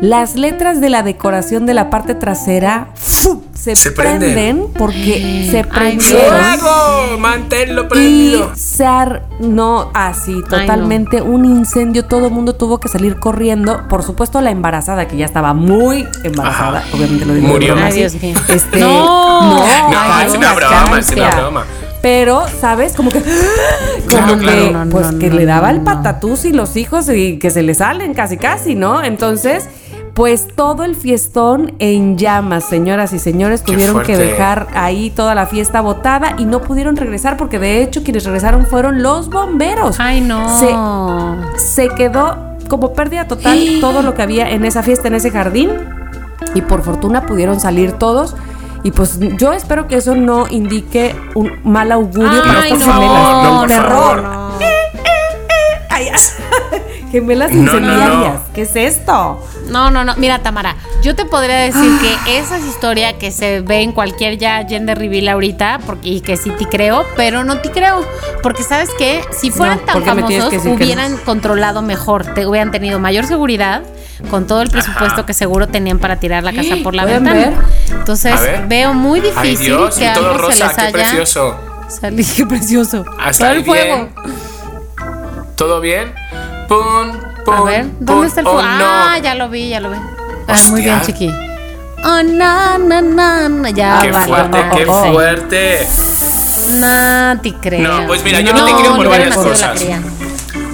S3: las letras de la decoración de la parte trasera se,
S5: Se
S3: prenden.
S5: prenden.
S3: porque se
S4: Ay,
S3: prendieron.
S5: ¡Fuego! ¡Manténlo
S3: Y
S5: prendido!
S3: se armó así,
S4: Ay,
S3: totalmente un incendio. Todo el mundo tuvo que salir corriendo. Por supuesto, la embarazada, que ya estaba muy embarazada,
S5: Ajá.
S3: obviamente lo digo
S5: Murió.
S3: broma
S4: Ay. Dios mío.
S3: Este,
S4: No.
S3: no,
S5: No,
S3: ay,
S5: es
S3: no,
S5: una broma, es una broma.
S3: pero, ¿sabes? Como que. Como
S5: claro.
S3: que,
S4: No, no,
S3: pues
S4: no,
S3: que
S4: no,
S3: le
S4: no,
S3: daba el
S4: no.
S3: patatús y los hijos y que se le salen casi, casi, ¿no? Entonces. Pues todo el fiestón en llamas, señoras y señores,
S5: Qué
S3: tuvieron que dejar ahí toda la fiesta botada y no pudieron regresar porque de hecho quienes regresaron fueron los bomberos.
S4: Ay, no.
S3: Se, se quedó como pérdida total todo lo que había en esa fiesta, en ese jardín. Y por fortuna pudieron salir todos. Y pues yo espero que eso no indique un mal augurio para
S4: Ay,
S3: estas
S4: no,
S3: gemelas.
S5: no, por
S3: terror.
S4: no.
S3: Ay, gemelas
S5: No, no,
S3: incendiarias.
S5: no.
S3: ¿Qué es esto?
S4: No, no, no. Mira, Tamara, yo te podría decir que esa es historia que se ve en cualquier ya gender reveal ahorita, porque, y que sí te creo, pero no te creo. Porque, ¿sabes qué? Si fueran
S3: No,
S4: tan
S3: ¿por qué
S4: famosos,
S3: que decir que
S4: hubieran controlado mejor, te hubieran tenido mayor seguridad con todo el presupuesto que seguro tenían para tirar la casa por la
S3: ¿Pueden
S4: ventana.
S3: ver?
S4: Entonces,
S5: ver.
S4: veo muy difícil
S5: Ay Dios,
S4: que algo se les
S5: qué
S4: haya
S5: precioso.
S4: salido. Qué precioso.
S5: Hasta
S4: el fuego.
S5: ¿Todo bien?
S4: A ver, ¿dónde está el
S5: Oh?
S4: Ah,
S5: no.
S4: ya lo vi, ya lo vi. Ah, muy bien, chiqui. Oh, na, na, na, na, ya
S5: Qué
S4: valió.
S5: fuerte, qué
S4: Oh,
S5: fuerte.
S4: No te creo.
S5: No, pues mira, yo no te creo por varias cosas.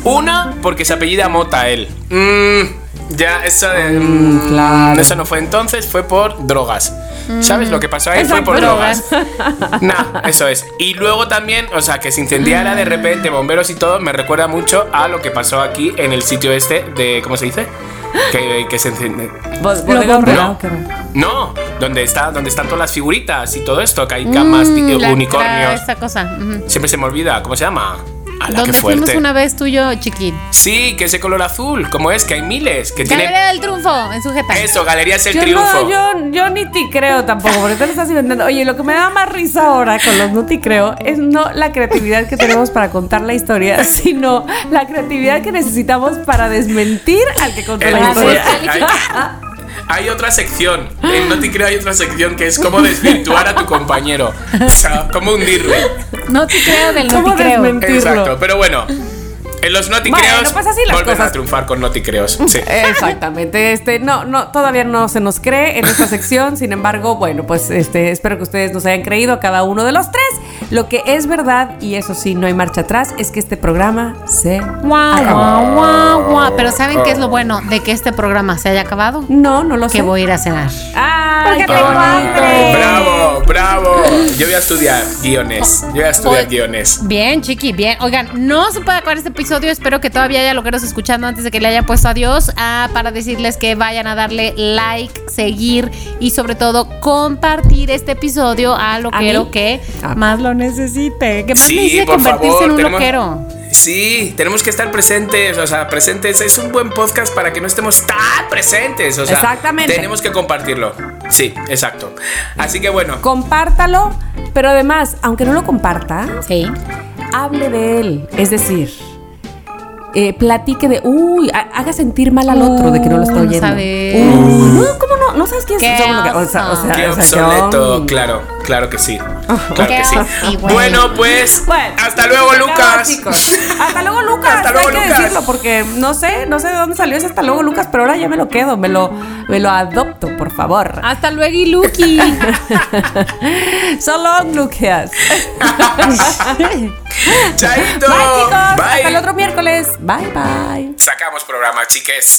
S5: Una, porque se apellida Mota él. Mm, ya, eso, de-
S3: Mm, claro.
S5: eso no fue entonces, fue por drogas. ¿Sabes lo que pasó ahí? Fue por
S4: drogas.
S5: drogas. nah, eso es. Y luego también, o sea, que se incendiara de repente, bomberos y todo, me recuerda mucho a lo que pasó aquí en el sitio este de, ¿cómo se dice? Que, que se enciende.
S3: Bod-
S4: Lo
S3: bodega
S4: bombeó.
S3: horrera, ¿qué era?
S5: No, donde, está, donde están todas las figuritas y todo esto, que hay camas,
S4: Mm, la-
S5: unicornios.
S4: Esta cosa. ujú.
S5: Siempre se me olvida, ¿cómo se llama? ¡Hala, qué
S4: Donde fuimos una vez tú y yo, chiquín.
S5: Sí, que ese color azul, como es, que hay miles, que tiene...
S4: Galería del triunfo en sujeta.
S5: Eso, Galerías El
S3: Yo
S5: Triunfo.
S3: no, yo, yo ni te creo tampoco, porque te lo estás inventando. Oye, lo que me da más risa ahora con los no te creo es no la creatividad que tenemos para contar la historia, sino la creatividad que necesitamos para desmentir al que contó la historia.
S5: hay, hay otra sección, en No te creo hay otra sección que es cómo desvirtuar a tu compañero. O sea, cómo hundirle.
S4: No te creo del no
S3: ¿Cómo
S4: te creo.
S5: Exacto, pero bueno. En los
S3: Bueno,
S5: noticreos
S3: pues así las cosas.
S5: a triunfar con noticreos. Sí.
S3: Exactamente, este, no, no, todavía no se nos cree en esta sección, sin embargo, bueno, pues este, espero que ustedes nos hayan creído a cada uno de los tres. Lo que es verdad, y eso sí, no hay marcha atrás, es que este programa se
S4: Guau, guau, guau, guau. Pero ¿saben qué es lo bueno de que este programa se haya acabado?
S3: No, no lo sé.
S4: Que voy a ir a cenar.
S3: ¡Ay, qué
S4: tengo
S3: bonito!
S4: hambre.
S5: Bravo, bravo. Yo voy a estudiar guiones. Yo voy a estudiar
S4: Voy-
S5: guiones.
S4: Bien, chiqui, bien. Oigan, no se puede acabar este episodio. Espero que todavía haya loqueros escuchando antes de que le hayan puesto adiós. Ah, para decirles que vayan a darle like, seguir y sobre todo compartir este episodio a loquero que
S3: Ah.
S4: más lo necesite. Que más
S5: Sí,
S4: necesite convertirse
S5: favor,
S4: en un
S5: tenemos-
S4: loquero.
S5: Sí, tenemos que estar presentes, o sea, presentes. Es un buen podcast para que no estemos tan presentes, o sea,
S3: Exactamente.
S5: tenemos que compartirlo. Sí, exacto. Así que bueno,
S3: Compártalo, pero además, aunque no lo comparta,
S4: Sí.
S3: hable de él. Es decir, eh, platique de, uy, ha- haga sentir mal al otro de que no lo está
S4: Uh, no
S3: oyendo.
S4: sabes.
S3: Uy, no, ¿cómo no? ¿No sabes quién
S4: Qué
S3: es? Que- o sea, o sea,
S5: qué
S3: o sea,
S5: obsoleto,
S3: qué-
S5: claro, claro que sí. Claro que sí.
S4: así.
S5: Bueno, pues,
S3: Bueno,
S5: hasta luego, Lucas.
S3: chicos. Hasta luego, Lucas.
S5: Hasta luego,
S3: hay que
S5: Lucas.
S3: decirlo porque no sé, no sé de dónde salió ese hasta luego, Lucas, pero ahora ya me lo quedo, me lo, me lo adopto, por favor.
S4: Hasta luego, y Lucky.
S3: So long, Lucas.
S5: Chaito.
S3: Bye, chicos.
S5: Bye.
S3: Hasta el otro miércoles. Bye, bye.
S5: Sacamos programa, chiques.